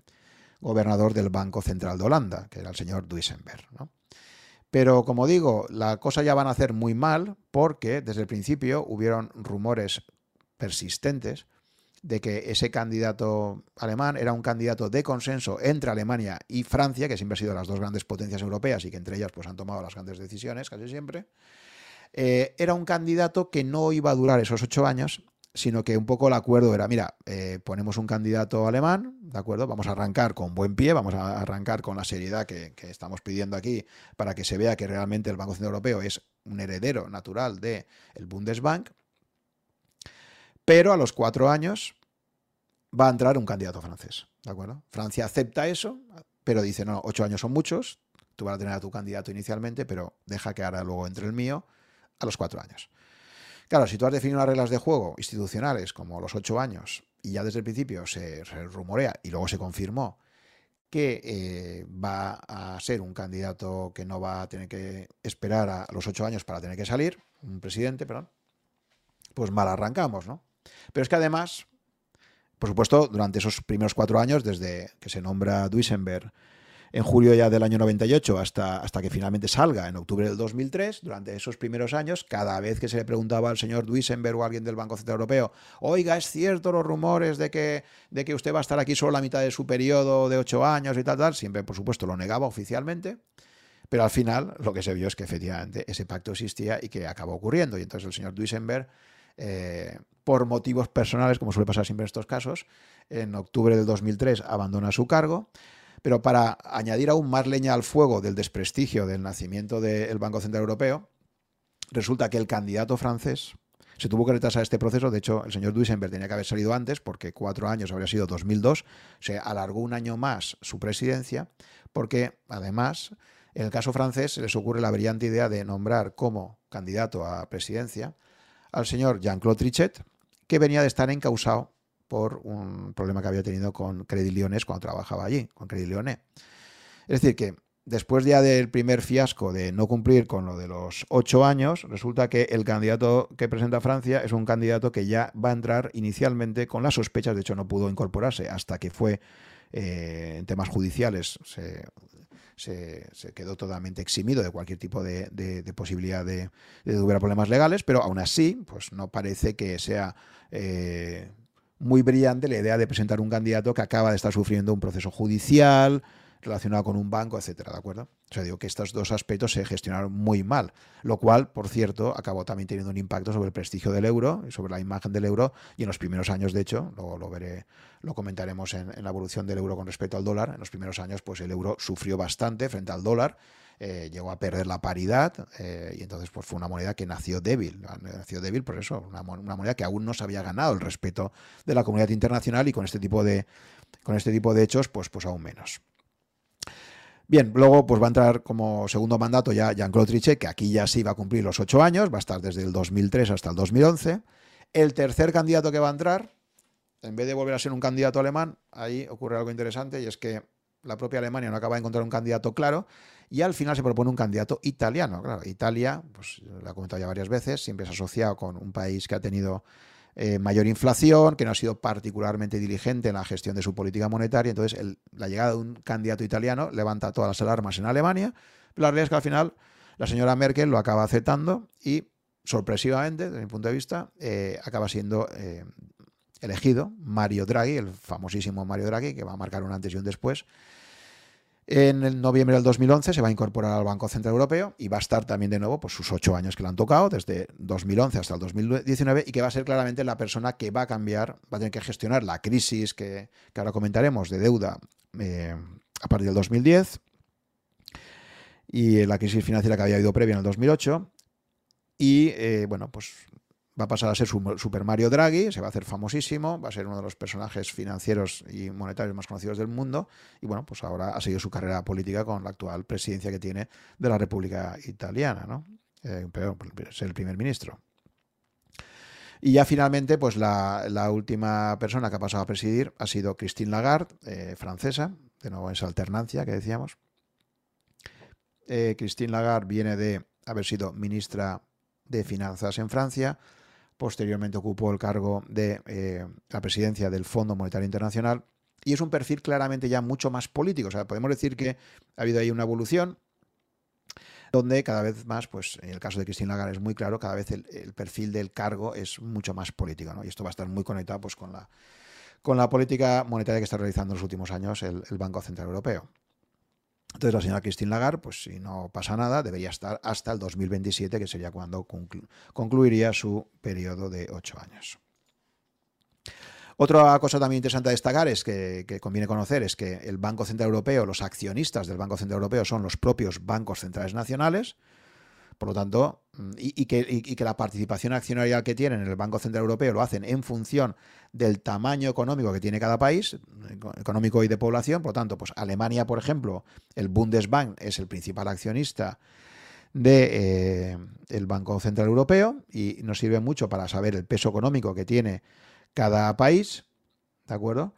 gobernador del Banco Central de Holanda, que era el señor Duisenberg. Pero como digo, la cosa ya van a hacer muy mal porque desde el principio hubieron rumores persistentes de que ese candidato alemán era un candidato de consenso entre Alemania y Francia, que siempre han sido las dos grandes potencias europeas y que entre ellas pues, han tomado las grandes decisiones casi siempre. Eh, era un candidato que no iba a durar esos ocho años sino que un poco el acuerdo era, mira, eh, ponemos un candidato alemán, ¿de acuerdo? Vamos a arrancar con buen pie, vamos a arrancar con la seriedad que, estamos pidiendo aquí para que se vea que realmente el Banco Central Europeo es un heredero natural del el Bundesbank, pero a los cuatro años va a entrar un candidato francés, ¿de acuerdo? Francia acepta eso, pero dice, no, ocho años son muchos, tú vas a tener a tu candidato inicialmente, pero deja que ahora luego entre el mío a los cuatro años. Claro, si tú has definido las reglas de juego institucionales como los ocho años y ya desde el principio se, rumorea y luego se confirmó que eh, va a ser un candidato que no va a tener que esperar a los ocho años para tener que salir, un presidente, perdón, pues mal arrancamos, ¿no? Pero es que además, por supuesto, durante esos primeros cuatro años, desde que se nombra Duisenberg en julio ya del año 98 hasta, hasta que finalmente salga en octubre del 2003, durante esos primeros años, cada vez que se le preguntaba al señor Duisenberg o alguien del Banco Central Europeo, oiga, ¿es cierto los rumores de que, de que usted va a estar aquí solo la mitad de su periodo de ocho años y tal, tal? Siempre, por supuesto, lo negaba oficialmente. Pero al final lo que se vio es que efectivamente ese pacto existía y que acabó ocurriendo. Y entonces el señor Duisenberg, eh, por motivos personales, como suele pasar siempre en estos casos, en octubre del 2003 abandona su cargo pero para añadir aún más leña al fuego del desprestigio del nacimiento del Banco Central Europeo, resulta que el candidato francés se tuvo que retrasar este proceso. De hecho, el señor Duisenberg tenía que haber salido antes, porque cuatro años habría sido 2002. Se alargó un año más su presidencia, porque además, en el caso francés, se les ocurre la brillante idea de nombrar como candidato a presidencia al señor Jean-Claude Trichet, que venía de estar encausado por un problema que había tenido con Credit Lyonnais cuando trabajaba allí, con Credit Lyonnais. Es decir, que después ya del primer fiasco de no cumplir con lo de los ocho años, resulta que el candidato que presenta Francia es un candidato que ya va a entrar inicialmente con las sospechas, de hecho no pudo incorporarse hasta que fue eh, en temas judiciales, se, quedó totalmente eximido de cualquier tipo de, posibilidad de, de, hubiera problemas legales, pero aún así, pues no parece que sea... Eh, muy brillante la idea de presentar un candidato que acaba de estar sufriendo un proceso judicial relacionado con un banco, etcétera, ¿de acuerdo? O sea, digo que estos dos aspectos se gestionaron muy mal, lo cual, por cierto, acabó también teniendo un impacto sobre el prestigio del euro y sobre la imagen del euro y en los primeros años, de hecho, luego lo veré, lo comentaremos en, la evolución del euro con respecto al dólar, en los primeros años, pues el euro sufrió bastante frente al dólar eh, llegó a perder la paridad eh, y entonces pues fue una moneda que nació débil, nació débil por eso, una, moneda que aún no se había ganado el respeto de la comunidad internacional y con este tipo de, con este tipo de hechos pues, pues aún menos. Bien, luego pues va a entrar como segundo mandato ya Jean-Claude Trichet, que aquí ya sí va a cumplir los ocho años, va a estar desde el 2003 hasta el 2011. El tercer candidato que va a entrar en vez de volver a ser un candidato alemán, ahí ocurre algo interesante y es que la propia Alemania no acaba de encontrar un candidato claro y al final se propone un candidato italiano. Claro, Italia, pues lo he comentado ya varias veces, siempre se ha asociado con un país que ha tenido eh, mayor inflación, que no ha sido particularmente diligente en la gestión de su política monetaria. Entonces, la llegada de un candidato italiano levanta todas las alarmas en Alemania. Pero la realidad es que al final la señora Merkel lo acaba aceptando y, sorpresivamente, desde mi punto de vista, eh, acaba siendo eh, elegido Mario Draghi, el famosísimo Mario Draghi, que va a marcar un antes y un después en el noviembre del 2011 se va a incorporar al Banco Central Europeo y va a estar también de nuevo pues, sus ocho años que le han tocado, desde 2011 hasta el 2019, y que va a ser claramente la persona que va a cambiar, va a tener que gestionar la crisis que, ahora comentaremos de deuda eh, a partir del 2010 y la crisis financiera que había habido previa en el 2008. Y eh, bueno, pues va a pasar a ser Super Mario Draghi, se va a hacer famosísimo, va a ser uno de los personajes financieros y monetarios más conocidos del mundo y bueno, pues ahora ha seguido su carrera política con la actual presidencia que tiene de la República Italiana, ¿no? Eh, pero es el primer ministro. Y ya finalmente, pues la, última persona que ha pasado a presidir ha sido Christine Lagarde, eh, francesa, de nuevo esa alternancia que decíamos. Eh, Christine Lagarde viene de haber sido ministra de Finanzas en Francia, Posteriormente ocupó el cargo de eh, la presidencia del Fondo Monetario Internacional y es un perfil claramente ya mucho más político. O sea, podemos decir que ha habido ahí una evolución donde cada vez más, pues en el caso de Cristina Lagarde es muy claro, cada vez el, perfil del cargo es mucho más político. Y esto va a estar muy conectado pues, con, la, con la política monetaria que está realizando en los últimos años el Banco Central Europeo. Entonces la señora Christine Lagarde, pues si no pasa nada, debería estar hasta el 2027, que sería cuando concluiría su periodo de ocho años. Otra cosa también interesante a destacar es que, que, conviene conocer es que el Banco Central Europeo, los accionistas del Banco Central Europeo son los propios bancos centrales nacionales, por lo tanto, mm, y, que, la participación accionarial que tienen en el Banco Central Europeo lo hacen en función del tamaño económico que tiene cada país, económico y de población. Por lo tanto, pues Alemania, por ejemplo, el Bundesbank es el principal accionista del de, eh, Banco Central Europeo y nos sirve mucho para saber el peso económico que tiene cada país, ¿de acuerdo?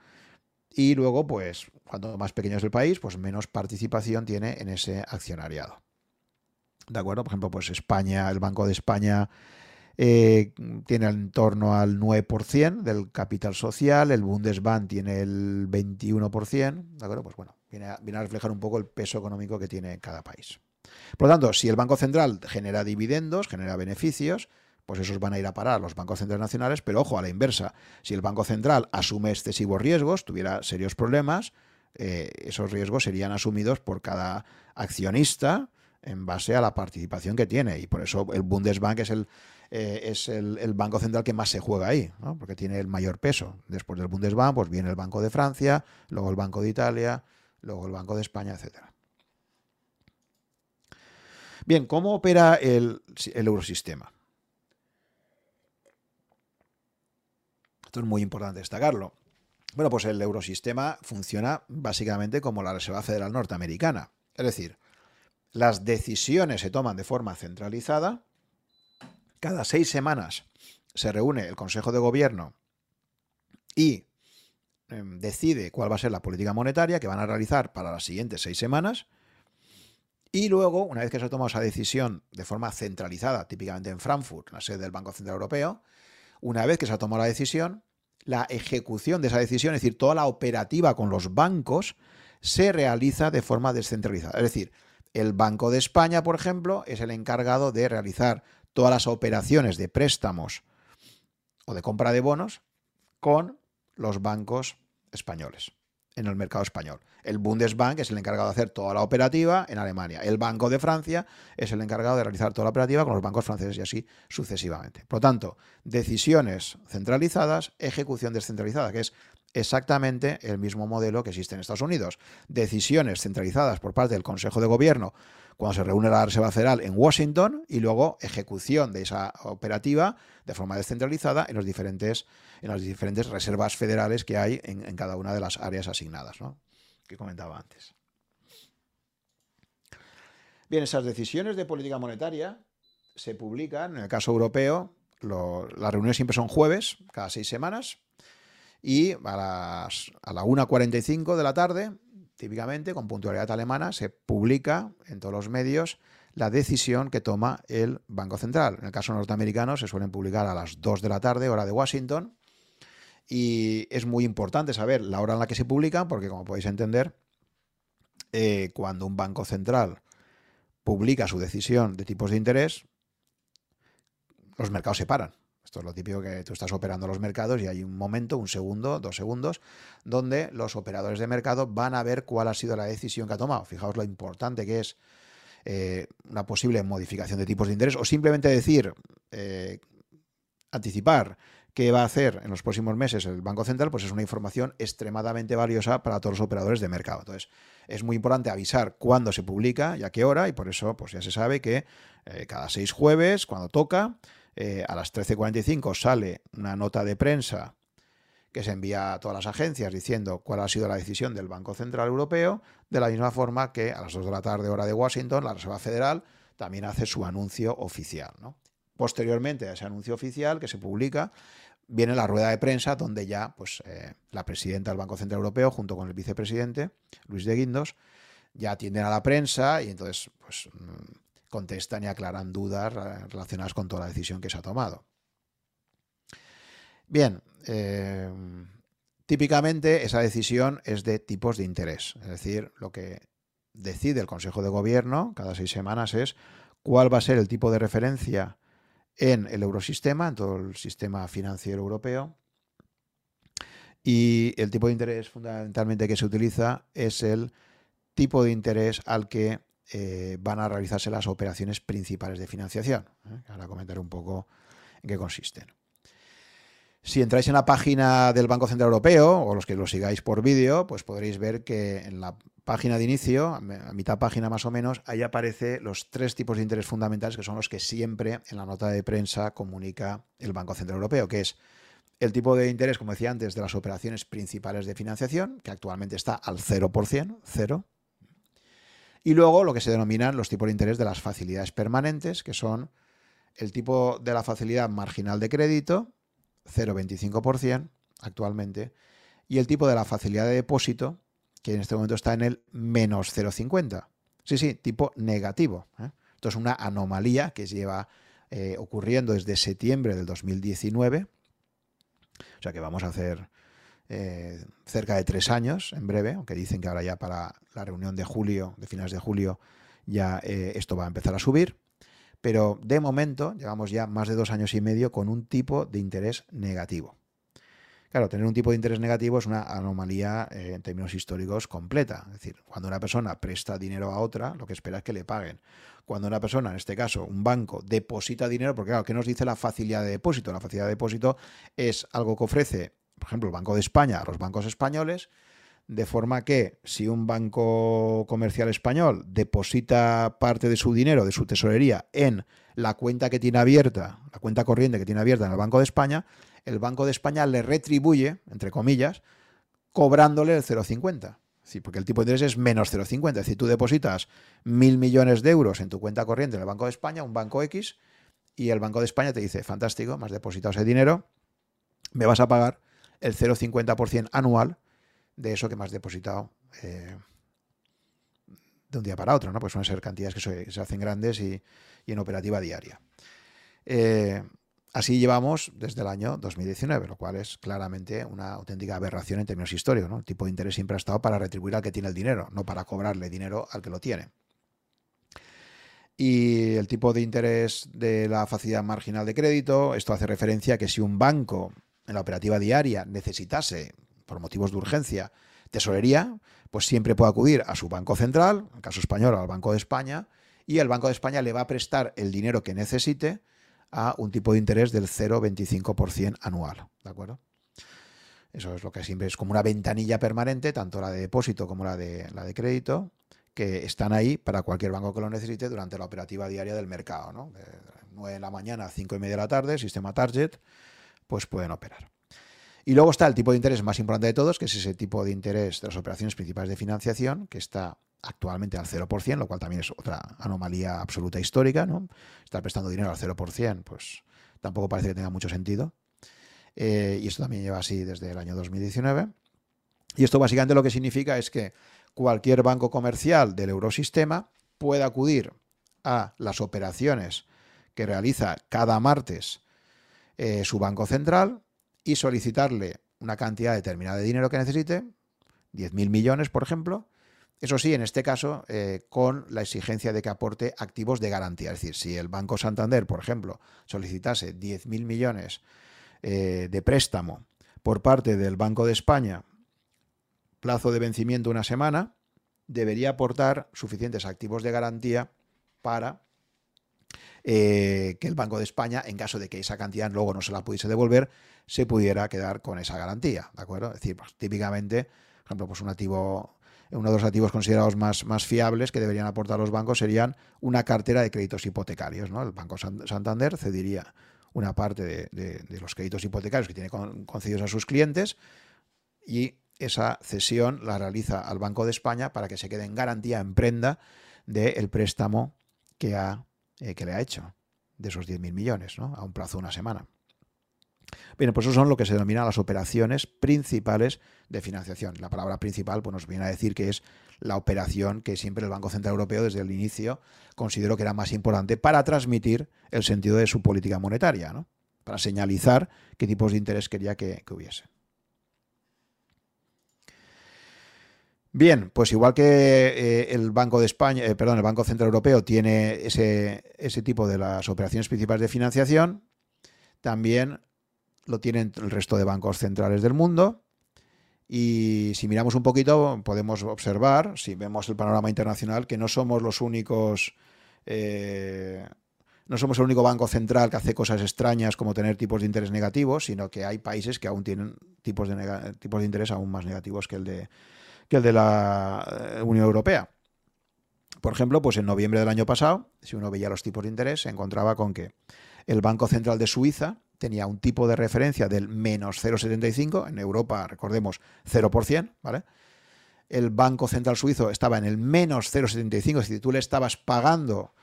Y luego, pues, cuanto más pequeño es el país, pues menos participación tiene en ese accionariado. ¿De acuerdo? Por ejemplo, pues España, el Banco de España eh, tiene en torno al 9% del capital social, el Bundesbank tiene el 21%, ¿de acuerdo? Pues bueno, viene a, reflejar un poco el peso económico que tiene cada país. Por lo tanto, si el Banco Central genera dividendos, genera beneficios, pues esos van a ir a parar los bancos centrales nacionales, pero ojo, a la inversa, si el Banco Central asume excesivos riesgos, tuviera serios problemas, eh, esos riesgos serían asumidos por cada accionista en base a la participación que tiene. Y por eso el Bundesbank es el, eh, es el, banco central que más se juega ahí, porque tiene el mayor peso. Después del Bundesbank, pues viene el Banco de Francia, luego el Banco de Italia, luego el Banco de España, etcétera. Bien, ¿cómo opera el, el eurosistema? Esto es muy importante destacarlo. Bueno, pues el eurosistema funciona básicamente como la Reserva Federal Norteamericana. Es decir, las decisiones se toman de forma centralizada. Cada seis semanas se reúne el Consejo de Gobierno y em, decide cuál va a ser la política monetaria que van a realizar para las siguientes seis semanas. Y luego, una vez que se ha tomado esa decisión de forma centralizada, típicamente en Frankfurt, la sede del Banco Central Europeo, una vez que se ha tomado la decisión, la ejecución de esa decisión, es decir, toda la operativa con los bancos, se realiza de forma descentralizada. Es decir, el Banco de España, por ejemplo, es el encargado de realizar todas las operaciones de préstamos o de compra de bonos con los bancos españoles en el mercado español. El Bundesbank es el encargado de hacer toda la operativa en Alemania. El Banco de Francia es el encargado de realizar toda la operativa con los bancos franceses y así sucesivamente. Por lo tanto, decisiones centralizadas, ejecución descentralizada, que es exactamente el mismo modelo que existe en Estados Unidos. Decisiones centralizadas por parte del Consejo de Gobierno cuando se reúne la Reserva Federal en Washington y luego ejecución de esa operativa de forma descentralizada en, los diferentes, en las diferentes reservas federales que hay en, cada una de las áreas asignadas, que comentaba antes. Bien, esas decisiones de política monetaria se publican, en el caso europeo, las reuniones siempre son jueves, cada seis semanas, Y a, las, a la 1.45 de la tarde, típicamente, con puntualidad alemana, se publica en todos los medios la decisión que toma el Banco Central. En el caso norteamericano se suelen publicar a las 2 de la tarde, hora de Washington, y es muy importante saber la hora en la que se publican, porque como podéis entender, eh, cuando un banco central publica su decisión de tipos de interés, los mercados se paran. Esto es lo típico que tú estás operando los mercados y hay un momento, un segundo, dos segundos, donde los operadores de mercado van a ver cuál ha sido la decisión que ha tomado. Fijaos lo importante que es eh, una posible modificación de tipos de interés o simplemente decir, eh, anticipar qué va a hacer en los próximos meses el Banco Central, pues es una información extremadamente valiosa para todos los operadores de mercado. Entonces, es muy importante avisar cuándo se publica y a qué hora, y por eso pues ya se sabe que eh, cada seis jueves, cuando toca, eh, a las 13.45 sale una nota de prensa que se envía a todas las agencias diciendo cuál ha sido la decisión del Banco Central Europeo, de la misma forma que a las 2 de la tarde, hora de Washington, la Reserva Federal también hace su anuncio oficial. Posteriormente a ese anuncio oficial que se publica, viene la rueda de prensa donde ya pues, eh, la presidenta del Banco Central Europeo, junto con el vicepresidente, Luis de Guindos, ya atienden a la prensa y entonces pues, mm, contestan y aclaran dudas relacionadas con toda la decisión que se ha tomado. Bien, eh, típicamente esa decisión es de tipos de interés, es decir, lo que decide el Consejo de Gobierno cada seis semanas es cuál va a ser el tipo de referencia en el eurosistema, en todo el sistema financiero europeo. Y el tipo de interés fundamentalmente que se utiliza es el tipo de interés al que eh, van a realizarse las operaciones principales de financiación. ¿eh? Ahora comentaré un poco en qué consisten. Si entráis en la página del Banco Central Europeo, o los que lo sigáis por vídeo, pues podréis ver que en la página de inicio, a mitad página más o menos, ahí aparece los tres tipos de interés fundamentales que son los que siempre en la nota de prensa comunica el Banco Central Europeo, que es el tipo de interés, como decía antes, de las operaciones principales de financiación, que actualmente está al 0%, cero, y luego lo que se denominan los tipos de interés de las facilidades permanentes, que son el tipo de la facilidad marginal de crédito, 0,25% actualmente, y el tipo de la facilidad de depósito, que en este momento está en el menos 0,50. Sí, sí, tipo negativo. ¿eh? Esto es una anomalía que lleva eh, ocurriendo desde septiembre del 2019. O sea que vamos a hacer eh, cerca de tres años en breve, aunque dicen que ahora ya para la reunión de julio, de finales de julio, ya eh, esto va a empezar a subir. Pero de momento llevamos ya más de dos años y medio con un tipo de interés negativo. Claro, tener un tipo de interés negativo es una anomalía eh, en términos históricos completa. Es decir, cuando una persona presta dinero a otra, lo que espera es que le paguen. Cuando una persona, en este caso un banco, deposita dinero, porque claro, ¿qué nos dice la facilidad de depósito? La facilidad de depósito es algo que ofrece por ejemplo, el Banco de España a los bancos españoles, de forma que si un banco comercial español deposita parte de su dinero, de su tesorería, en la cuenta que tiene abierta, la cuenta corriente que tiene abierta en el Banco de España, el Banco de España le retribuye, entre comillas, cobrándole el 0,50. Sí, porque el tipo de interés es menos 0,50. Es decir, tú depositas mil millones de euros en tu cuenta corriente en el Banco de España, un banco X, y el Banco de España te dice, fantástico, me has depositado ese dinero, me vas a pagar el 0,50% anual de eso que me has depositado eh, de un día para otro, ¿no? Pues suelen ser cantidades que se, hacen grandes y, en operativa diaria. Eh, así llevamos desde el año 2019, lo cual es claramente una auténtica aberración en términos históricos. ¿no? El tipo de interés siempre ha estado para retribuir al que tiene el dinero, no para cobrarle dinero al que lo tiene. Y el tipo de interés de la facilidad marginal de crédito, esto hace referencia a que si un banco en la operativa diaria necesitase, por motivos de urgencia, tesorería, pues siempre puede acudir a su banco central, en el caso español al Banco de España, y el Banco de España le va a prestar el dinero que necesite a un tipo de interés del 0,25% anual. ¿De acuerdo? Eso es lo que siempre es como una ventanilla permanente, tanto la de depósito como la de, la de crédito, que están ahí para cualquier banco que lo necesite durante la operativa diaria del mercado. ¿no? De 9 de la mañana a 5 y media de la tarde, sistema Target, pues pueden operar. Y luego está el tipo de interés más importante de todos, que es ese tipo de interés de las operaciones principales de financiación, que está actualmente al 0%, lo cual también es otra anomalía absoluta histórica, ¿no? Estar prestando dinero al 0%, pues tampoco parece que tenga mucho sentido. y esto también lleva así desde el año 2019. Y esto básicamente lo que significa es que cualquier banco comercial del eurosistema puede acudir a las operaciones que realiza cada martes eh, su banco central y solicitarle una cantidad determinada de dinero que necesite, 10.000 millones, por ejemplo. Eso sí, en este caso, eh, con la exigencia de que aporte activos de garantía. Es decir, si el Banco Santander, por ejemplo, solicitase 10.000 millones eh, de préstamo por parte del Banco de España, plazo de vencimiento una semana, debería aportar suficientes activos de garantía para eh, que el Banco de España, en caso de que esa cantidad luego no se la pudiese devolver, se pudiera quedar con esa garantía, ¿de acuerdo? Es decir, pues, típicamente, por ejemplo, pues un activo, uno de los activos considerados más, más fiables que deberían aportar los bancos serían una cartera de créditos hipotecarios, ¿no? El Banco Santander cediría una parte de, los créditos hipotecarios que tiene concedidos a sus clientes y esa cesión la realiza al Banco de España para que se quede en garantía, en prenda del préstamo que ha eh, que le ha hecho de esos 10.000 millones, ¿no? a un plazo de una semana. Bien, pues eso son lo que se denominan las operaciones principales de financiación. La palabra principal pues, nos viene a decir que es la operación que siempre el Banco Central Europeo desde el inicio consideró que era más importante para transmitir el sentido de su política monetaria, ¿no? para señalizar qué tipos de interés quería que hubiese. Bien, pues igual que eh, el Banco de España, eh, perdón, el Banco Central Europeo tiene ese, ese tipo de las operaciones principales de financiación, también lo tienen el resto de bancos centrales del mundo. Y si miramos un poquito, podemos observar, si vemos el panorama internacional, que no somos los únicos, eh, no somos el único banco central que hace cosas extrañas como tener tipos de interés negativos, sino que hay países que aún tienen tipos de, tipos de interés aún más negativos que el de que el de la eh, Unión Europea. Por ejemplo, pues en noviembre del año pasado, si uno veía los tipos de interés, se encontraba con que el Banco Central de Suiza tenía un tipo de referencia del menos 0,75, en Europa, recordemos, 0%, ¿vale? El Banco Central Suizo estaba en el menos 0,75, es decir, tú le estabas pagando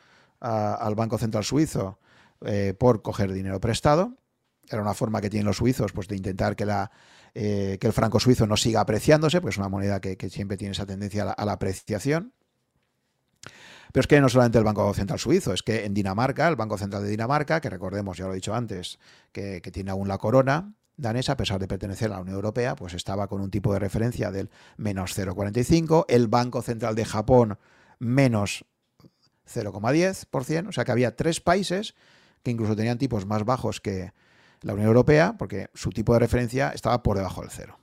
al Banco Central Suizo eh, por coger dinero prestado. Era una forma que tienen los suizos pues, de intentar que la eh, que el franco suizo no siga apreciándose, porque es una moneda que, siempre tiene esa tendencia a la, apreciación. Pero es que no solamente el Banco Central Suizo, es que en Dinamarca, el Banco Central de Dinamarca, que recordemos, ya lo he dicho antes, que, tiene aún la corona danesa, a pesar de pertenecer a la Unión Europea, pues estaba con un tipo de referencia del menos 0,45, el Banco Central de Japón menos 0,10%, o sea que había tres países que incluso tenían tipos más bajos que, la Unión Europea, porque su tipo de referencia estaba por debajo del cero.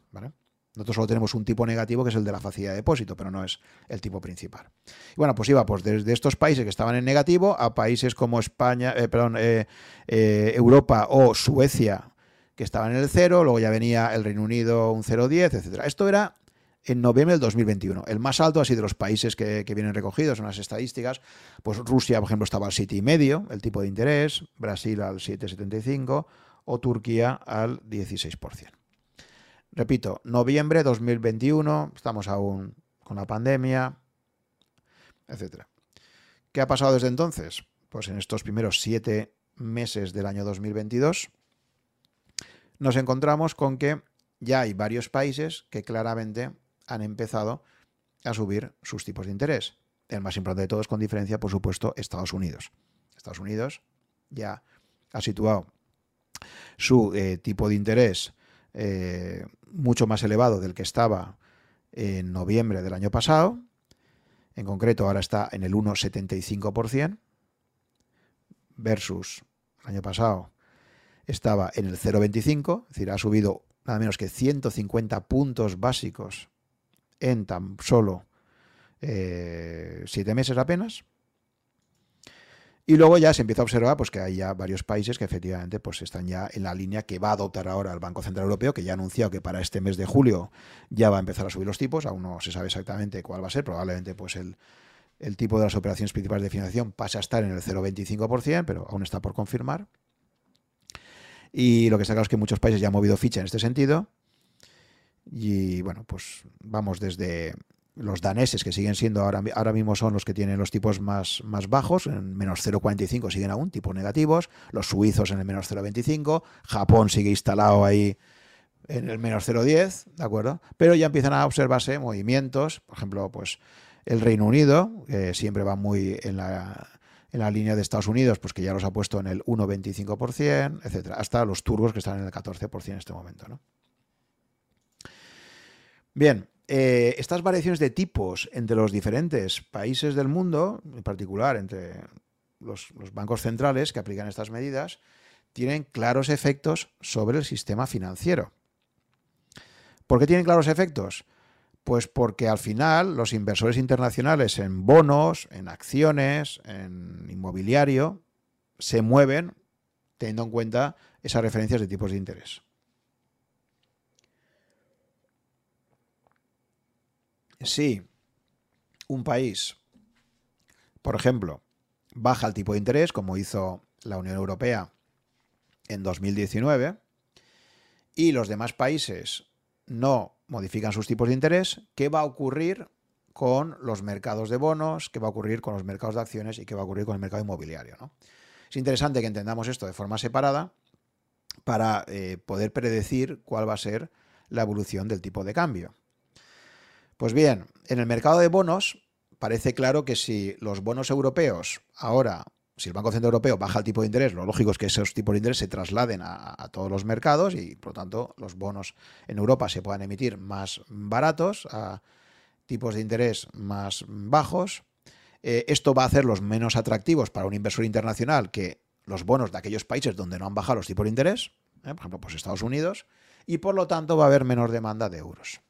Nosotros solo tenemos un tipo negativo que es el de la facilidad de depósito, pero no es el tipo principal. Y bueno, pues iba pues desde estos países que estaban en negativo a países como España, eh, perdón, eh, eh, Europa o Suecia que estaban en el cero, luego ya venía el Reino Unido un 0,10, etcétera. Esto era en noviembre del 2021. El más alto así de los países que, que, vienen recogidos en las estadísticas, pues Rusia, por ejemplo, estaba al 7,5, el tipo de interés, Brasil al 7,75, o Turquía al 16%. Repito, noviembre 2021, estamos aún con la pandemia, etc. ¿Qué ha pasado desde entonces? Pues en estos primeros siete meses del año 2022 nos encontramos con que ya hay varios países que claramente han empezado a subir sus tipos de interés. El más importante de todos, con diferencia, por supuesto, Estados Unidos. Estados Unidos ya ha situado su eh, tipo de interés eh, mucho más elevado del que estaba en noviembre del año pasado. En concreto, ahora está en el 1,75% versus el año pasado estaba en el 0,25, es decir, ha subido nada menos que 150 puntos básicos en tan solo eh, siete meses apenas. Y luego ya se empieza a observar pues, que hay ya varios países que efectivamente pues, están ya en la línea que va a adoptar ahora el Banco Central Europeo, que ya ha anunciado que para este mes de julio ya va a empezar a subir los tipos. Aún no se sabe exactamente cuál va a ser. Probablemente pues, el, el tipo de las operaciones principales de financiación pase a estar en el 0,25%, pero aún está por confirmar. Y lo que está claro es que muchos países ya han movido ficha en este sentido. Y bueno, pues vamos desde los daneses, que siguen siendo ahora, ahora mismo son los que tienen los tipos más, más bajos, en menos 0,45 siguen aún tipos negativos, los suizos en el menos 0,25, Japón sigue instalado ahí en el menos 0,10, ¿de acuerdo? Pero ya empiezan a observarse movimientos, por ejemplo, pues el Reino Unido, que siempre va muy en la, en la línea de Estados Unidos, pues que ya los ha puesto en el 1,25%, etcétera, hasta los turbos que están en el 14% en este momento, ¿no? Bien, eh, estas variaciones de tipos entre los diferentes países del mundo, en particular entre los, bancos centrales que aplican estas medidas, tienen claros efectos sobre el sistema financiero. ¿Por qué tienen claros efectos? Pues porque al final los inversores internacionales en bonos, en acciones, en inmobiliario, se mueven teniendo en cuenta esas referencias de tipos de interés. Si un país, por ejemplo, baja el tipo de interés, como hizo la Unión Europea en 2019, y los demás países no modifican sus tipos de interés, ¿qué va a ocurrir con los mercados de bonos? ¿Qué va a ocurrir con los mercados de acciones? ¿Y qué va a ocurrir con el mercado inmobiliario? Es interesante que entendamos esto de forma separada para eh, poder predecir cuál va a ser la evolución del tipo de cambio. Pues bien, en el mercado de bonos parece claro que si los bonos europeos ahora, si el Banco Central Europeo baja el tipo de interés, lo lógico es que esos tipos de interés se trasladen a, todos los mercados y por lo tanto los bonos en Europa se puedan emitir más baratos a tipos de interés más bajos. Eh, esto va a hacerlos menos atractivos para un inversor internacional que los bonos de aquellos países donde no han bajado los tipos de interés, eh, por ejemplo, pues Estados Unidos, y por lo tanto va a haber menor demanda de euros.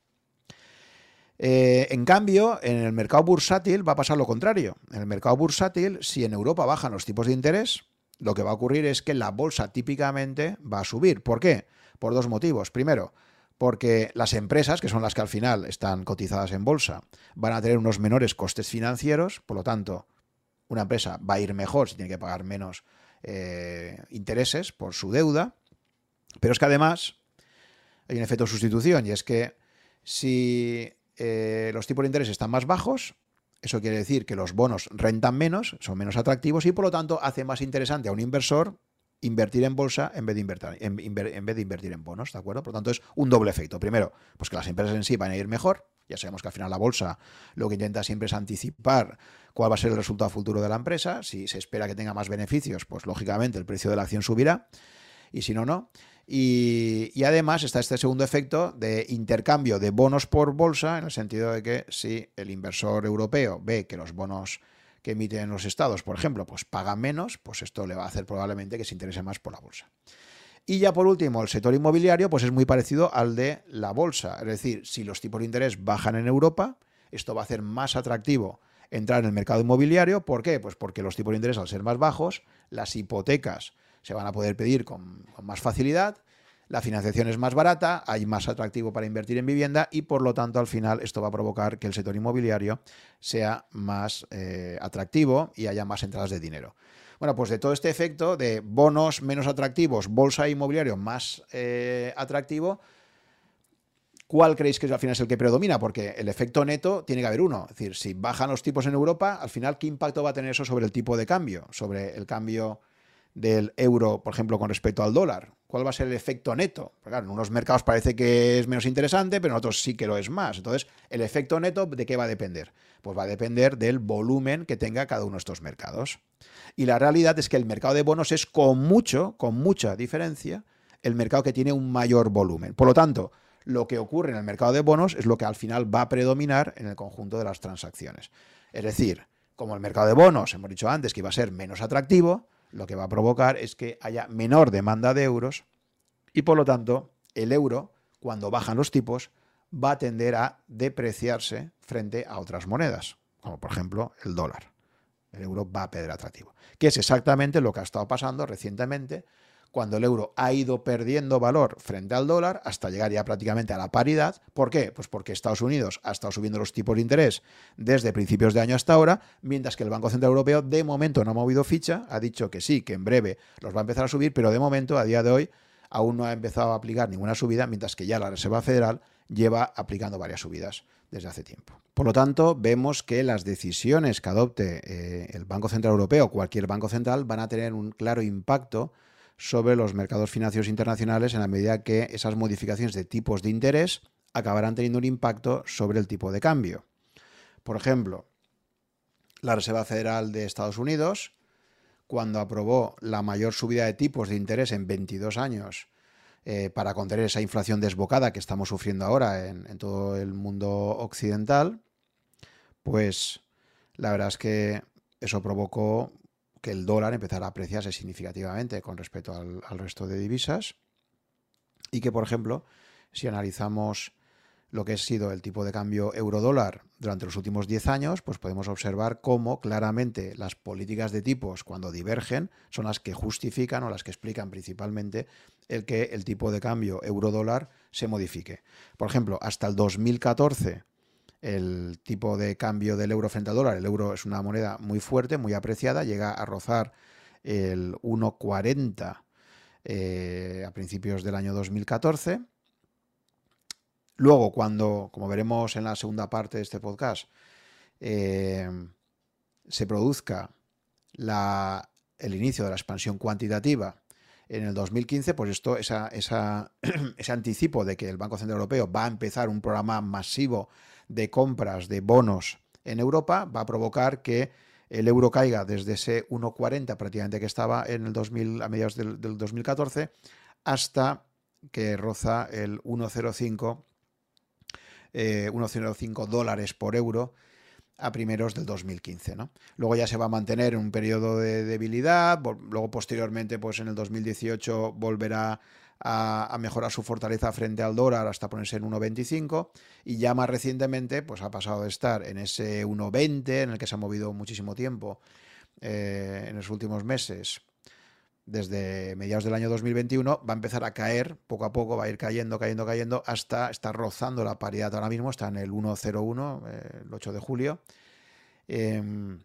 Eh, en cambio, en el mercado bursátil va a pasar lo contrario. En el mercado bursátil, si en Europa bajan los tipos de interés, lo que va a ocurrir es que la bolsa típicamente va a subir. ¿Por qué? Por dos motivos. Primero, porque las empresas, que son las que al final están cotizadas en bolsa, van a tener unos menores costes financieros, por lo tanto, una empresa va a ir mejor si tiene que pagar menos eh, intereses por su deuda. Pero es que además hay un efecto de sustitución y es que si eh, los tipos de interés están más bajos, eso quiere decir que los bonos rentan menos, son menos atractivos y por lo tanto hace más interesante a un inversor invertir en bolsa en vez de invertir en, vez de invertir en bonos, ¿de acuerdo? Por lo tanto es un doble efecto. Primero, pues que las empresas en sí van a ir mejor. Ya sabemos que al final la bolsa lo que intenta siempre es anticipar cuál va a ser el resultado futuro de la empresa. Si se espera que tenga más beneficios, pues lógicamente el precio de la acción subirá y si no, no. Y, además está este segundo efecto de intercambio de bonos por bolsa, en el sentido de que si el inversor europeo ve que los bonos que emiten los estados, por ejemplo, pues pagan menos, pues esto le va a hacer probablemente que se interese más por la bolsa. Y ya por último, el sector inmobiliario, pues es muy parecido al de la bolsa. Es decir, si los tipos de interés bajan en Europa, esto va a hacer más atractivo entrar en el mercado inmobiliario. ¿Por qué? Pues porque los tipos de interés, al ser más bajos, las hipotecas se van a poder pedir con, más facilidad, la financiación es más barata, hay más atractivo para invertir en vivienda y por lo tanto al final esto va a provocar que el sector inmobiliario sea más eh, atractivo y haya más entradas de dinero. Bueno, pues de todo este efecto de bonos menos atractivos, bolsa inmobiliario más eh, atractivo, ¿cuál creéis que al final es el que predomina? Porque el efecto neto tiene que haber uno. Es decir, si bajan los tipos en Europa, al final, ¿qué impacto va a tener eso sobre el tipo de cambio? Sobre el cambio del euro, por ejemplo, con respecto al dólar? ¿Cuál va a ser el efecto neto? Porque claro, en unos mercados parece que es menos interesante, pero en otros sí que lo es más. Entonces, ¿el efecto neto de qué va a depender? Pues va a depender del volumen que tenga cada uno de estos mercados. Y la realidad es que el mercado de bonos es con mucho, con mucha diferencia, el mercado que tiene un mayor volumen. Por lo tanto, lo que ocurre en el mercado de bonos es lo que al final va a predominar en el conjunto de las transacciones. Es decir, como el mercado de bonos, hemos dicho antes que iba a ser menos atractivo, lo que va a provocar es que haya menor demanda de euros y por lo tanto el euro, cuando bajan los tipos, va a tender a depreciarse frente a otras monedas, como por ejemplo el dólar. El euro va a perder atractivo, que es exactamente lo que ha estado pasando recientemente cuando el euro ha ido perdiendo valor frente al dólar hasta llegar ya prácticamente a la paridad. ¿Por qué? Pues porque Estados Unidos ha estado subiendo los tipos de interés desde principios de año hasta ahora, mientras que el Banco Central Europeo de momento no ha movido ficha, ha dicho que sí, que en breve los va a empezar a subir, pero de momento, a día de hoy, aún no ha empezado a aplicar ninguna subida, mientras que ya la Reserva Federal lleva aplicando varias subidas desde hace tiempo. Por lo tanto, vemos que las decisiones que adopte eh, el Banco Central Europeo o cualquier banco central van a tener un claro impacto sobre los mercados financieros internacionales en la medida que esas modificaciones de tipos de interés acabarán teniendo un impacto sobre el tipo de cambio. Por ejemplo, la Reserva Federal de Estados Unidos, cuando aprobó la mayor subida de tipos de interés en 22 años eh, para contener esa inflación desbocada que estamos sufriendo ahora en, todo el mundo occidental, pues la verdad es que eso provocó que el dólar empezara a apreciarse significativamente con respecto al, al resto de divisas y que, por ejemplo, si analizamos lo que ha sido el tipo de cambio euro-dólar durante los últimos 10 años, pues podemos observar cómo claramente las políticas de tipos, cuando divergen, son las que justifican o las que explican principalmente el que el tipo de cambio euro-dólar se modifique. Por ejemplo, hasta el 2014 el tipo de cambio del euro frente al dólar, el euro es una moneda muy fuerte, muy apreciada, llega a rozar el 1,40 eh, a principios del año 2014 Luego, cuando, como veremos en la segunda parte de este podcast, eh, se produzca el inicio de la expansión cuantitativa en el 2015, pues esto, esa, *clears throat* ese anticipo de que el Banco Central Europeo va a empezar un programa masivo de compras de bonos en Europa, va a provocar que el euro caiga desde ese 1,40 prácticamente que estaba en el 2000, a mediados del, del 2014 hasta que roza el 1,05 eh, 1,05 dólares por euro a primeros del 2015. ¿no? Luego ya se va a mantener en un periodo de debilidad, luego posteriormente pues en el 2018 volverá a, mejorar su fortaleza frente al dólar hasta ponerse en 1,25 y ya más recientemente pues ha pasado de estar en ese 1,20 en el que se ha movido muchísimo tiempo eh, en los últimos meses desde mediados del año 2021 va a empezar a caer poco a poco, va a ir cayendo, cayendo, cayendo, hasta estar rozando la paridad ahora mismo, está en el 1.01, eh, el 8 de julio. Em,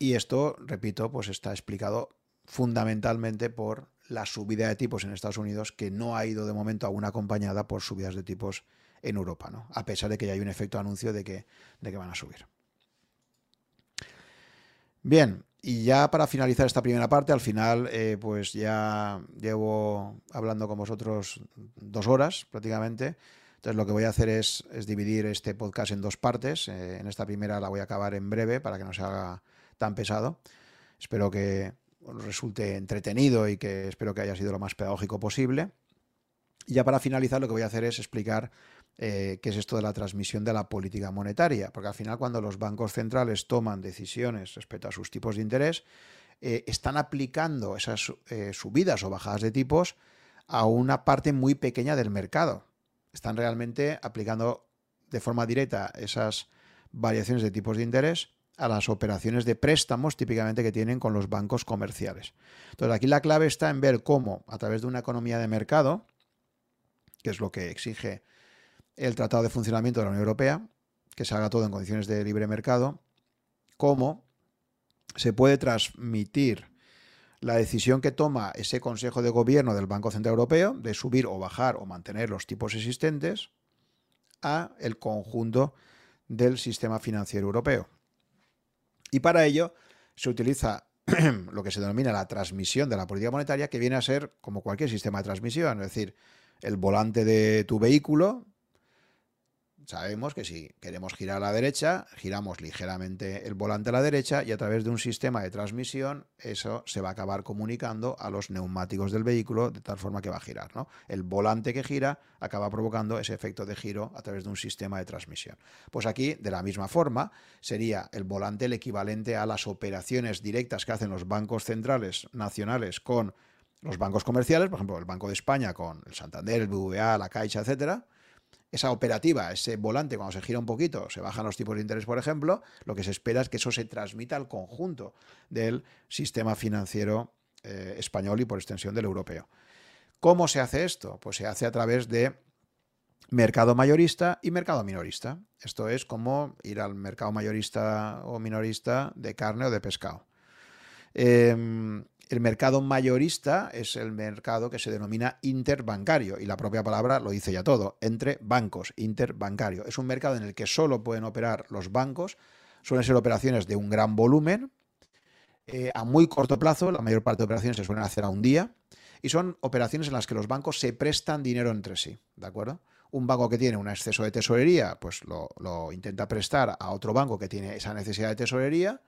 y esto, repito, pues está explicado fundamentalmente por la subida de tipos en Estados Unidos, que no ha ido de momento aún acompañada por subidas de tipos en Europa, ¿no? a pesar de que ya hay un efecto anuncio de que, de que van a subir. Bien, y ya para finalizar esta primera parte, al final, eh, pues ya llevo hablando con vosotros dos horas prácticamente. Entonces lo que voy a hacer es, dividir este podcast en dos partes. Eh, en esta primera la voy a acabar en breve para que no se haga tan pesado. Espero que resulte entretenido y que espero que haya sido lo más pedagógico posible. Y ya para finalizar lo que voy a hacer es explicar eh, qué es esto de la transmisión de la política monetaria, porque al final cuando los bancos centrales toman decisiones respecto a sus tipos de interés, eh, están aplicando esas eh, subidas o bajadas de tipos a una parte muy pequeña del mercado. Están realmente aplicando de forma directa esas variaciones de tipos de interés a las operaciones de préstamos típicamente que tienen con los bancos comerciales. Entonces aquí la clave está en ver cómo a través de una economía de mercado, que es lo que exige el Tratado de Funcionamiento de la Unión Europea, que se haga todo en condiciones de libre mercado, cómo se puede transmitir la decisión que toma ese Consejo de Gobierno del Banco Central Europeo de subir o bajar o mantener los tipos existentes a el conjunto del sistema financiero europeo. Y para ello se utiliza *clears throat* lo que se denomina la transmisión de la política monetaria, que viene a ser como cualquier sistema de transmisión, es decir, el volante de tu vehículo sabemos que si queremos girar a la derecha, giramos ligeramente el volante a la derecha y a través de un sistema de transmisión eso se va a acabar comunicando a los neumáticos del vehículo de tal forma que va a girar. El volante que gira acaba provocando ese efecto de giro a través de un sistema de transmisión. Pues aquí, de la misma forma, sería el volante el equivalente a las operaciones directas que hacen los bancos centrales nacionales con los bancos comerciales, por ejemplo, el Banco de España con el Santander, el BVA, la Caixa, etcétera, esa operativa, ese volante, cuando se gira un poquito, se bajan los tipos de interés, por ejemplo, lo que se espera es que eso se transmita al conjunto del sistema financiero eh, español y por extensión del europeo. ¿Cómo se hace esto? Pues se hace a través de mercado mayorista y mercado minorista. Esto es como ir al mercado mayorista o minorista de carne o de pescado. Em, El mercado mayorista es el mercado que se denomina interbancario y la propia palabra lo dice ya todo, entre bancos, interbancario. Es un mercado en el que solo pueden operar los bancos, suelen ser operaciones de un gran volumen, eh, a muy corto plazo, la mayor parte de operaciones se suelen hacer a un día, y son operaciones en las que los bancos se prestan dinero entre sí, ¿de acuerdo? Un banco que tiene un exceso de tesorería, pues lo, lo intenta prestar a otro banco que tiene esa necesidad de tesorería,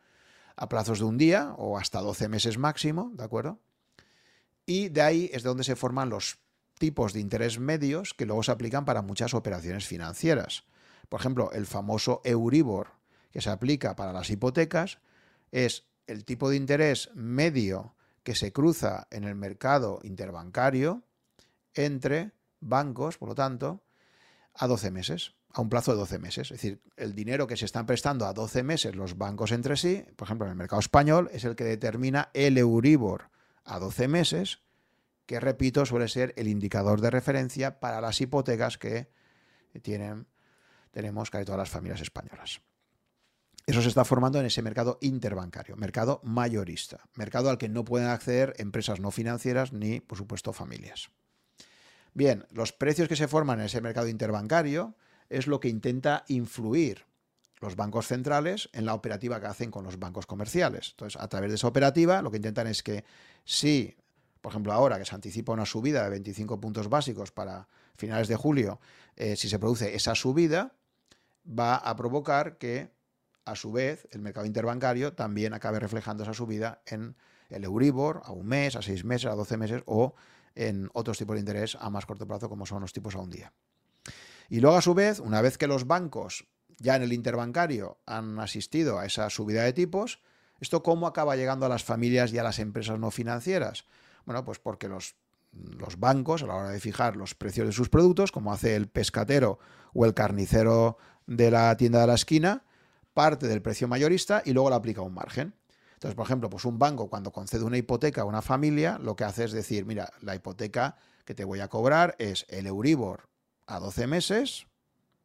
a plazos de un día o hasta 12 meses máximo, ¿de acuerdo? Y de ahí es de donde se forman los tipos de interés medios que luego se aplican para muchas operaciones financieras. Por ejemplo, el famoso Euribor que se aplica para las hipotecas es el tipo de interés medio que se cruza en el mercado interbancario entre bancos, por lo tanto, a 12 meses a un plazo de 12 meses. Es decir, el dinero que se están prestando a 12 meses los bancos entre sí, por ejemplo, en el mercado español, es el que determina el Euribor a 12 meses, que repito, suele ser el indicador de referencia para las hipotecas que tienen, tenemos casi todas las familias españolas. Eso se está formando en ese mercado interbancario, mercado mayorista, mercado al que no pueden acceder empresas no financieras ni, por supuesto, familias. Bien, los precios que se forman en ese mercado interbancario es lo que intenta influir los bancos centrales en la operativa que hacen con los bancos comerciales. Entonces, a través de esa operativa, lo que intentan es que si, por ejemplo, ahora que se anticipa una subida de 25 puntos básicos para finales de julio, eh, si se produce esa subida, va a provocar que, a su vez, el mercado interbancario también acabe reflejando esa subida en el Euribor a un mes, a seis meses, a 12 meses o en otros tipos de interés a más corto plazo, como son los tipos a un día. Y luego, a su vez, una vez que los bancos ya en el interbancario han asistido a esa subida de tipos, ¿esto cómo acaba llegando a las familias y a las empresas no financieras? Bueno, pues porque los, los bancos, a la hora de fijar los precios de sus productos, como hace el pescatero o el carnicero de la tienda de la esquina, parte del precio mayorista y luego le aplica un margen. Entonces, por ejemplo, pues un banco cuando concede una hipoteca a una familia, lo que hace es decir, mira, la hipoteca que te voy a cobrar es el Euribor a 12 meses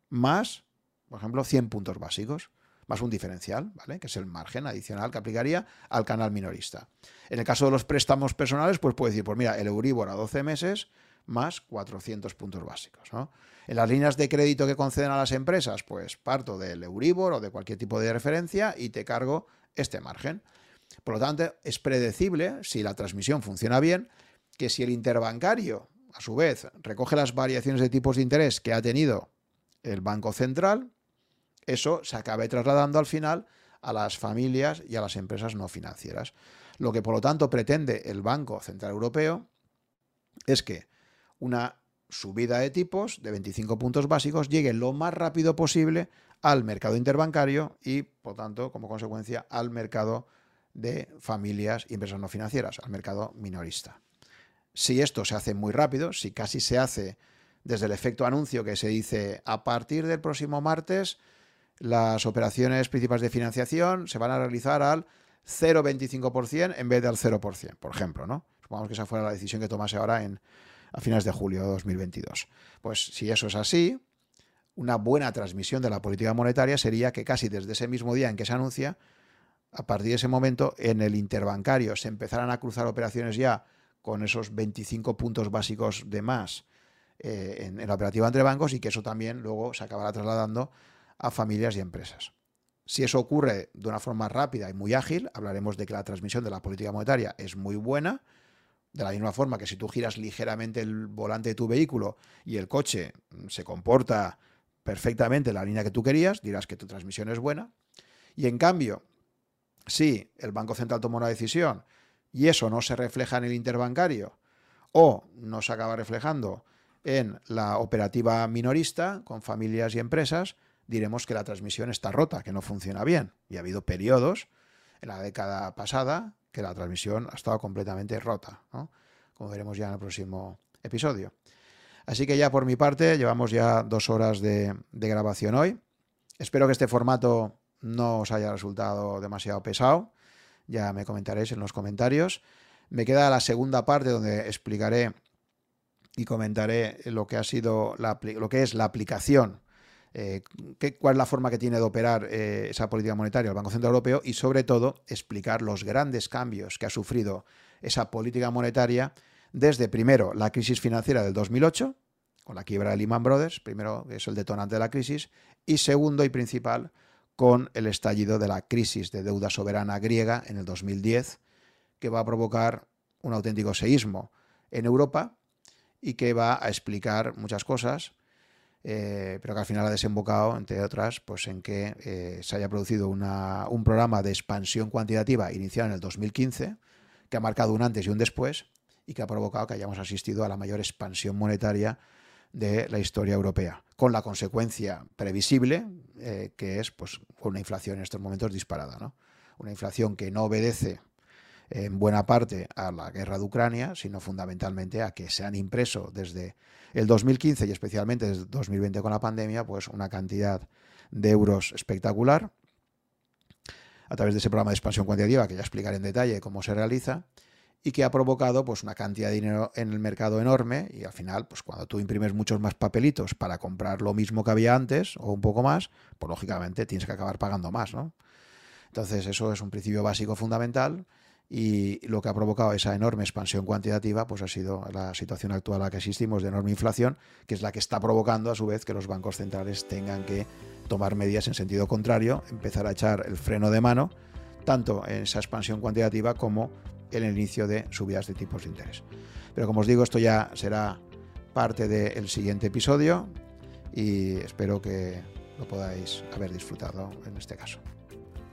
más, por ejemplo, 100 puntos básicos, más un diferencial, ¿vale? Que es el margen adicional que aplicaría al canal minorista. En el caso de los préstamos personales, pues puede decir, pues mira, el Euribor a 12 meses más 400 puntos básicos, En las líneas de crédito que conceden a las empresas, pues parto del Euribor o de cualquier tipo de referencia y te cargo este margen. Por lo tanto, es predecible, si la transmisión funciona bien, que si el interbancario a su vez, recoge las variaciones de tipos de interés que ha tenido el Banco Central, eso se acabe trasladando al final a las familias y a las empresas no financieras. Lo que por lo tanto pretende el Banco Central Europeo es que una subida de tipos de 25 puntos básicos llegue lo más rápido posible al mercado interbancario y, por tanto, como consecuencia, al mercado de familias y empresas no financieras, al mercado minorista si esto se hace muy rápido, si casi se hace desde el efecto anuncio que se dice a partir del próximo martes, las operaciones principales de financiación se van a realizar al 0,25% en vez del 0%, por ejemplo, ¿no? Supongamos que esa fuera la decisión que tomase ahora en, a finales de julio de 2022. Pues si eso es así, una buena transmisión de la política monetaria sería que casi desde ese mismo día en que se anuncia, a partir de ese momento, en el interbancario se empezaran a cruzar operaciones ya con esos 25 puntos básicos de más eh, en, la operativa entre bancos y que eso también luego se acabará trasladando a familias y empresas. Si eso ocurre de una forma rápida y muy ágil, hablaremos de que la transmisión de la política monetaria es muy buena, de la misma forma que si tú giras ligeramente el volante de tu vehículo y el coche se comporta perfectamente en la línea que tú querías, dirás que tu transmisión es buena. Y en cambio, si el Banco Central toma una decisión y eso no se refleja en el interbancario o no se acaba reflejando en la operativa minorista con familias y empresas, diremos que la transmisión está rota, que no funciona bien. Y ha habido periodos en la década pasada que la transmisión ha estado completamente rota, como veremos ya en el próximo episodio. Así que ya por mi parte, llevamos ya dos horas de, de grabación hoy. Espero que este formato no os haya resultado demasiado pesado ya me comentaréis en los comentarios. Me queda la segunda parte donde explicaré y comentaré lo que ha sido lo que es la aplicación eh, cuál es la forma que tiene de operar eh, esa política monetaria el Banco Central Europeo y sobre todo explicar los grandes cambios que ha sufrido esa política monetaria desde primero la crisis financiera del 2008, con la quiebra de Lehman Brothers, primero que es el detonante de la crisis, y segundo y principal con el estallido de la crisis de deuda soberana griega en el 2010, que va a provocar un auténtico seísmo en Europa y que va a explicar muchas cosas, eh, pero que al final ha desembocado, entre otras, pues en que eh, se haya producido un programa de expansión cuantitativa iniciado en el 2015, que ha marcado un antes y un después, y que ha provocado que hayamos asistido a la mayor expansión monetaria de la historia europea, con la consecuencia previsible, eh, que es pues, una inflación en estos momentos disparada. ¿no? Una inflación que no obedece en buena parte a la guerra de Ucrania, sino fundamentalmente a que se han impreso desde el 2015 y especialmente desde 2020 con la pandemia, pues una cantidad de euros espectacular a través de ese programa de expansión cuantitativa que ya explicaré en detalle cómo se realiza y que ha provocado pues una cantidad de dinero en el mercado enorme y al final pues cuando tú imprimes muchos más papelitos para comprar lo mismo que había antes o un poco más, pues lógicamente tienes que acabar pagando más, ¿no? Entonces eso es un principio básico fundamental y lo que ha provocado esa enorme expansión cuantitativa pues ha sido la situación actual a la que asistimos de enorme inflación, que es la que está provocando a su vez que los bancos centrales tengan que tomar medidas en sentido contrario, empezar a echar el freno de mano, tanto en esa expansión cuantitativa como el inicio de subidas de tipos de interés. Pero como os digo, esto ya será parte del siguiente episodio y espero que lo podáis haber disfrutado en este caso.